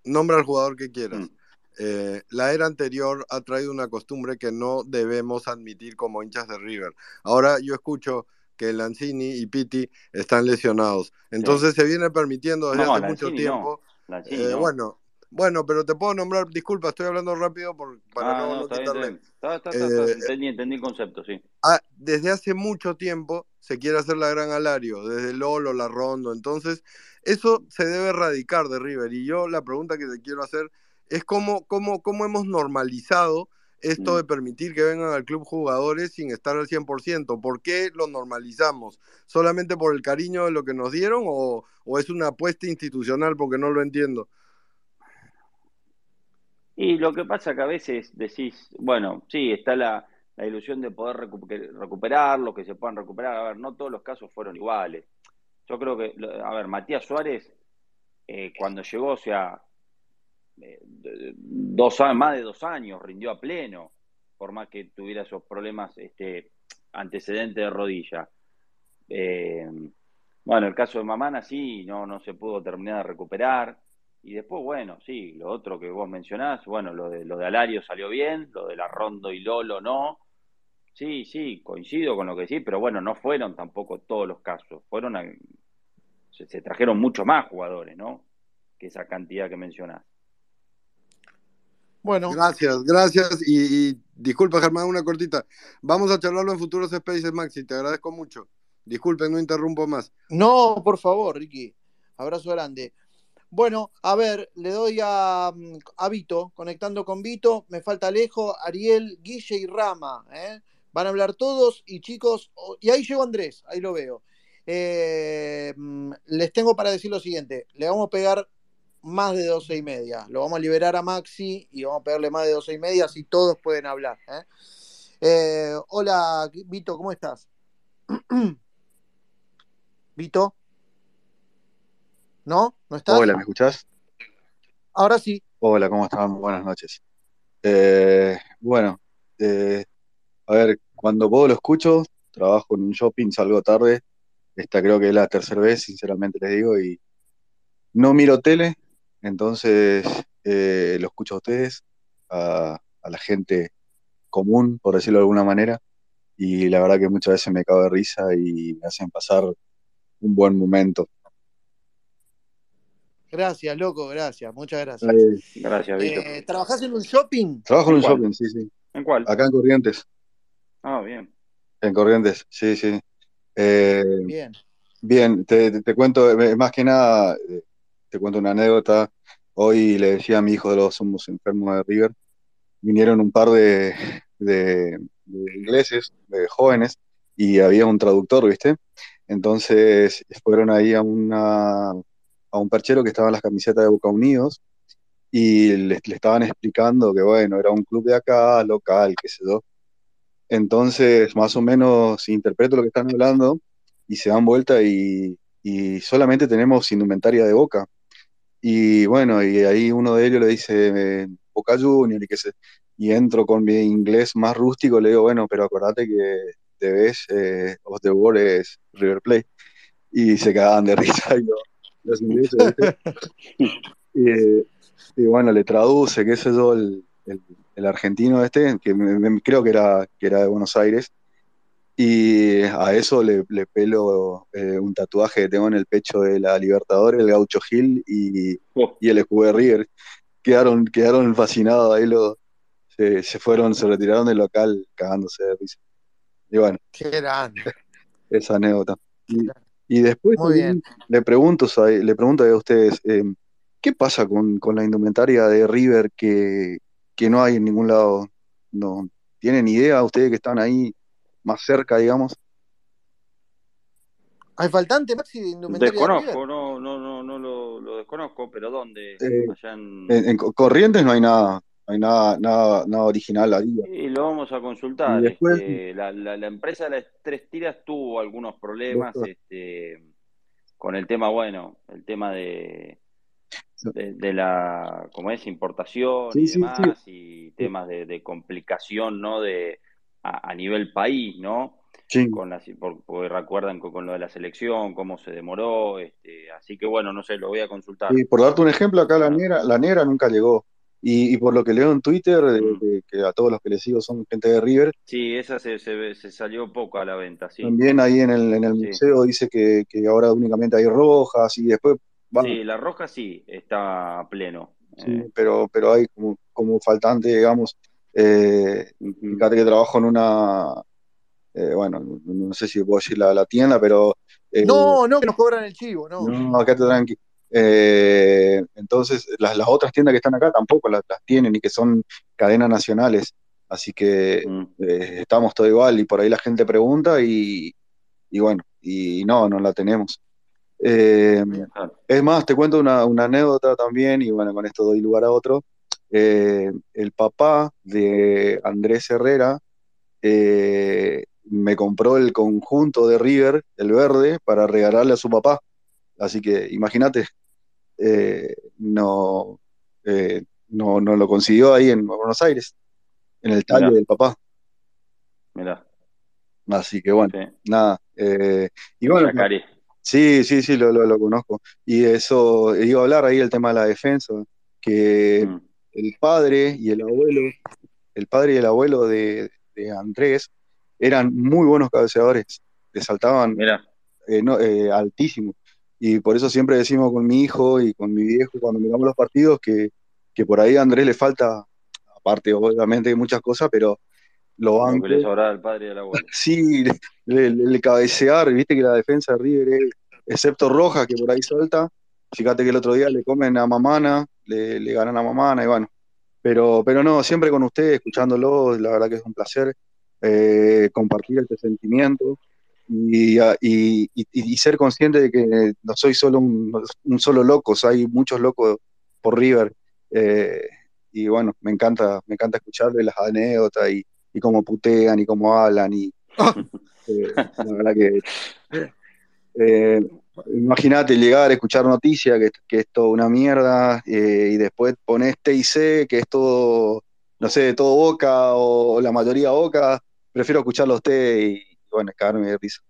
nombra al jugador que quieras. Mm. Eh, la era anterior ha traído una costumbre que no debemos admitir como hinchas de River. Ahora yo escucho que Lanzini y Pitti están lesionados. Entonces se viene permitiendo desde hace mucho tiempo. Eh, bueno, bueno, pero te puedo nombrar, disculpa, estoy hablando rápido por, para ah, no, quitarle. Eh, entendí, entendí el concepto, sí. Ah, desde hace mucho tiempo se quiere hacer la gran alario, desde Lolo, la Rondo. Entonces, eso se debe erradicar de River. Y yo la pregunta que te quiero hacer es cómo, cómo, cómo hemos normalizado esto de mm. permitir que vengan al club jugadores sin estar al 100%. ¿Por qué lo normalizamos? ¿Solamente por el cariño de lo que nos dieron o, es una apuesta institucional? Porque no lo entiendo. Y lo que pasa que a veces decís, bueno, sí, está la, ilusión de poder recuperar, lo que se puedan recuperar. A ver, no todos los casos fueron iguales. Yo creo que, a ver, Matías Suárez, eh, cuando llegó, o sea, dos, más de dos años, rindió a pleno, por más que tuviera esos problemas este, antecedentes de rodilla. Eh, bueno, el caso de Mamana sí, no, no se pudo terminar de recuperar. Y después, bueno, sí, lo otro que vos mencionás, bueno, lo de, lo de Alario salió bien, lo de la Rondo y Lolo no. Sí, sí, coincido con lo que sí, pero bueno, no fueron tampoco todos los casos. Fueron se, se trajeron mucho más jugadores, ¿no? Que esa cantidad que mencionás. Bueno. Gracias, gracias. Y, disculpa, Germán, una cortita. Vamos a charlarlo en futuros Spaces, Maxi. Te agradezco mucho. Disculpen, no interrumpo más. No, por favor, Ricky. Abrazo grande. Bueno, a ver, le doy a, a Vito, conectando con Vito. Me falta Alejo, Ariel, Guille y Rama. ¿eh? Van a hablar todos y chicos, y ahí llegó Andrés, ahí lo veo. Eh, mm, les tengo para decir lo siguiente, le vamos a pegar más de 12 y media. Lo vamos a liberar a Maxi y vamos a pegarle más de 12 y media, así todos pueden hablar. ¿eh? Eh, hola, Vito, ¿cómo estás? Vito. ¿No? ¿No estás? Hola, ¿me escuchás? Ahora sí. Hola, ¿cómo están? Buenas noches. Eh, bueno, a ver, cuando puedo lo escucho, trabajo en un shopping, salgo tarde. Esta creo que es la tercera vez, sinceramente les digo, y no miro tele, entonces, eh, lo escucho a ustedes, a, la gente común, por decirlo de alguna manera, y la verdad que muchas veces me cago de risa y me hacen pasar un buen momento. Gracias, loco, gracias, muchas gracias. gracias, Víctor. Eh, ¿Trabajás en un shopping? Trabajo en, un shopping, sí, sí. ¿En cuál? Acá en Corrientes. Ah, bien. En Corrientes, sí, sí. Eh, bien. Bien, te, te, cuento, más que nada, te cuento una anécdota. Hoy le decía a mi hijo de los somos enfermos de River, vinieron un par de, de, ingleses, de jóvenes, y había un traductor, ¿viste? Entonces fueron ahí a, un perchero que estaba en las camisetas de Boca Unidos y le, le estaban explicando que, bueno, era un club de acá, local, qué sé yo. Entonces, más o menos interpreto lo que están hablando y se dan vuelta y, y solamente tenemos indumentaria de Boca. Y bueno, y ahí uno de ellos le dice eh, Boca Junior y que se, y entro con mi inglés más rústico, le digo, bueno, pero acordate que debes, eh, of the world es River Plate. Y se cagaban de risa y lo- los ingleses, y, y bueno, le traduce, qué sé yo, el, el- el argentino este, que me- me- creo que era, que era de Buenos Aires, y a eso le, le pelo eh, un tatuaje que tengo en el pecho de la Libertadores, el Gaucho Gil y, y el escudo de River. Quedaron, quedaron fascinados ahí, los, se, se fueron, se retiraron del local cagándose de risa. Y bueno, Qué grande. esa anécdota. Y, y después Muy le pregunto, a- le pregunto a ustedes, eh, ¿qué pasa con, con la indumentaria de River que, que no hay en ningún lado? ¿No tienen idea ustedes que están ahí más cerca, digamos? ¿Hay faltante, Maxi, de indumentaria de River? Desconozco, no, no, no, no lo, lo desconozco, pero ¿dónde? Eh, Allá en... En, en Co- Corrientes no hay nada, no hay nada, nada, nada original ahí. Y lo vamos a consultar. después, Este, la, la, la empresa de las tres tiras tuvo algunos problemas este, con el tema, bueno, el tema de, de, de la, como es, importación sí, y sí, sí, demás, y temas de, de complicación, ¿no? De, a, a nivel país, ¿no? sí. Con las, por- porque recuerdan con, con lo de la selección, cómo se demoró, este, así que bueno, no sé, lo voy a consultar. Y por darte un ejemplo, acá la negra, la negra nunca llegó. Y, y por lo que leo en Twitter, mm. de- que a todos los que les sigo son gente de River, Sí, esa se, se, se salió poco a la venta, sí. también ahí en el, en el Sí. museo dice que, que ahora únicamente hay rojas y después, va, Sí, la roja sí, está a pleno. sí, Eh, pero, pero hay como, como faltante, digamos. Eh, fíjate que trabajo en una, eh, bueno, no, sé si puedo decir la, la tienda, pero eh, No, no, que nos cobran el chivo, no. No, acá te tranqui. Eh, entonces, las, las otras tiendas que están acá tampoco las, las tienen y que son cadenas nacionales. Así que Mm. estamos todo igual y por ahí la gente pregunta y, y bueno, y no, no la tenemos. Eh, es más, te cuento una, una anécdota también y bueno, con esto doy lugar a otro. Eh, el papá de Andrés Herrera eh, me compró el conjunto de River, el verde, para regalarle a su papá. Así que imagínate, eh, no, no, no lo consiguió ahí en Buenos Aires, en el talle Mirá, del papá. mirá, Así que bueno, sí, nada. y bueno, sí, sí, sí, lo, lo, lo conozco. Y eso, iba a hablar ahí el tema de la defensa, que Mm, el padre y el abuelo, el padre y el abuelo de, de Andrés eran muy buenos cabeceadores, le saltaban eh, no, eh, altísimo. Y por eso siempre decimos con mi hijo y con mi viejo cuando miramos los partidos que, que por ahí a Andrés le falta, aparte obviamente muchas cosas, pero lo que le al padre y al abuelo. Sí, le cabecear, viste que la defensa de River es, excepto Roja, que por ahí salta. Fíjate que el otro día le comen a Mamana, le, le ganan a Mamana, y bueno. Pero, pero no, siempre con ustedes, escuchándolo, la verdad que es un placer eh, compartir este sentimiento y, y, y- y ser consciente de que no soy solo un, un solo loco, o sea, hay muchos locos por River. eh, y bueno, me encanta, me encanta escucharles las anécdotas y, y cómo putean y cómo hablan y eh, la verdad que eh, imagínate llegar escuchar noticias que, que es toda una mierda eh, y después pones T y C que es todo, no sé, todo Boca o, la mayoría Boca, prefiero escuchar los T y bueno, cagarme de risa.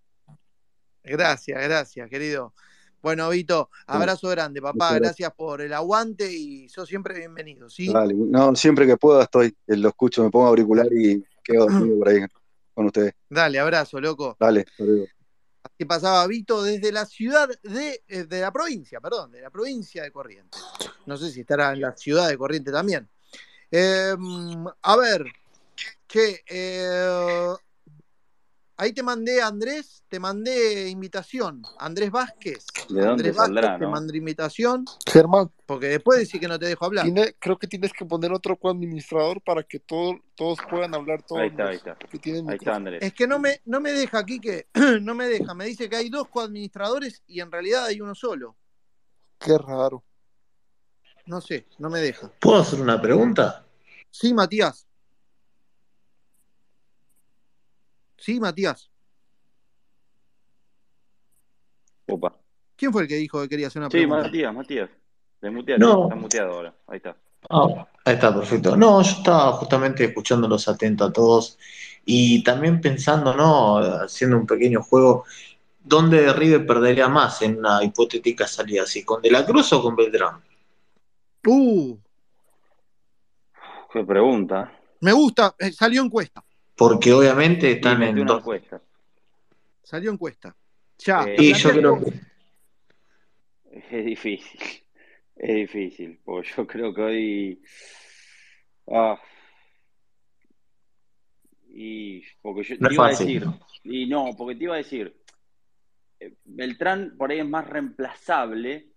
Gracias, gracias, querido. Bueno, Vito, abrazo grande, papá. Gracias. Por el aguante y sos siempre bienvenido, ¿sí? Dale, no, siempre que pueda estoy, eh, lo escucho, me pongo auricular y quedo dormido por ahí con ustedes. Dale, abrazo, loco. Dale, hasta Así pasaba Vito desde la ciudad de, eh, de la provincia, perdón, de la provincia de Corrientes. No sé si estará en la ciudad de Corrientes también. Eh, a ver, che, eh, ahí te mandé, Andrés, te mandé invitación. Andrés Vázquez. ¿De dónde Andrés saldrá, Vázquez, te mandé invitación, Germán, porque después decís que no te dejo hablar. tiene, creo que tienes que poner otro coadministrador para que todo- todos puedan hablar, todos Ahí está, ahí los está. que tienen Ahí está. Andrés. Es que no me, no me deja aquí que no me deja. Me dice que hay dos coadministradores y en realidad hay uno solo. Qué raro. No sé, no me deja. ¿Puedo hacer una pregunta? Sí, Matías. Sí, Matías. Opa. ¿Quién fue el que dijo que quería hacer una Sí, pregunta? Matías, Matías. Desmuteate, No. está muteado ahora. Ahí está. Ah, ahí está, perfecto. No, yo estaba justamente escuchándolos atento a todos y también pensando, ¿no? Haciendo un pequeño juego, ¿dónde River perdería más en una hipotética salida? ¿Si con De la Cruz o con Beltrán? Uh, Qué pregunta. me gusta. eh, salió encuesta. Porque obviamente están en dos. encuesta. Salió encuesta. Ya. Eh, Y yo creo que Es difícil. Es difícil. Porque yo creo que hoy. Ah. Y porque yo no te iba a decir. Y no, porque te iba a decir. eh, Beltrán por ahí es más reemplazable,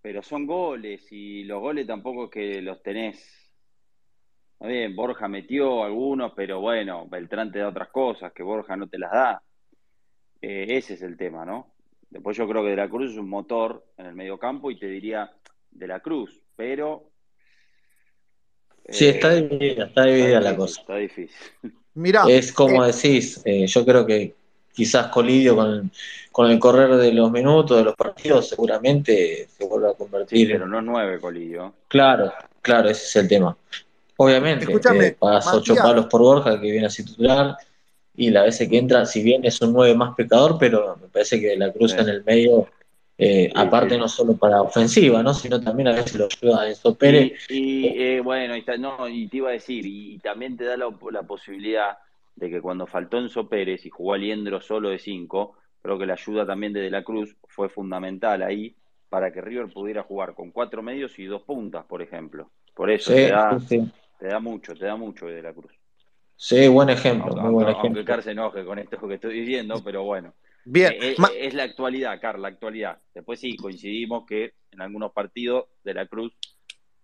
pero son goles y los goles tampoco es que los tenés. Está bien, Borja metió algunos, pero bueno, Beltrán te da otras cosas que Borja no te las da. Eh, ese es el tema, ¿no? Después yo creo que De la Cruz es un motor en el mediocampo y te diría De la Cruz, pero Sí, está eh, dividida, está está dividida la difícil, cosa. está difícil. Mirá, Es como eh, decís, eh, yo creo que quizás Colidio con, con el correr de los minutos, de los partidos, seguramente se vuelva a Sí, convertir pero en... no nueve Colillo. Claro, claro, ese es el tema. Obviamente, escúchame, eh, pagas ocho palos por Borja, que viene así titular, y la veces que entra, si bien es un 9 más pecador, pero me parece que la cruz Sí, en el medio, eh, sí, aparte sí. no solo para ofensiva, ¿no? sino también a veces lo ayuda a Enzo Y, Pérez. y eh, bueno, y, ta- no, y te iba a decir, y, y también te da la, la posibilidad de que cuando faltó Enzo Pérez y jugó Aliendro solo de cinco, creo que la ayuda también de De la Cruz fue fundamental ahí para que River pudiera jugar con cuatro medios y dos puntas, por ejemplo. Por eso Sí, te da, sí, sí. Te da mucho, te da mucho De la Cruz. Sí, buen ejemplo, Aunque, muy buen aunque, aunque ejemplo. Car se enoje con esto que estoy diciendo, pero bueno. Bien. Eh, eh, Ma- es la actualidad, Carl, la actualidad. Después sí, coincidimos que en algunos partidos de la Cruz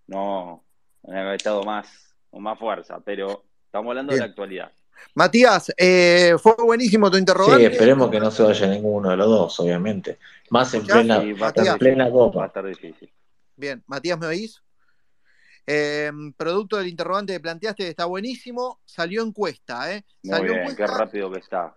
no no ha estado más con más fuerza, pero estamos hablando de la actualidad. Matías, eh, fue buenísimo tu Sí, interrogante. esperemos que no se vaya ninguno de los dos, obviamente. Más en plena, Sí, va a en estar Matías. plena va a estar difícil. Bien, Matías, ¿me oís? Eh, producto del interrogante que planteaste, está buenísimo. Salió encuesta, ¿eh? Muy Salió bien, qué rápido que está.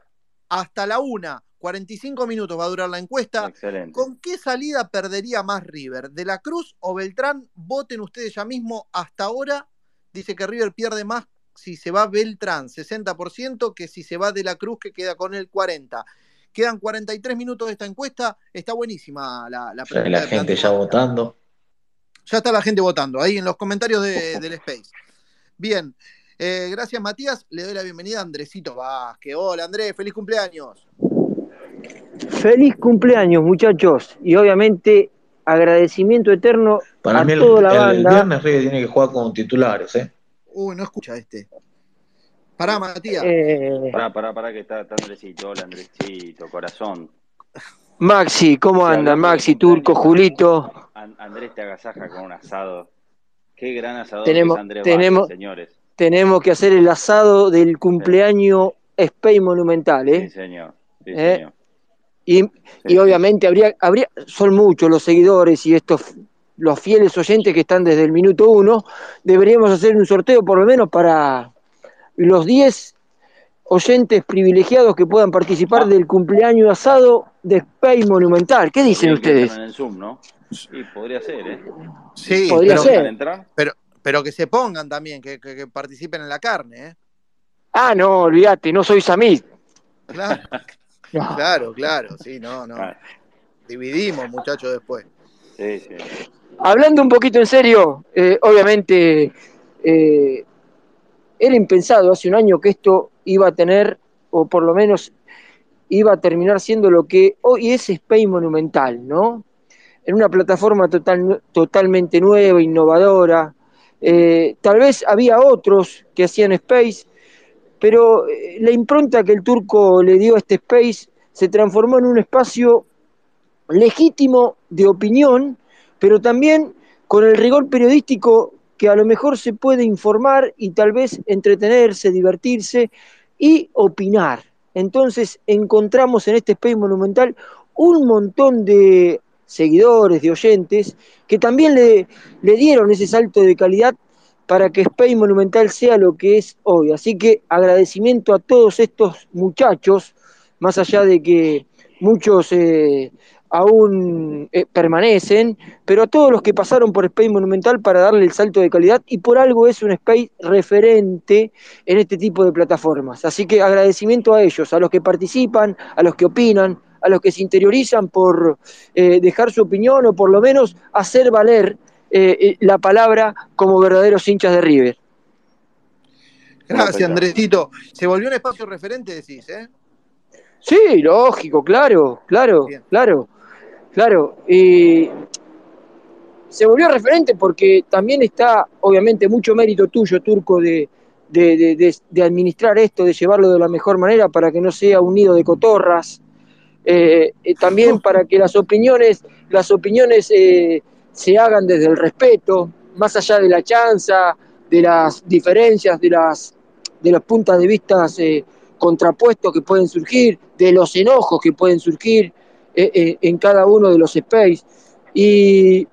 hasta la una. 45 minutos va a durar la encuesta. Excelente. ¿Con qué salida perdería más River? ¿De la Cruz o Beltrán? Voten ustedes ya mismo. Hasta ahora dice que River pierde más si se va Beltrán, 60%, que si se va de la Cruz, que queda con el 40%. Quedan 43 minutos de esta encuesta. Está buenísima la, la la gente ya votando. Ya está la gente votando ahí en los comentarios de- del Space. Bien, eh, gracias Matías. Le doy la bienvenida a Andresito Vázquez. Hola Andrés, feliz cumpleaños. Feliz cumpleaños, muchachos. Y obviamente agradecimiento eterno Para a mí el, toda la el banda. viernes River tiene que jugar con titulares, ¿eh? Uy, no escucha este. Pará, Matías. Eh, Pará, pará, pará que está, está Andresito. Hola Andresito, corazón. Maxi, ¿cómo andan? Maxi, Turco, cumpleaños, Julito. An- Andrés te agasaja con un asado. Qué gran asador Tenemos, que es Andrés tenemos, Vázquez, señores. tenemos que hacer el asado del cumpleaños Space Monumental, Sí, ¿eh? señor. Sí, ¿Eh? señor. Y, Sí, y sí. obviamente habría, habría, son muchos los seguidores y estos, los fieles oyentes que están desde el minuto uno. Deberíamos hacer un sorteo por lo menos para los 10 oyentes privilegiados que puedan participar Ah, del cumpleaños asado de Space Monumental. ¿Qué dicen ustedes? en el Zoom, ¿no? Sí, podría ser, ¿eh? Sí, Podría pero, ¿Dejan ser. entrar? pero, pero que se pongan también, que, que- que participen en la carne, ¿eh? Ah, no, olvídate, no soy Samit. Claro, No. claro, claro. Sí, no, no. Ah, Dividimos, muchachos, después. sí, sí. Hablando un poquito en serio, eh, obviamente eh, era impensado hace un año que esto iba a tener, o por lo menos iba a terminar siendo lo que hoy es Space Monumental, ¿no? En una plataforma total, totalmente nueva, innovadora. Eh, tal vez había otros que hacían Space, pero eh, la impronta que el turco le dio a este Space se transformó en un espacio legítimo de opinión, pero también con el rigor periodístico que a lo mejor se puede informar y tal vez entretenerse, divertirse y opinar. Entonces encontramos en este Space Monumental un montón de seguidores, de oyentes, que también le, le dieron ese salto de calidad para que Space Monumental sea lo que es hoy. Así que agradecimiento a todos estos muchachos, más allá de que muchos eh, aún eh, permanecen, pero a todos los que pasaron por Space Monumental para darle el salto de calidad y por algo es un Space referente en este tipo de plataformas. Así que agradecimiento a ellos, a los que participan, a los que opinan, a los que se interiorizan por eh, dejar su opinión o por lo menos hacer valer eh, la palabra como verdaderos hinchas de River. Gracias, Andresito. Se volvió un espacio referente, decís, ¿eh? Sí, lógico, claro, claro, claro, claro. Y se volvió referente porque también está, obviamente, mucho mérito tuyo, Turco, de, de, de, de administrar esto, de llevarlo de la mejor manera para que no sea un nido de cotorras. Eh, eh, también para que las opiniones, las opiniones eh, se hagan desde el respeto, más allá de la chanza, de las diferencias, de las de los puntos de vista contrapuestos que pueden surgir, de los enojos que pueden surgir en cada uno de los space. Y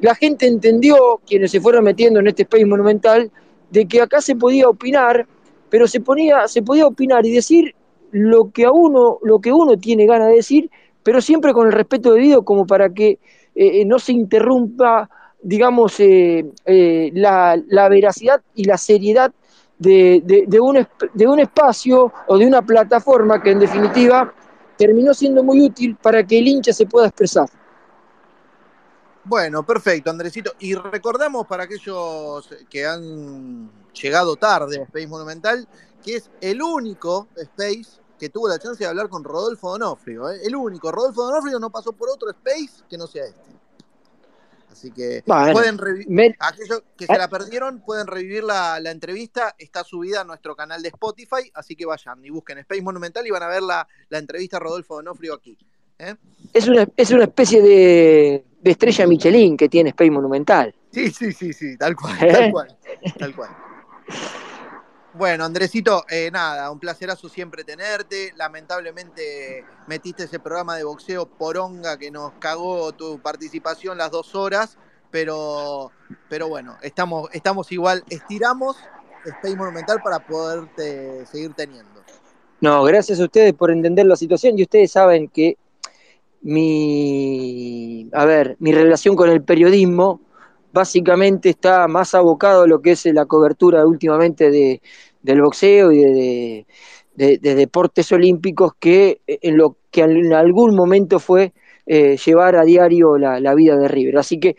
la gente entendió, quienes se fueron metiendo en este space monumental, de que acá se podía opinar, pero se, ponía, se podía opinar y decir lo que a uno, lo que uno tiene ganas de decir, pero siempre con el respeto debido como para que eh, no se interrumpa, digamos, eh, eh, la, veracidad y la seriedad de, un, de un espacio o de una plataforma que en definitiva terminó siendo muy útil para que el hincha se pueda expresar. Bueno, perfecto, Andresito. Y recordamos para aquellos que han llegado tarde a Space Monumental, que es el único Space que tuvo la chance de hablar con Rodolfo Donofrio. ¿eh? El único. Rodolfo Donofrio no pasó por otro Space que no sea este. Así que Bueno, pueden me- aquellos que se la perdieron pueden revivir la, la entrevista. Está subida a nuestro canal de Spotify, así que vayan y busquen Space Monumental y van a ver la, la entrevista a Rodolfo Donofrio aquí. ¿eh? Es una, es una especie de, de estrella Michelin que tiene Space Monumental. Sí, sí, sí, sí, tal cual, ¿Eh? tal cual, tal cual. Bueno, Andresito, eh, nada, un placerazo siempre tenerte. Lamentablemente metiste ese programa de boxeo poronga que nos cagó tu participación las dos horas, pero, pero bueno, estamos, estamos igual, estiramos Space Monumental para poderte seguir teniendo. No, gracias a ustedes por entender la situación y ustedes saben que mi, a ver, mi relación con el periodismo básicamente está más abocado a lo que es la cobertura últimamente de, del boxeo y de, de- de deportes olímpicos que en lo que en algún momento fue eh, llevar a diario la, la vida de River. Así que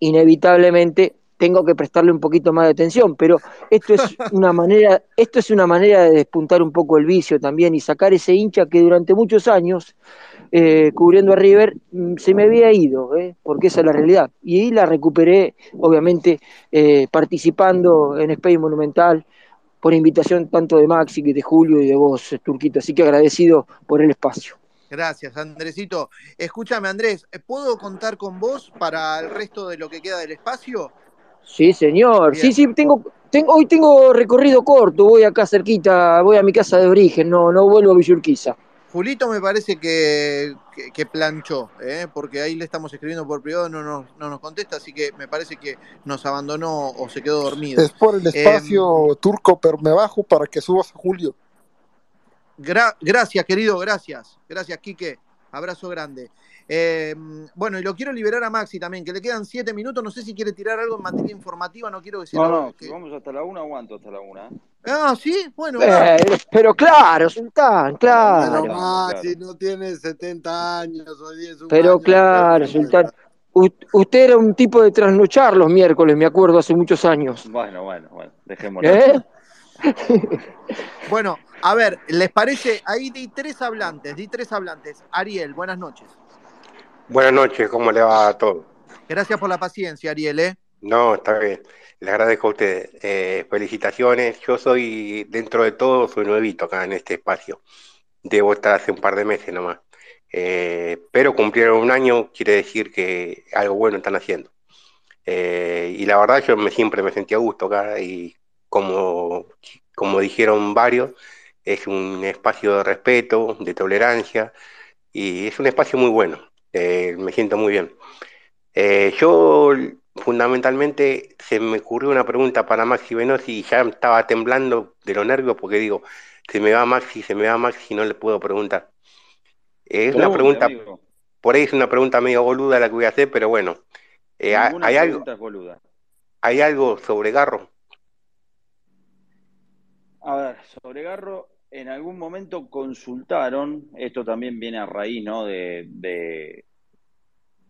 inevitablemente tengo que prestarle un poquito más de atención, pero esto es una manera, esto es una manera de despuntar un poco el vicio también y sacar ese hincha que durante muchos años eh, cubriendo a River mm, se me había ido, ¿eh? porque esa es la realidad. Y ahí la recuperé, obviamente, eh, participando en Space Monumental por invitación tanto de Maxi, que de Julio y de vos, eh, Turquito. Así que agradecido por el espacio. Gracias, Andresito. Escúchame, Andrés, ¿puedo contar con vos para el resto de lo que queda del espacio? Sí, señor. Sí, sí, tengo, tengo, hoy tengo recorrido corto, voy acá cerquita, voy a mi casa de origen, no, no vuelvo a Villurquiza. Julito me parece que, que, que planchó, ¿eh? porque ahí le estamos escribiendo por privado, no nos, no nos contesta, así que me parece que nos abandonó o se quedó dormido. Es por el Eh, espacio turco, pero me bajo para que subas a Julio. gra- gracias, querido, gracias. Gracias, Quique. Abrazo grande. Eh, bueno, y lo quiero liberar a Maxi también, que le quedan siete minutos. No sé si quiere tirar algo en materia informativa, no quiero que se No, no, que- si vamos hasta la una, aguanto hasta la una. ¿eh? Ah, sí, bueno. Eh, pero claro, Sultán, claro. Pero Maxi no tiene 70 años, hoy es un Pero año. claro, Sultán. U- usted era un tipo de trasnochar los miércoles, me acuerdo, hace muchos años. Bueno, bueno, bueno, dejémoslo. ¿Eh? Bueno, a ver, ¿les parece? Ahí di tres hablantes, di tres hablantes. Ariel, buenas noches. Buenas noches, ¿cómo le va a todos? Gracias por la paciencia, Ariel, ¿eh? No, está bien. Les agradezco a ustedes. Eh, felicitaciones. Yo soy, dentro de todo, soy nuevito acá en este espacio. Debo estar hace un par de meses nomás. Eh, pero cumplieron un año, quiere decir que algo bueno están haciendo. Eh, y la verdad, yo me, siempre me sentí a gusto acá y como, como dijeron varios, es un espacio de respeto, de tolerancia y es un espacio muy bueno. Eh, me siento muy bien. Eh, yo, fundamentalmente, se me ocurrió una pregunta para Maxi Venosi y ya estaba temblando de los nervios porque digo, se me va Maxi, se me va Maxi, no le puedo preguntar. Eh, es una pregunta, amigo. por ahí es una pregunta medio boluda la que voy a hacer, pero bueno. Eh, ¿hay- Ninguna ¿hay, algo, boluda. ¿Hay algo sobre Garro? A ver, sobre Garro, en algún momento consultaron, esto también viene a raíz, ¿no? De,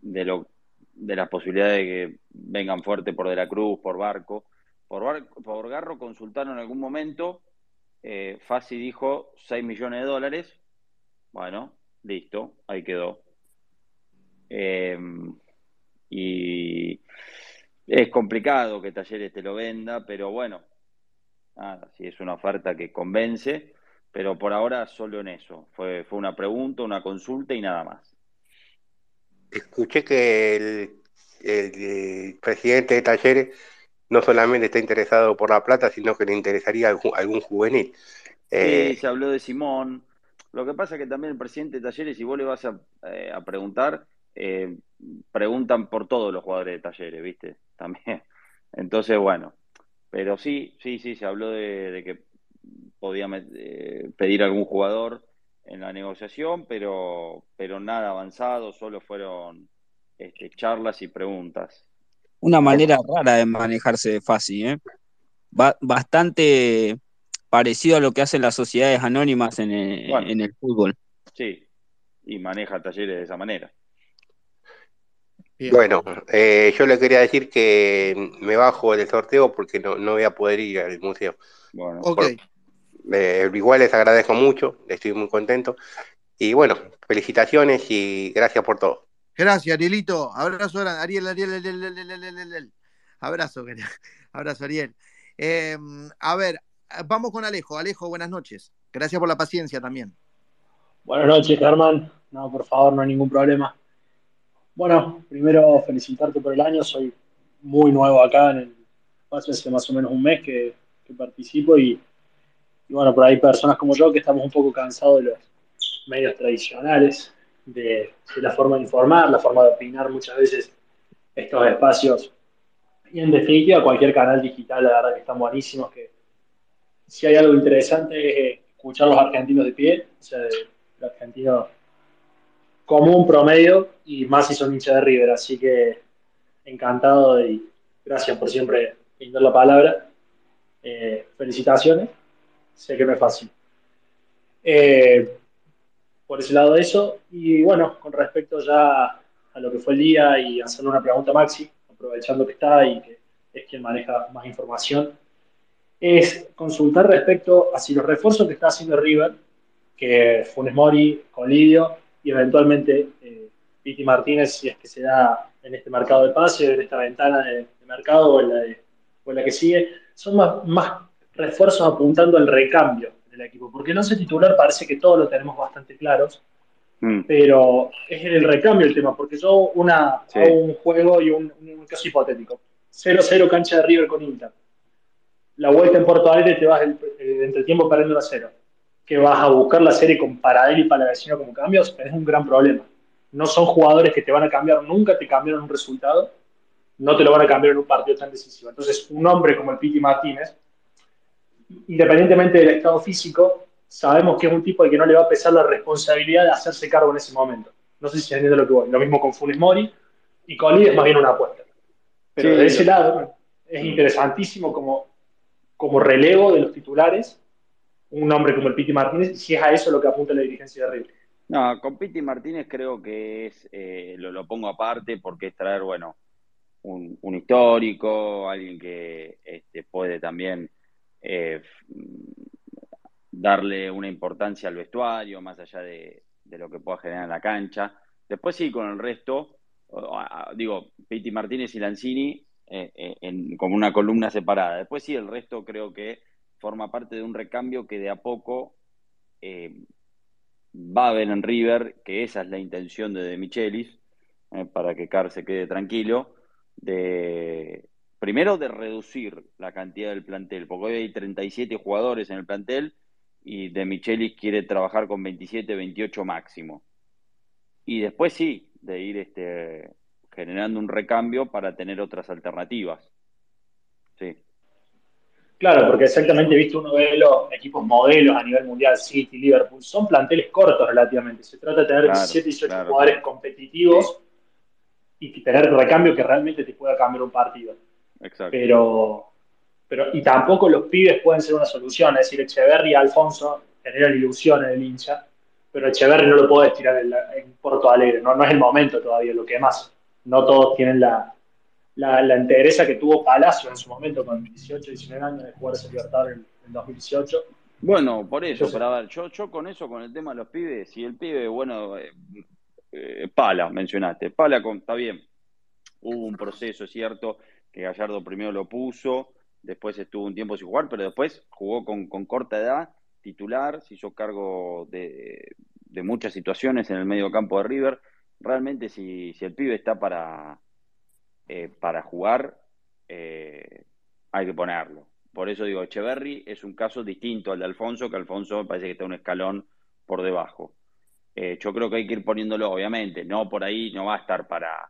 de, lo, de las posibilidades de que vengan fuerte por De la Cruz, por Barco. Por, Bar- por Garro consultaron en algún momento, eh, Fassi dijo 6 millones de dólares. Bueno, listo, ahí quedó. Eh, y es complicado que Talleres te lo venda, pero bueno, si es una oferta que convence, pero por ahora solo en eso. Fue, fue una pregunta, una consulta y nada más. Escuché que el, el, eh, presidente de Talleres no solamente está interesado por la plata, sino que le interesaría algún, algún juvenil. Eh, Sí, se habló de Simón. Lo que pasa es que también el presidente de Talleres, si vos le vas a, eh, a preguntar, eh, preguntan por todos los jugadores de Talleres, ¿viste? También. Entonces, bueno. Pero sí, sí, sí, se habló de, de que podía eh, pedir algún jugador en la negociación, pero, pero nada avanzado, solo fueron este, charlas y preguntas. Una manera rara de manejarse fácil, ¿eh? Ba- bastante parecido a lo que hacen las sociedades anónimas en el, Bueno. en el fútbol. Sí, y maneja Talleres de esa manera. Bueno, eh, yo le quería decir que me bajo del sorteo porque no, no voy a poder ir al museo. Bueno, Ok. Por- eh, igual les agradezco mucho, estoy muy contento. Y bueno, felicitaciones y gracias por todo. Gracias, Arielito. Abrazo. Ariel, Ariel, Ariel, Ariel, Ariel, Ariel, Ariel. Abrazo. Abrazo, Ariel. Eh, a ver, vamos con Alejo. Alejo, buenas noches. Gracias por la paciencia también. Buenas noches, Germán. No, por favor, no hay ningún problema. Bueno, primero felicitarte por el año. Soy muy nuevo acá en el hace más o menos un mes que, que participo y, y bueno, por ahí personas como yo que estamos un poco cansados de los medios tradicionales, de, de la forma de informar, la forma de opinar muchas veces estos espacios. Y en definitiva, cualquier canal digital, la verdad que están buenísimos, que si hay algo interesante es escuchar a los argentinos de pie, o sea, el argentino común, promedio, y más si son hinchas de River, así que encantado y gracias por siempre brindar la palabra. Eh, felicitaciones, sé que es fácil. Eh, por ese lado eso, y bueno, con respecto ya a lo que fue el día y hacerle una pregunta a Maxi, aprovechando que está y que es quien maneja más información, es consultar respecto a si los refuerzos que está haciendo River, que Funes Mori, Colidio y eventualmente eh, Piti Martínez, si es que se da en este mercado de pase, en esta ventana de, de mercado o en, la de- o en la que sigue, son más, más refuerzos apuntando al recambio del equipo. Porque no sé titular parece que todos lo tenemos bastante claros, Mm. pero es el recambio el tema, porque yo una, Sí. hago un juego y un, un caso hipotético. 0-0 cancha de River con Inter. La vuelta en Porto Alegre te vas el, el entretiempo perdiendo a 0. Que vas a buscar la serie con Paradel y Palavecino como cambios, es un gran problema. No son jugadores que te van a cambiar, nunca te cambiaron un resultado, no te lo van a cambiar en un partido tan decisivo. Entonces, un hombre como el Piti Martínez, independientemente del estado físico, sabemos que es un tipo al que no le va a pesar la responsabilidad de hacerse cargo en ese momento. No sé si se entiende lo que voy. Lo mismo con Funes Mori y Colí es más bien una apuesta. Pero Sí. de ese lado es interesantísimo como, como relevo de los titulares un hombre como el Piti Martínez, si es a eso lo que apunta la dirigencia de River. No, con Piti Martínez creo que es, eh, lo, lo pongo aparte porque es traer, bueno, un, un histórico, alguien que este, puede también eh, darle una importancia al vestuario, más allá de, lo que pueda generar en la cancha. Después sí, con el resto, digo, Piti Martínez y Lanzini eh, eh, como una columna separada. Después sí, el resto creo que forma parte de un recambio que de a poco va a haber en River, que esa es la intención de De Michelis, para que Carr se quede tranquilo, de primero de reducir la cantidad del plantel, porque hoy hay 37 jugadores en el plantel y De Michelis quiere trabajar con 27, 28 máximo. Y después sí, de ir este, generando un recambio para tener otras alternativas. Sí. Claro, porque exactamente, viste, uno de los equipos modelos a nivel mundial, City, Liverpool, son planteles cortos relativamente. Se trata de tener Claro, 17, 18 claro, jugadores claro. competitivos y tener recambio que realmente te pueda cambiar un partido. Exacto. Pero, pero, y tampoco los pibes pueden ser una solución. Es decir, Echeverry y Alfonso generan ilusiones del hincha, pero Echeverry no lo puedes tirar en, la- en Porto Alegre. No, no es el momento todavía, lo que más. No todos tienen la, la, la entereza que tuvo Palacio en su momento con 18, 19 años de jugar ese Libertadores en, en 2018. Bueno, por eso, Entonces- pero a ver, yo, yo con eso, con el tema de los pibes, si el pibe, bueno, eh, eh, Pala, mencionaste, Pala con, está bien, hubo un proceso, es cierto, que Gallardo primero lo puso, después estuvo un tiempo sin jugar, pero después jugó con, con corta edad, titular, se hizo cargo de, de muchas situaciones en el medio campo de River. Realmente, si, si el pibe está para, eh, para jugar, eh, hay que ponerlo. Por eso digo, Echeverry es un caso distinto al de Alfonso, que Alfonso me parece que está un escalón por debajo. Eh, yo creo que hay que ir poniéndolo, obviamente, no por ahí, no va a estar para,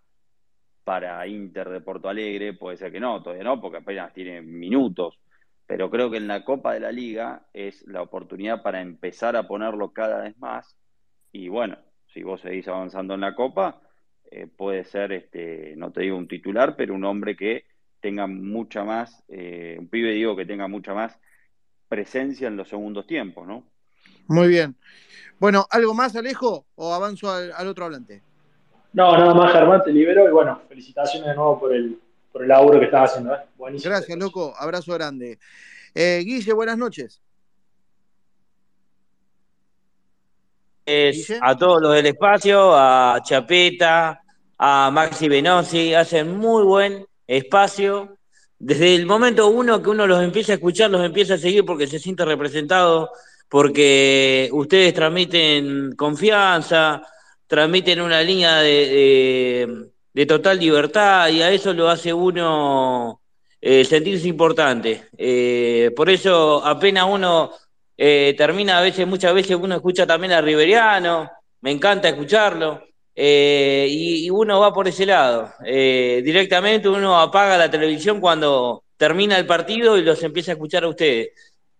para Inter de Porto Alegre, puede ser que no, todavía no, porque apenas tiene minutos, pero creo que en la Copa de la Liga es la oportunidad para empezar a ponerlo cada vez más y bueno, si vos seguís avanzando en la Copa, eh, puede ser, este, no te digo un titular, pero un hombre que tenga mucha más, eh, un pibe digo que tenga mucha más presencia en los segundos tiempos, ¿no? Muy bien. Bueno, ¿algo más, Alejo? ¿O avanzo al, al otro hablante? No, nada más, Germán, te libero y bueno, felicitaciones de nuevo por el, por el laburo que estás haciendo. ¿eh? Buenísimo. Gracias, loco. Abrazo grande. Eh, Guille, buenas noches. es a todos los del espacio, a Chapeta, a Maxi Benosi, hacen muy buen espacio. Desde el momento uno que uno los empieza a escuchar, los empieza a seguir porque se siente representado, porque ustedes transmiten confianza, transmiten una línea de, de- total libertad y a eso lo hace uno eh, sentirse importante. Eh, por eso apenas uno eh, termina a veces, muchas veces uno escucha también a Riveriano, me encanta escucharlo, y, y uno va por ese lado. Directamente uno apaga la televisión cuando termina el partido y los empieza a escuchar a ustedes.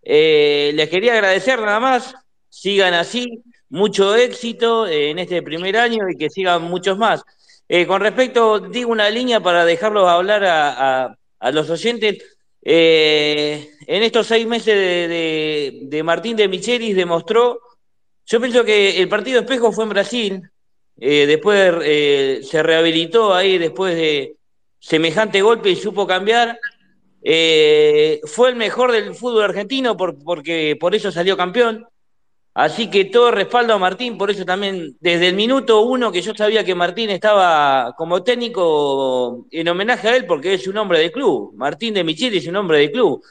Les quería agradecer nada más, sigan así, mucho éxito eh, en este primer año y que sigan muchos más. Eh, con respecto, digo una línea para dejarlos hablar a, a- los oyentes. Eh, en estos seis meses de, de- Martín de Michelis demostró, yo pienso que el partido espejo fue en Brasil, después se rehabilitó ahí después de semejante golpe y supo cambiar. Fue el mejor del fútbol argentino por- porque por eso salió campeón. Así que todo respaldo a Martín, por eso también desde el minuto uno que yo sabía que Martín estaba como técnico en homenaje a él porque es un hombre de club. Martín de Micheli es un hombre de club.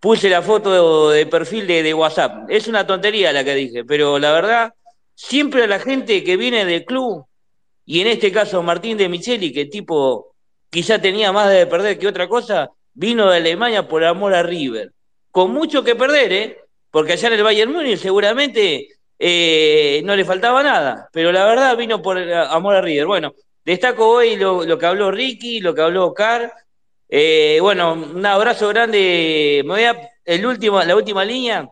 Puse la foto de perfil de, de WhatsApp. Es una tontería la que dije, pero la verdad, siempre a la gente que viene del club, y en este caso Martín de Micheli, que tipo quizá tenía más de perder que otra cosa, vino de Alemania por amor a River. Con mucho que perder, ¿eh? Porque allá en el Bayern Múnich seguramente eh, no le faltaba nada, pero la verdad vino por eh, amor a River. Bueno, destaco hoy lo, que habló Ricky, lo que habló Oscar. Eh, bueno, un abrazo grande. Me voy a, el último, la última línea.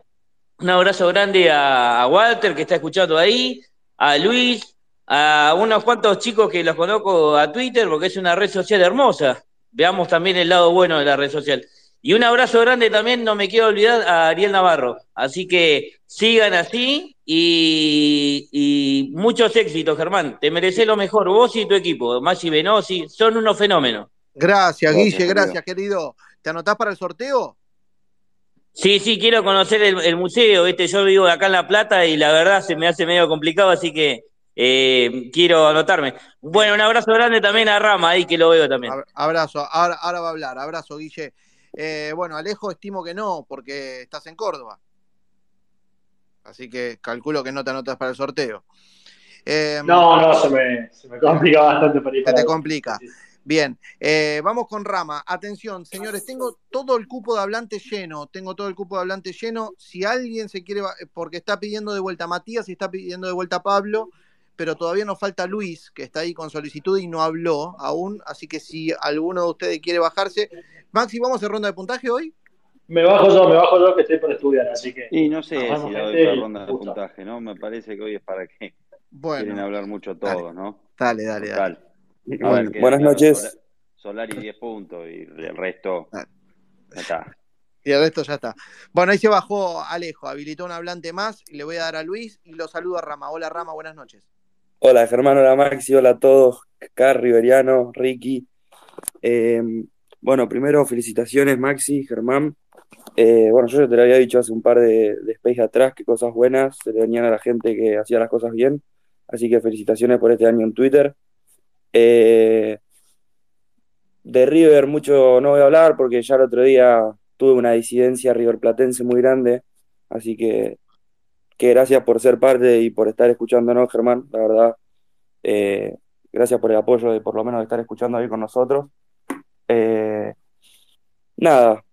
Un abrazo grande a Walter que está escuchando ahí, a Luis, a unos cuantos chicos que los conozco a Twitter porque es una red social hermosa. Veamos también el lado bueno de la red social. Y un abrazo grande también, no me quiero olvidar, a Ariel Navarro. Así que sigan así y, y muchos éxitos, Germán. Te mereces lo mejor, vos y tu equipo. Maxi Benosi, son unos fenómenos. Gracias, Gracias, Guille, querido. gracias, querido. ¿Te anotás para el sorteo? Sí, sí, quiero conocer el, el museo, ¿viste? Yo vivo acá en La Plata y la verdad se me hace medio complicado, así que eh, quiero anotarme. Bueno, un abrazo grande también a Rama ahí que lo veo también. Ab- Abrazo, ahora, ahora va a hablar. Abrazo, Guille. Eh, bueno, Alejo, estimo que no, porque estás en Córdoba. Así que calculo que no te anotas para el sorteo. Eh, No, no, se me, se me complica bastante para ir para te complica. Bien, eh, vamos con Rama. Atención, señores, tengo todo el cupo de hablante lleno. Tengo todo el cupo de hablante lleno. Si alguien se quiere, porque está pidiendo de vuelta Matías y está pidiendo de vuelta Pablo, pero todavía nos falta Luis, que está ahí con solicitud y no habló aún, así que si alguno de ustedes quiere bajarse. Maxi, ¿vamos a ronda de puntaje hoy? Me bajo yo, me bajo yo que estoy por estudiar, así que. Y no sé nos si la doy para ronda de puntaje, ¿no? Me parece que hoy es para que Bueno. quieren hablar mucho todos, ¿no? Dale, dale, dale. A ver, buenas noches. Sola- Solari 10 puntos y el resto ya está. Y el resto ya está. Bueno, ahí se bajó Alejo, habilitó un hablante más, y le voy a dar a Luis y lo saludo a Rama. Hola Rama, buenas noches. Hola Germán, hola Maxi, hola a todos, Car, Riveriano, Ricky. Eh, bueno, primero felicitaciones Maxi, Germán. Eh, bueno, yo ya te lo había dicho hace un par de, de space atrás que cosas buenas se le venían a la gente que hacía las cosas bien. Así que felicitaciones por este año en Twitter. Eh, de River mucho no voy a hablar porque ya el otro día tuve una disidencia riverplatense muy grande. Así que, que gracias por ser parte y por estar escuchándonos, Germán. La verdad, eh, gracias por el apoyo de por lo menos de estar escuchando ahí con nosotros. Eh, nada,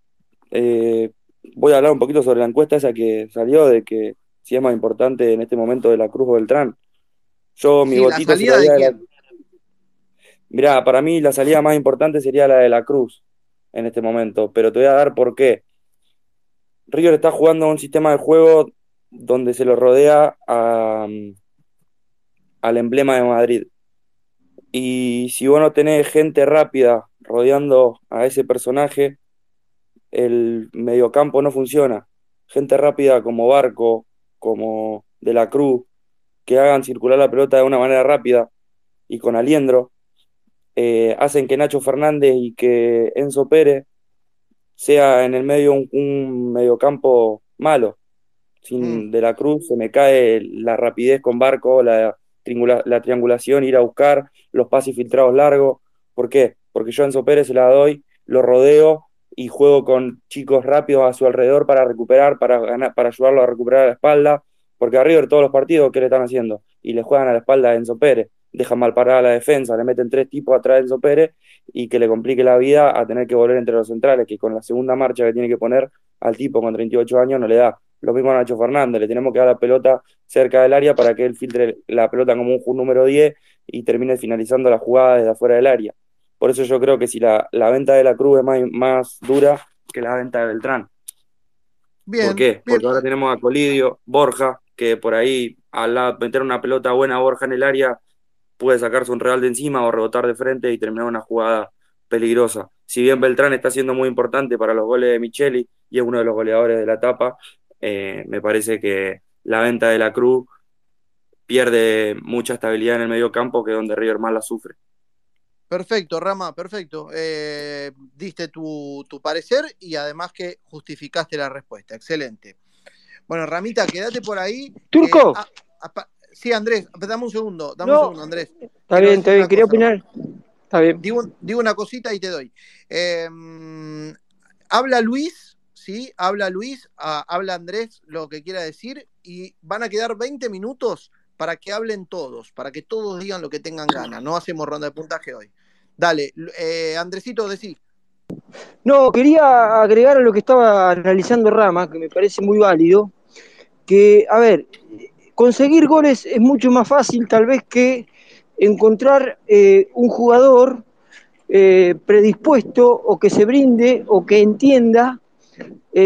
eh, voy a hablar un poquito sobre la encuesta esa que salió de que si es más importante en este momento de la Cruz o Beltrán. Yo mi Sí, la votito se lo salida de la-. Mirá, para mí la salida más importante sería la de la Cruz en este momento, pero te voy a dar por qué. River está jugando un sistema de juego donde se lo rodea a, al emblema de Madrid. Y si vos no tenés gente rápida rodeando a ese personaje, el mediocampo no funciona. Gente rápida como Barco, como De la Cruz, que hagan circular la pelota de una manera rápida y con aliendro, eh, hacen que Nacho Fernández y que Enzo Pérez sea en el medio un, un mediocampo malo. Sin De la Cruz se me cae la rapidez con Barco, la, la triangulación, ir a buscar los pases filtrados largos. ¿Por qué? Porque yo a Enzo Pérez se la doy, lo rodeo y juego con chicos rápidos a su alrededor para recuperar, para ganar, para ayudarlo a recuperar la espalda. Porque a River todos los partidos, ¿qué le están haciendo? Y le juegan a la espalda a Enzo Pérez. Dejan mal parada la defensa, le meten tres tipos atrás de Enzo Pérez y que le complique la vida a tener que volver entre los centrales, que con la segunda marcha que tiene que poner al tipo con 38 años no le da. Lo mismo a Nacho Fernández, le tenemos que dar la pelota cerca del área para que él filtre la pelota como un número 10 y termine finalizando la jugada desde afuera del área. Por eso yo creo que si la, la venta de la Cruz es más, más dura que la venta de Beltrán. Bien, ¿Por qué? bien. Porque ahora tenemos a Colidio, Borja, que por ahí al meter una pelota buena a Borja en el área puede sacarse un real de encima o rebotar de frente y terminar una jugada peligrosa. Si bien Beltrán está siendo muy importante para los goles de Micheli y es uno de los goleadores de la etapa, eh, me parece que la venta de la Cruz pierde mucha estabilidad en el medio campo, que es donde River más la sufre. Perfecto, Rama, perfecto. Eh, diste tu, tu parecer y además que justificaste la respuesta. Excelente. Bueno, Ramita, quédate por ahí. Turco. Eh, sí, Andrés, dame un segundo, dame No. un segundo, Andrés. Está Quiero bien, está bien. Quería cosa. opinar. Está bien. Digo, digo una cosita y te doy. Eh, mm, habla Luis, ¿sí? Habla Luis, habla Andrés, lo que quiera decir, y van a quedar 20 minutos para que hablen todos, para que todos digan lo que tengan ganas. No hacemos ronda de puntaje hoy. Dale, eh, Andresito, decí. No, quería agregar a lo que estaba analizando Rama, que me parece muy válido, que, a ver, conseguir goles es mucho más fácil tal vez que encontrar eh, un jugador eh, predispuesto o que se brinde o que entienda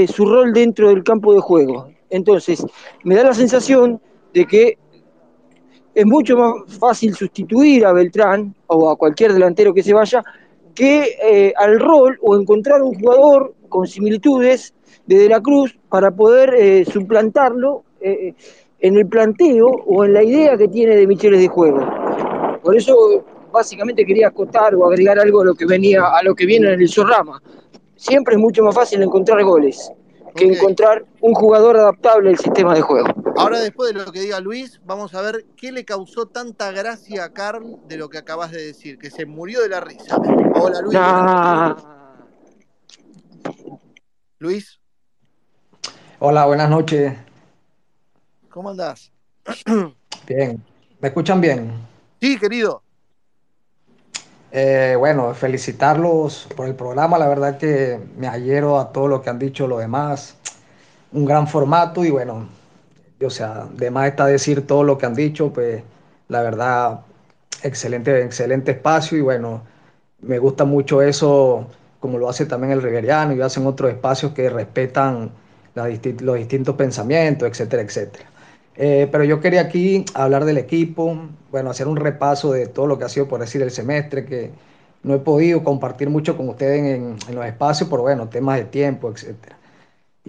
su rol dentro del campo de juego. Entonces, me da la sensación de que es mucho más fácil sustituir a Beltrán o a cualquier delantero que se vaya que eh, al rol o encontrar un jugador con similitudes de De la Cruz para poder eh, suplantarlo eh, en el planteo o en la idea que tiene de Micheles de juego. Por eso básicamente quería acotar o agregar algo a lo que venía a lo que viene en el Zorrama. Siempre es mucho más fácil encontrar goles que encontrar un jugador adaptable al sistema de juego. Ahora, después de lo que diga Luis, vamos a ver qué le causó tanta gracia a Carl de lo que acabas de decir, que se murió de la risa. Hola, Luis. Nah. Luis, Hola, buenas noches. ¿cómo andás? Bien. ¿Me escuchan bien? Sí, querido. Eh, bueno, felicitarlos por el programa. La verdad que me adhiero a todo lo que han dicho los demás. Un gran formato y bueno, o sea, de más está decir todo lo que han dicho, pues la verdad, excelente, excelente espacio y bueno, me gusta mucho eso, como lo hace también el Riveriano y hacen otros espacios que respetan los distintos pensamientos, etcétera, etcétera. Eh, pero yo quería aquí hablar del equipo, bueno, hacer un repaso de todo lo que ha sido, por decir, el semestre, que no he podido compartir mucho con ustedes en, en los espacios, por bueno, temas de tiempo, etcétera.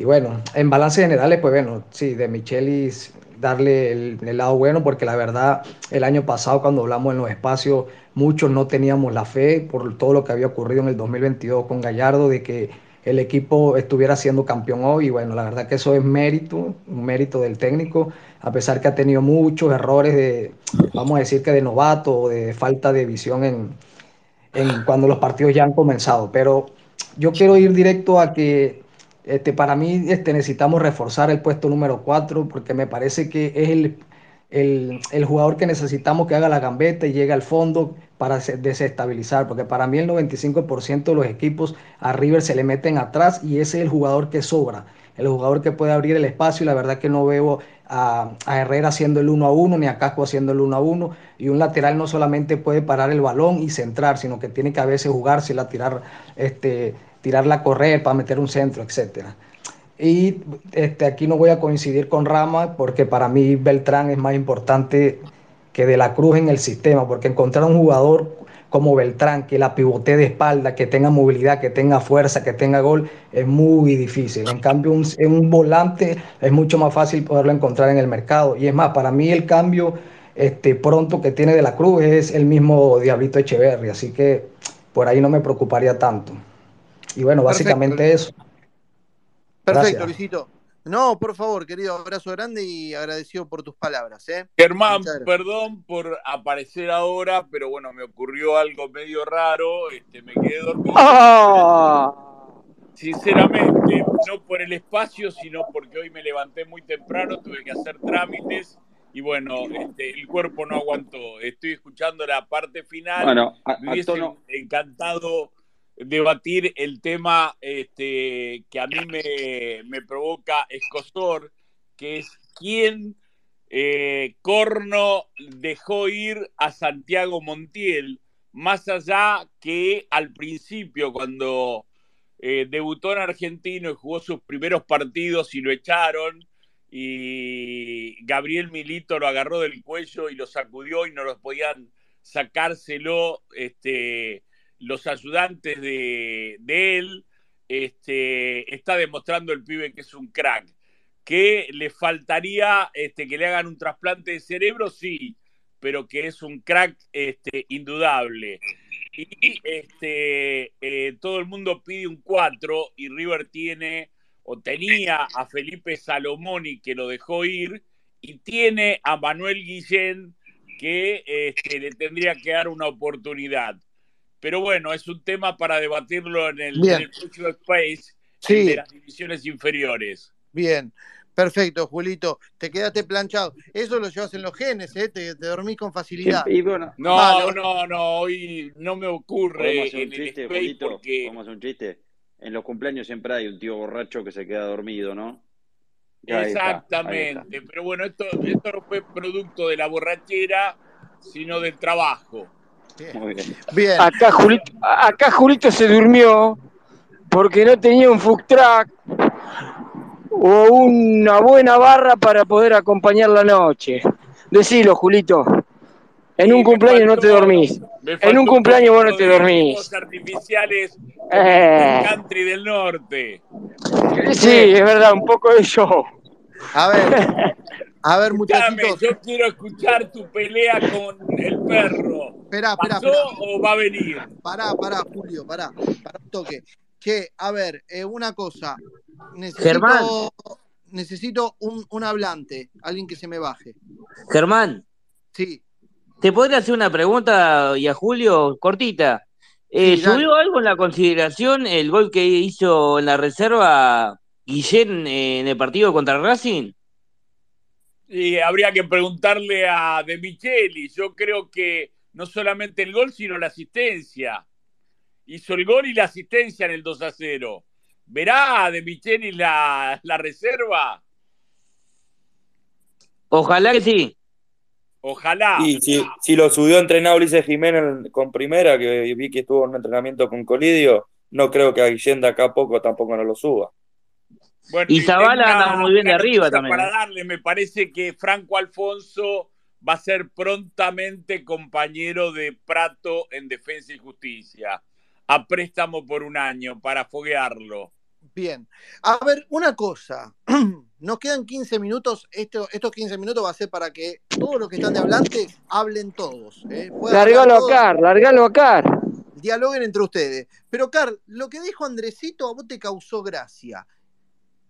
Y bueno, en balance generales, pues bueno, sí, de Michelis darle el, lado bueno, porque la verdad, el año pasado cuando hablamos en los espacios, muchos no teníamos la fe por todo lo que había ocurrido en el 2022 con Gallardo, de que el equipo estuviera siendo campeón hoy. Y bueno, la verdad que eso es mérito, un mérito del técnico, a pesar que ha tenido muchos errores de, vamos a decir que de novato o de falta de visión en cuando los partidos ya han comenzado. Pero yo quiero ir directo a que este, para mí este, necesitamos reforzar el puesto número 4 porque me parece que es el, el, el jugador que necesitamos que haga la gambeta y llegue al fondo para se- desestabilizar, porque para mí el 95% de los equipos a River se le meten atrás y ese es el jugador que sobra, el jugador que puede abrir el espacio y la verdad que no veo a, a Herrera haciendo el uno a uno ni a Casco haciendo el uno a uno y un lateral no solamente puede parar el balón y centrar, sino que tiene que a veces jugársela, tirar, este, tirarla a correr para meter un centro, etcétera. Y este, aquí no voy a coincidir con Rama porque para mí Beltrán es más importante que De la Cruz en el sistema, porque encontrar un jugador como Beltrán que la pivotee de espalda, que tenga movilidad, que tenga fuerza, que tenga gol, es muy difícil. En cambio, un, un volante es mucho más fácil poderlo encontrar en el mercado. Y es más, para mí el cambio este, pronto que tiene De la Cruz es el mismo Diablito Echeverri, así que por ahí no me preocuparía tanto. Y bueno, Perfecto, básicamente eso. perfecto, Gracias. Luisito. No, por favor, querido, abrazo grande y agradecido por tus palabras, ¿eh? Germán, perdón por aparecer ahora, pero bueno, me ocurrió algo medio raro, este, me quedé dormido. Sinceramente, no por el espacio, sino porque hoy me levanté muy temprano, tuve que hacer trámites y bueno, este, el cuerpo no aguantó. Estoy escuchando la parte final. Bueno, a- me a hubiese tono- encantado debatir el tema este, que a mí me, me provoca escosor, que es quién eh, Corno dejó ir a Santiago Montiel, más allá que al principio, cuando eh, debutó en Argentino y jugó sus primeros partidos y lo echaron, y Gabriel Milito lo agarró del cuello y lo sacudió y no los podían sacárselo este, los ayudantes de, él, este, está demostrando el pibe que es un crack. Que le faltaría este, que le hagan un trasplante de cerebro, sí, pero que es un crack este, indudable. Y este, eh, todo el mundo pide un 4 y River tiene o tenía a Felipe Salomoni que lo dejó ir y tiene a Manuel Guillén que este, le tendría que dar una oportunidad. Pero bueno, es un tema para debatirlo en el, en el próximo Space Sí. el de las divisiones inferiores. Bien, perfecto, Julito. Te quedaste planchado. Eso lo llevas en los genes, ¿eh? Te, te dormís con facilidad. Y bueno, No, no, no, hoy no me ocurre ¿Podemos hacer un en el chiste, Space Julito? porque ¿Podemos hacer un chiste? En los cumpleaños siempre hay un tío borracho que se queda dormido, ¿no? Ya, ahí está, ahí está. Exactamente, pero bueno, esto, esto no fue producto de la borrachera, sino del trabajo. Muy bien. Bien. Acá Julito, acá Julito se durmió porque no tenía un food truck o una buena barra para poder acompañar la noche. Decilo, Julito. En un cumpleaños no te dormís. En un cumpleaños vos no te dormís. artificiales Eh. country del norte. Sí, es verdad, un poco de show. A ver, a ver, Escuchame, muchachitos. yo quiero escuchar tu pelea con el perro. Esperá, esperá, ¿Pasó esperá. o va a venir? Pará, pará, Julio, pará. Pará un toque. Che, a ver, eh, una cosa. Germán. Necesito, necesito un, un hablante, alguien que se me baje. Germán, Sí. ¿te podría hacer una pregunta y a Julio cortita? Eh, Sí. ¿Subió algo en la consideración el gol que hizo en la reserva Guillén eh, en el partido contra Racing? Y habría que preguntarle a De Micheli. Yo creo que no solamente el gol, sino la asistencia. Hizo el gol y la asistencia en el 2 a 0. ¿Verá a De Micheli la, la reserva? Ojalá que sí. Ojalá. Y si, si lo subió a entrenar Ulises Jiménez con primera, que vi que estuvo en un entrenamiento con Colidio, no creo que a Guillén de acá a poco tampoco no lo suba. Y Zavala anda muy bien de arriba también. Para ¿eh? darle, me parece que Franco Alfonso va a ser prontamente compañero de Prato en Defensa y Justicia, a préstamo por un año para foguearlo. Bien. A ver, una cosa. Nos quedan 15 minutos. Esto, estos 15 minutos va a ser para que todos los que están de hablantes hablen todos. ¿eh? Largalo a Car, largalo a Car. dialoguen entre ustedes. Pero, Car, lo que dijo Andresito a vos te causó gracia.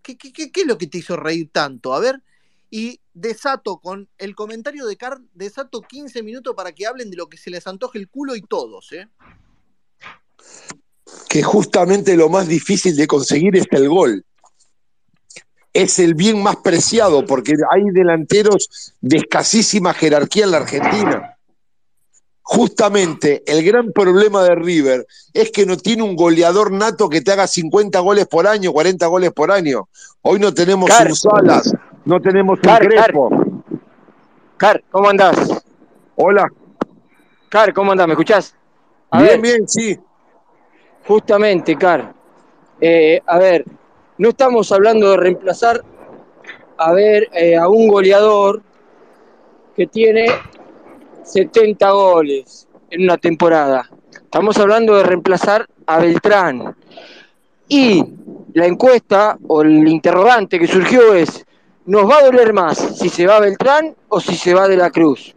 ¿Qué, qué, qué- es lo que te hizo reír tanto? A ver. Y desato con el comentario de Car, desato 15 minutos para que hablen de lo que se les antoje el culo y todos, ¿eh? que justamente lo más difícil de conseguir es el gol. Es el bien más preciado porque hay delanteros de escasísima jerarquía en la Argentina. Justamente el gran problema de River es que no tiene un goleador nato que te haga 50 goles por año, 40 goles por año. Hoy no tenemos Car. un Salas, no tenemos un Car, Car. Crespo. Car, ¿cómo andás? Hola. Car, ¿cómo andás? ¿Me escuchás? A Bien, ver, bien, sí. justamente, Car. Eh, a ver, no estamos hablando de reemplazar a ver eh, a un goleador que tiene 70 goles en una temporada. Estamos hablando de reemplazar a Beltrán. Y la encuesta o el interrogante que surgió es, ¿nos va a doler más si se va Beltrán o si se va de la Cruz?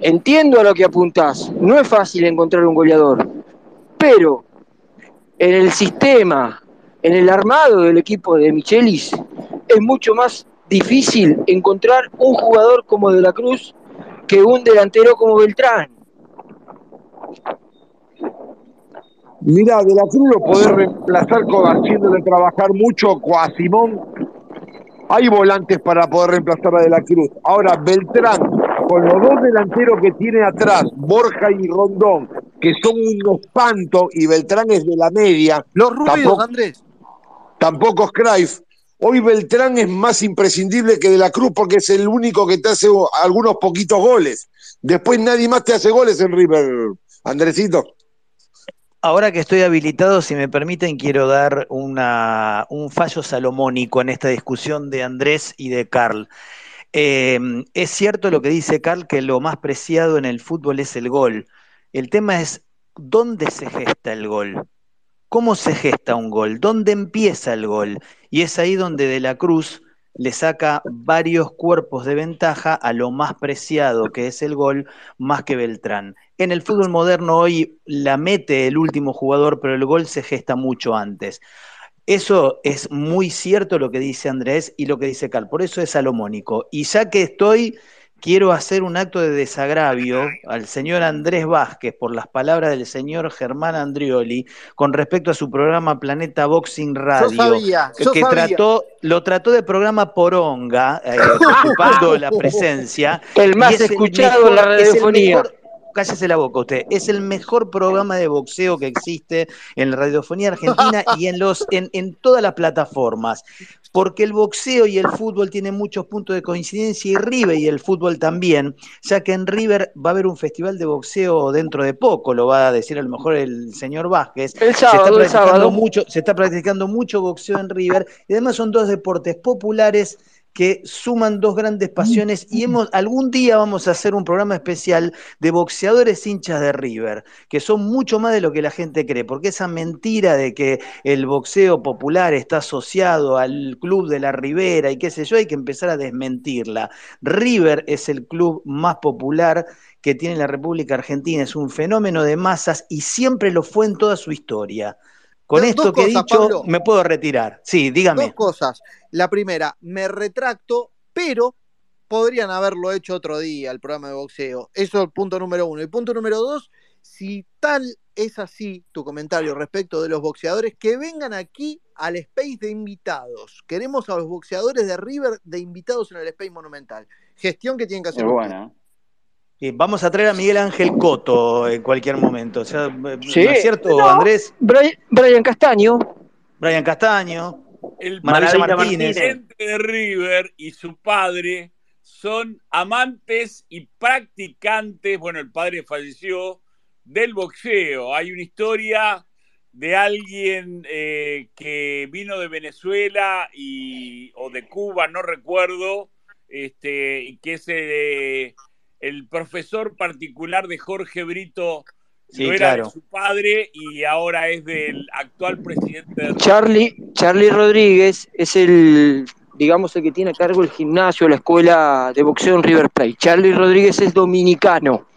Entiendo a lo que apuntás, no es fácil encontrar un goleador, pero en el sistema, en el armado del equipo de Michelis, es mucho más difícil encontrar un jugador como De la Cruz que un delantero como Beltrán. Mira, de la Cruz lo podés reemplazar con haciéndole trabajar mucho a Simón. Hay volantes para poder reemplazar a De la Cruz. Ahora, Beltrán, con los dos delanteros que tiene atrás, Borja y Rondón, que son un espanto, y Beltrán es de la media. Los ruidos, tampoco, Andrés. tampoco es Cruyff. Hoy Beltrán es más imprescindible que De la Cruz porque es el único que te hace algunos poquitos goles. Después nadie más te hace goles en River, Andresito. Ahora que estoy habilitado, si me permiten, quiero dar un fallo salomónico en esta discusión de Andrés y de Carl. Eh, es cierto lo que dice Carl, que lo más preciado en el fútbol es el gol. El tema es dónde se gesta el gol. ¿Cómo se gesta un gol? ¿Dónde empieza el gol? Y es ahí donde De la Cruz le saca varios cuerpos de ventaja a lo más preciado que es el gol, más que Beltrán. En el fútbol moderno hoy la mete el último jugador, pero el gol se gesta mucho antes. Eso es muy cierto lo que dice Andrés y lo que dice Carl, por eso es salomónico. Y ya que estoy, quiero hacer un acto de desagravio al señor Andrés Vázquez por las palabras del señor Germán Andrioli con respecto a su programa Planeta Boxing Radio, sabía, yo que sabía. trató, lo trató de programa poronga, eh, ocupando la presencia. El más es escuchado en la el radiofonía. mejor- cállese la boca usted, es el mejor programa de boxeo que existe en la radiofonía argentina y en, los, en, en todas las plataformas, porque el boxeo y el fútbol tienen muchos puntos de coincidencia y River y el fútbol también, ya que en River va a haber un festival de boxeo dentro de poco, lo va a decir a lo mejor el señor Vázquez. El se, sábado, está el practicando sábado. mucho, se está practicando mucho boxeo en River y además son dos deportes populares que suman dos grandes pasiones y hemos algún día vamos a hacer un programa especial de boxeadores hinchas de River, que son mucho más de lo que la gente cree, porque esa mentira de que el boxeo popular está asociado al club de la Ribera y qué sé yo, hay que empezar a desmentirla. River es el club más popular que tiene la República Argentina, es un fenómeno de masas y siempre lo fue en toda su historia. Con esto que he dicho, Pablo. me puedo retirar. Sí, dígame. Dos cosas. La primera, me retracto, pero podrían haberlo hecho otro día el programa de boxeo. Eso es el punto número uno. Y punto número dos, si tal es así tu comentario respecto de los boxeadores, que vengan aquí al Space de invitados. Queremos a los boxeadores de River de invitados en el Space Monumental. Gestión que tienen que hacer. Ustedes. buena. Eh, vamos a traer a Miguel Ángel Coto en cualquier momento. O sea, Sí. ¿No es cierto, No, Andrés? Brian, Brian Castaño. Brian Castaño. El Maravilla Maravilla Martínez. presidente de River y su padre son amantes y practicantes, bueno, el padre falleció, del boxeo. Hay una historia de alguien eh, que vino de Venezuela y, o de Cuba, no recuerdo, este, y que es eh, el profesor particular de Jorge Brito, Sí, no era claro. de su padre y ahora es del actual presidente de Charlie, Charlie Rodríguez es el, digamos, el que tiene a cargo el gimnasio, la escuela de boxeo en River Plate. Charlie Rodríguez es dominicano.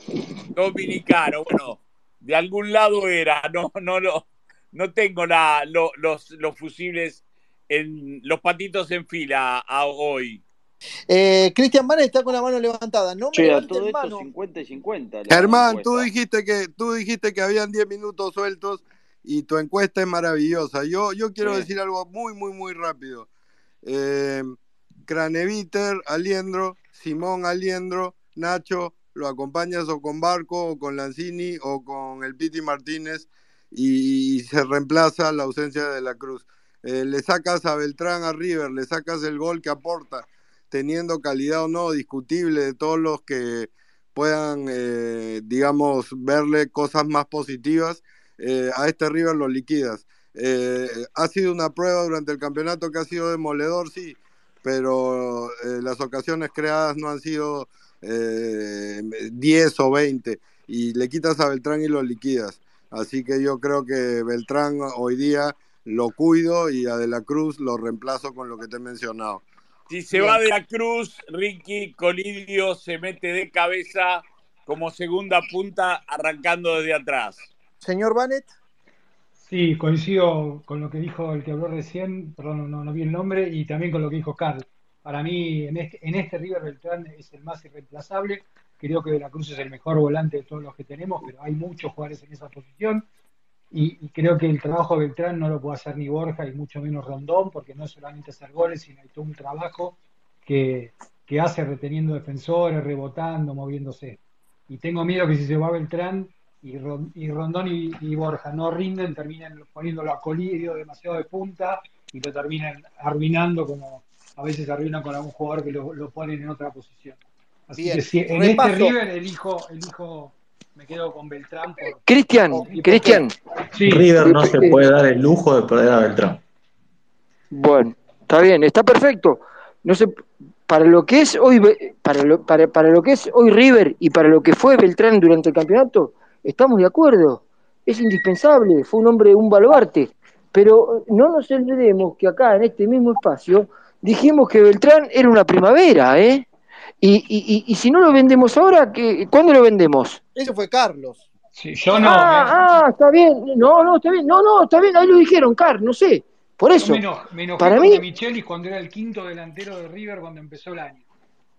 dominicano. Bueno, de algún lado era, no, no, no, no tengo la, lo- los, los fusibles en los patitos en fila a hoy. Eh, Cristian Manes está con la mano levantada. No me Che, a levanten todo esto mano. 50 y 50. la Germán, tú dijiste que tú dijiste que habían 10 minutos sueltos y tu encuesta es maravillosa. Yo, yo quiero Sí. decir algo muy, muy, muy rápido. Eh, Craneviter, Aliendro, Simón Aliendro, Nacho, lo acompañas o con Barco o con Lanzini o con el Piti Martínez y, se reemplaza la ausencia de la Cruz. Eh, le sacas a Beltrán a River, le sacas el gol que aporta, teniendo calidad o no, discutible de todos los que puedan, eh, digamos, verle cosas más positivas, eh, a este River lo liquidas. Eh, ha sido una prueba durante el campeonato que ha sido demoledor, sí, pero las ocasiones creadas no han sido eh, 10 o 20 y le quitas a Beltrán y lo liquidas. Así que yo creo que Beltrán hoy día lo cuido y a De la Cruz lo reemplazo con lo que te he mencionado. Si se va de la cruz, Ricky Colidio se mete de cabeza como segunda punta arrancando desde atrás. Señor Banet. Sí, coincido con lo que dijo el que habló recién, perdón, no, no vi el nombre, y también con lo que dijo Carl. Para mí, en este, en este River Beltrán es el más irreemplazable. Creo que De la Cruz es el mejor volante de todos los que tenemos, pero hay muchos jugadores en esa posición. Y, y creo que el trabajo de Beltrán no lo puede hacer ni Borja y mucho menos Rondón, porque no es solamente hacer goles, sino hay todo un trabajo que, que hace reteniendo defensores, rebotando, moviéndose. Y tengo miedo que si se va Beltrán y, Ron- y Rondón y, y Borja no rinden, terminen poniéndolo a Colidio demasiado de punta y lo terminan arruinando como a veces arruinan con algún jugador que lo, lo ponen en otra posición. Así Bien, que si en repaso. este River elijo, elijo, me quedo con Beltrán por, Cristian. Cristian. Sí. River no se puede dar el lujo de perder a Beltrán. Bueno, está bien, está perfecto. No sé, para lo que es hoy, para lo, para, para lo que es hoy River y para lo que fue Beltrán durante el campeonato, estamos de acuerdo. Es indispensable, fue un hombre, un baluarte. Pero no nos olvidemos que acá, en este mismo espacio, dijimos que Beltrán era una primavera, ¿eh? Y, y, y, y si no lo vendemos ahora, ¿qué- ¿cuándo lo vendemos? Ese fue Carlos. Sí, yo no, ah, ah, está bien. No, no, está bien. No, no, está bien. Ahí lo dijeron, Car, no sé. Por eso. me, eno- me enojé Para con mí, Michelis cuando era el quinto delantero de River cuando empezó el año.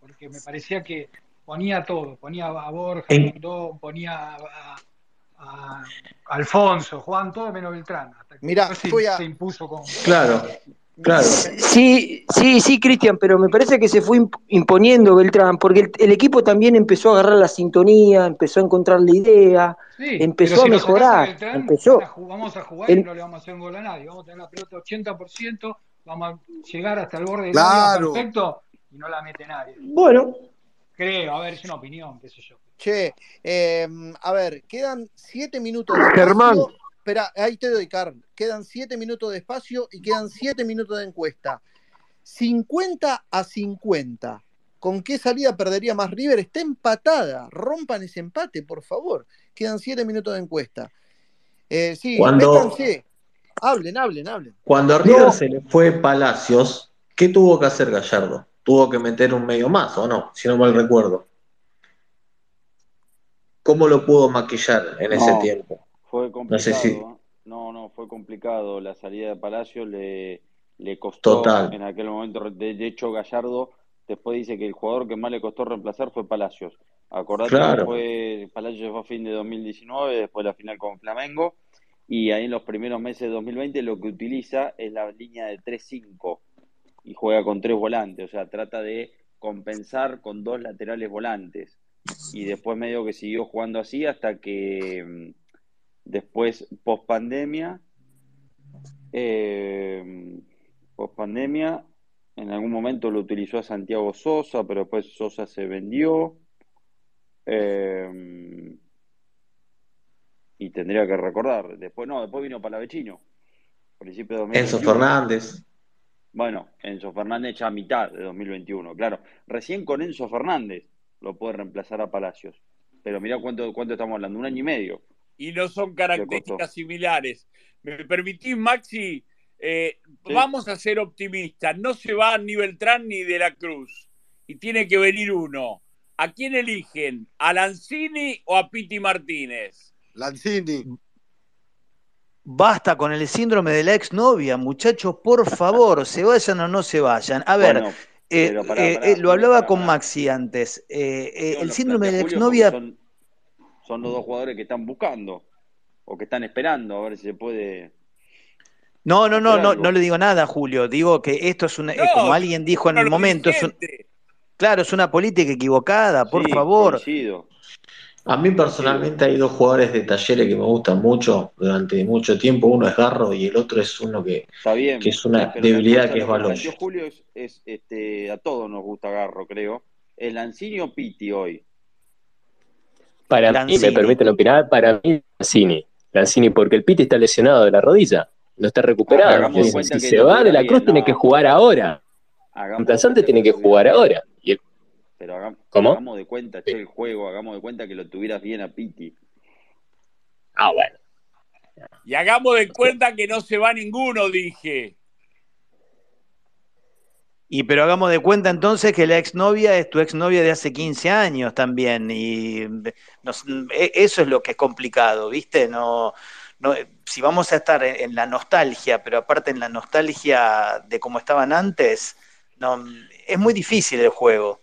Porque me parecía que ponía todo. Ponía a Borja, En- Rondón, ponía a, a Alfonso, Juan, todo menos Beltrán. Hasta que Mirá, se, a- se impuso con. Claro, claro. Sí, sí, sí, Cristian, pero me parece que se fue imp- imponiendo Beltrán, porque el, el equipo también empezó a agarrar la sintonía, empezó a encontrar la idea, Sí, empezó si a mejorar, Beltrán, empezó. vamos a jugar El- y no le vamos a hacer un gol a nadie. Vamos a tener la pelota 80%, vamos a llegar hasta el borde del Claro. área perfecto y no la mete nadie. Bueno, Creo, a ver, es una opinión, qué sé yo. Che, eh, a ver, quedan siete minutos Germán. Espera, ahí te doy, Carl. Quedan siete minutos de espacio y quedan siete minutos de encuesta. 50 a 50. ¿Con qué salida perdería más River? Está empatada. Rompan ese empate, por favor. Quedan siete minutos de encuesta. Eh, sí, Cuando- métanse. Hablen, hablen, hablen. Cuando a River se le fue Palacios, ¿qué tuvo que hacer Gallardo? Tuvo que meter un medio más, ¿o no? Si no mal recuerdo. ¿Cómo lo pudo maquillar en ese tiempo? Fue No complicado. sé si. ¿eh? No, no, fue complicado. La salida de Palacio le, le costó Total. en aquel momento. De, de hecho, Gallardo después dice que el jugador que más le costó reemplazar fue Palacios. Acordate que fue Palacios fue a fin de 2019, después la final con Flamengo. Y ahí en los primeros meses de 2020 lo que utiliza es la línea de 3-5 y juega con tres volantes. O sea, trata de compensar con dos laterales volantes. Y después medio que siguió jugando así hasta que mm, después, post pandemia, post pandemia, En algún momento lo utilizó a Santiago Sosa, pero después Sosa se vendió. Eh, y tendría que recordar. Después, no, después vino Palavecino. Principio de Enzo 2021. Fernández. Bueno, Enzo Fernández ya a mitad de 2021, claro. Recién con Enzo Fernández lo puede reemplazar a Palacios. Pero mirá cuánto, cuánto estamos hablando, un año y medio. Y no son características similares. ¿Me permitís, Maxi? Eh, Sí. Vamos a ser optimistas. No se va ni Beltrán ni De la Cruz. Y tiene que venir uno. ¿A quién eligen? ¿A Lanzini o a Piti Martínez? Lanzini. Basta con el síndrome de la exnovia, muchachos, por favor, se vayan o no se vayan. A ver, Bueno, eh, pará, eh, pará, lo hablaba pará, con pará. Maxi antes. eh, eh, el síndrome de la exnovia, son, son los dos jugadores que están buscando o que están esperando a ver si se puede no, no, no, no, no le digo nada, Julio. Digo que esto es una, No, como alguien dijo en el momento, es un- claro, es una política equivocada, por Sí, favor. coincido. A mí personalmente hay dos jugadores de talleres que me gustan mucho durante mucho tiempo. Uno es Garro y el otro es uno que, Está bien, que es una debilidad que es planteó Julio es, es, este, a todos nos gusta Garro, creo. ¿El Lanzini o Piti hoy? Para mí, Lanzini. me permiten opinar, para mí Lanzini. Lanzini, porque el Piti está lesionado de la rodilla, no está recuperado. si que se va de la bien, Cruz, tiene que jugar ahora. Reemplazante tiene que jugar ahora. Y el- Pero hagamos, ¿Cómo? hagamos de cuenta, che, el juego, hagamos de cuenta que lo tuvieras bien a Piti. Ah, bueno. Y hagamos de cuenta que no se va ninguno, dije. Y pero hagamos de cuenta entonces que la exnovia es tu exnovia de hace 15 años también. Y nos- e- eso es lo que es complicado, ¿viste? No, no, si vamos a estar en, en la nostalgia, pero aparte en la nostalgia de cómo estaban antes, no, es muy difícil el juego.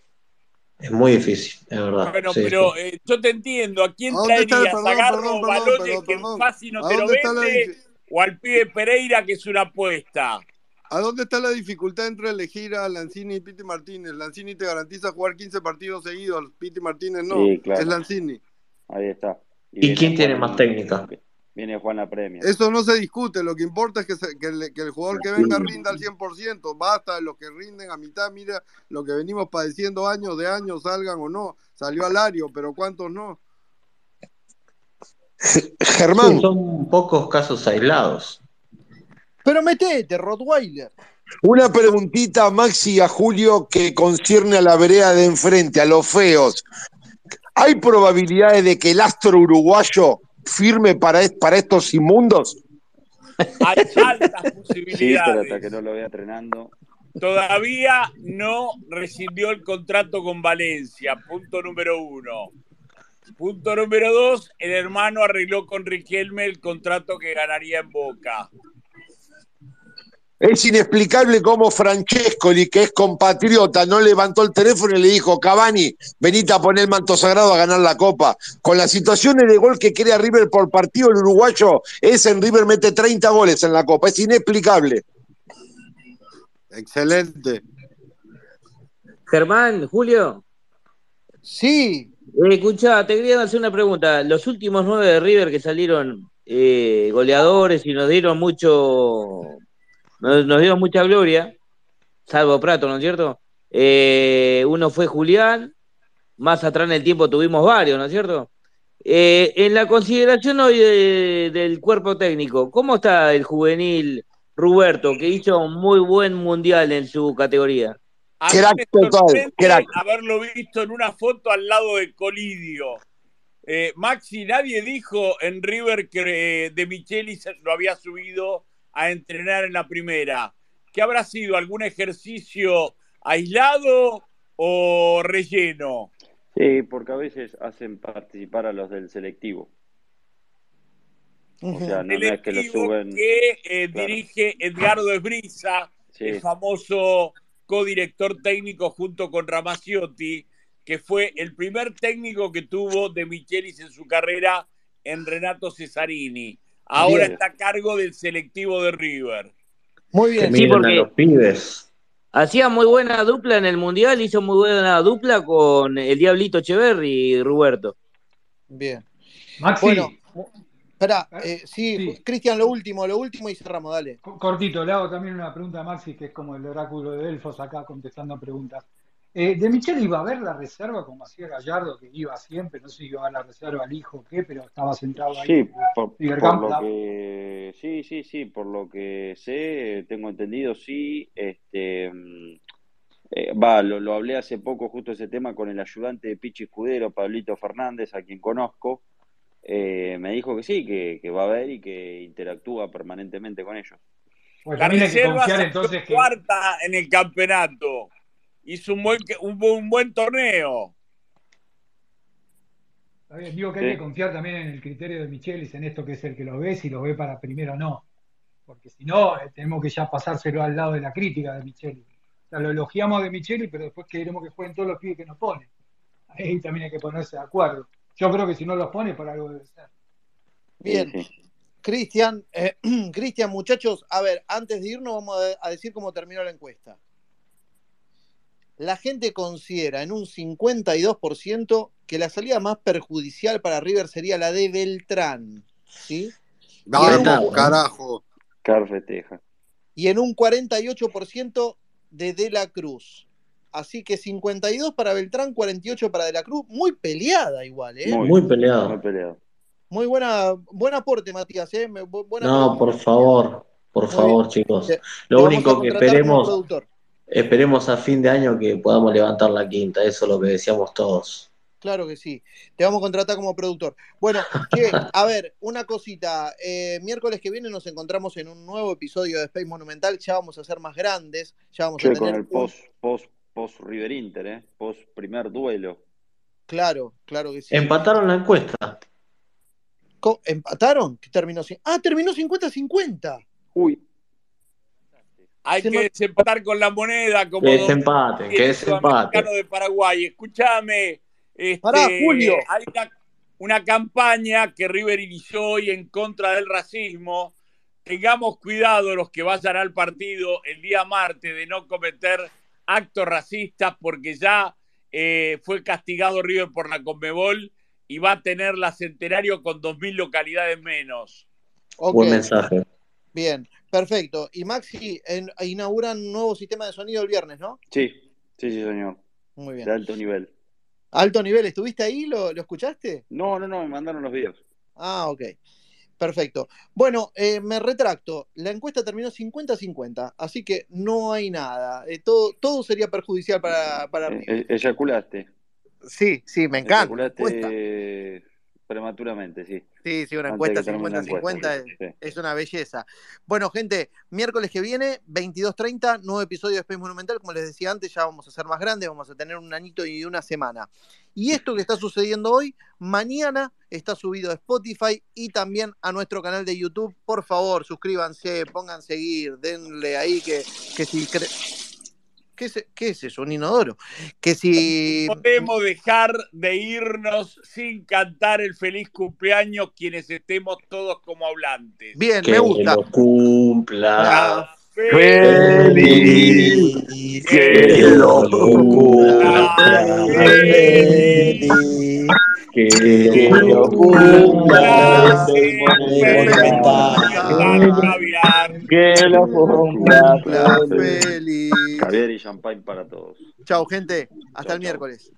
Es muy difícil, es verdad. Bueno, Sí, pero sí. eh, yo te entiendo. ¿A quién ¿A traerías? ¿A perdón, Garro perdón, o perdón, Balones perdón, que. Fasi no ¿A te lo vende? ¿O al pibe Pereira que es una apuesta? ¿A dónde está la dificultad entre elegir a Lanzini y Piti Martínez? Lanzini te garantiza jugar 15 partidos seguidos, Piti Martínez no, Sí, claro. es Lanzini. Ahí está. ¿Y quién Juan tiene en- más técnica? Viene Juan la premia. Eso no se discute, lo que importa es que, se- que el, que el jugador que venga rinda al 100%, basta de los que rinden a mitad, mira lo que venimos padeciendo años de años, salgan o no, salió Alario, pero ¿cuántos no? Germán, Sí, son pocos casos aislados. Pero metete, Rottweiler. una preguntita a Maxi y a Julio que concierne a la vereda de enfrente, a los feos. ¿Hay probabilidades de que el astro uruguayo firme para, para estos inmundos? Hay altas Sí, pero posibilidades. hasta que no lo vea entrenando. Todavía no rescindió el contrato con Valencia, punto número uno. Punto número dos, el hermano arregló con Riquelme el contrato que ganaría en Boca. Es inexplicable cómo Francescoli, que es compatriota, no levantó el teléfono y le dijo, Cavani, venite a poner el manto sagrado a ganar la copa. Con las situaciones de gol que crea River por partido, el uruguayo es en River mete 30 goles en la copa. Es inexplicable. Excelente. Germán, Julio. Sí. Eh, escuchá, te quería hacer una pregunta. Los últimos nueve de River que salieron eh, goleadores y nos dieron mucho, nos, nos dieron mucha gloria, salvo Prato, ¿no es cierto? Eh, uno fue Julián, más atrás en el tiempo tuvimos varios, ¿no es cierto? Eh, en la consideración hoy de- del cuerpo técnico, ¿cómo está el juvenil Roberto, que hizo un muy buen mundial en su categoría? A Crack total, crack. haberlo visto en una foto al lado de Colidio. Eh, Maxi, nadie dijo en River que eh, De Micheli se lo había subido a entrenar en la primera. ¿Qué habrá sido? ¿Algún ejercicio aislado o relleno? Sí, porque a veces hacen participar a los del selectivo. O sea, no, es que lo suben. que eh, Claro. dirige Edgardo Esbrisa, Sí. el famoso codirector técnico junto con Ramaciotti, que fue el primer técnico que tuvo de Michelis en su carrera en Renato Cesarini. Ahora Bien. está a cargo del selectivo de River. Muy Que Sí, miren porque- a los pibes. Hacía muy buena dupla en el Mundial, hizo muy buena dupla con el Diablito Echeverri y Roberto. Bien. Maxi, Bueno, Espera, eh, sí, Sí. Cristian, lo último, lo último y cerramos, dale. Co- Cortito, le hago también una pregunta a Maxi, que es como el oráculo de Delfos acá contestando preguntas. Eh, ¿De Michel iba a ver la reserva como hacía Gallardo, que iba siempre? No sé si iba a la reserva al hijo o qué, pero estaba centrado ahí. Sí, por, lo que sí, sí, sí, por lo que sé, tengo entendido, sí, este mm, eh, va, lo, lo hablé hace poco justo ese tema con el ayudante de Pichi Escudero, Pablito Fernández, a quien conozco, eh, me dijo que sí, que, que va a ver y que interactúa permanentemente con ellos. Pues La que reserva confiar salió entonces que, cuarta en el campeonato. Hizo un buen, un, un buen torneo. está bien, digo que hay que confiar también en el criterio de Michelis, en esto que es el que lo ve, si lo ve para primero o no. Porque si no, eh, tenemos que ya pasárselo al lado de la crítica de Micheli. O sea, lo elogiamos de Micheli, pero después queremos que jueguen todos los pibes que nos pone. Ahí también hay que ponerse de acuerdo. Yo creo que si no los pone, por algo debe ser. Bien. Cristian, eh, Cristian, muchachos, a ver, antes de irnos vamos a decir cómo terminó la encuesta. La gente considera en un 52% que la salida más perjudicial para River sería la de Beltrán, ¿sí? Vamos, carajo. Car festeja. Y en un 48% de De la Cruz. Así que 52 para Beltrán, 48 para De la Cruz. Muy peleada igual, ¿eh? Muy peleado. Muy peleado. Muy buena, buen aporte, Matías, ¿eh? Buena No, por favor, por favor, chicos. Te Lo único que esperemos, productor. Esperemos a fin de año que podamos levantar la quinta, eso es lo que decíamos todos. Claro que sí. Te vamos a contratar como productor. Bueno, che, a ver, una cosita. Eh, miércoles que viene nos encontramos en un nuevo episodio de Space Monumental. Ya vamos a ser más grandes. Ya vamos a Che, con tener el un- post, post, post River Inter, eh, post primer duelo. Claro, claro que sí. Empataron la encuesta. Co- ¿Empataron? ¿Qué terminó? Ah, terminó 50-50. Uy. Hay que desempatar con la moneda como Que desempaten, que sudamericano de Paraguay. Escúchame, este, Pará, Julio. hay una, una campaña que River inició hoy en contra del racismo. Tengamos cuidado los que vayan al partido el día martes de no cometer actos racistas porque ya eh, fue castigado River por la Conmebol y va a tener la Centenario con 2.000 localidades menos. Ok, Buen mensaje. bien, perfecto. Y Maxi, en- inauguran un nuevo sistema de sonido el viernes, ¿no? Sí, sí, sí, señor. Muy bien. De alto nivel. Alto nivel, ¿estuviste ahí? ¿Lo, lo escuchaste? No, no, no, me mandaron los videos. Ah, ok. Perfecto. Bueno, eh, me retracto. La encuesta terminó 50-50, así que no hay nada. Eh, todo, todo sería perjudicial para, para Eh, River. eh, eyaculaste. Sí, sí, me encanta. Eyaculaste prematuramente, sí. Sí, sí, una encuesta que termine la 50-50 es, encuesta, sí. es una belleza. Bueno, gente, miércoles que viene, 22.30, nuevo episodio de Space Monumental. Como les decía antes, ya vamos a ser más grandes, vamos a tener un añito y una semana. Y esto que está sucediendo hoy, mañana está subido a Spotify y también a nuestro canal de YouTube. Por favor, suscríbanse, pongan seguir, denle ahí que, que si... ¿Qué es, ¿Qué es eso? Un inodoro. Que si... podemos dejar de irnos sin cantar el feliz cumpleaños quienes estemos todos como hablantes. Bien, Que me gusta. lo cumpla. Feliz, Feliz, que lo cumpla. Feliz, que lo cumpla. Que lo cumpla feliz. Caviar y champagne para todos. Chau, gente. Hasta el miércoles.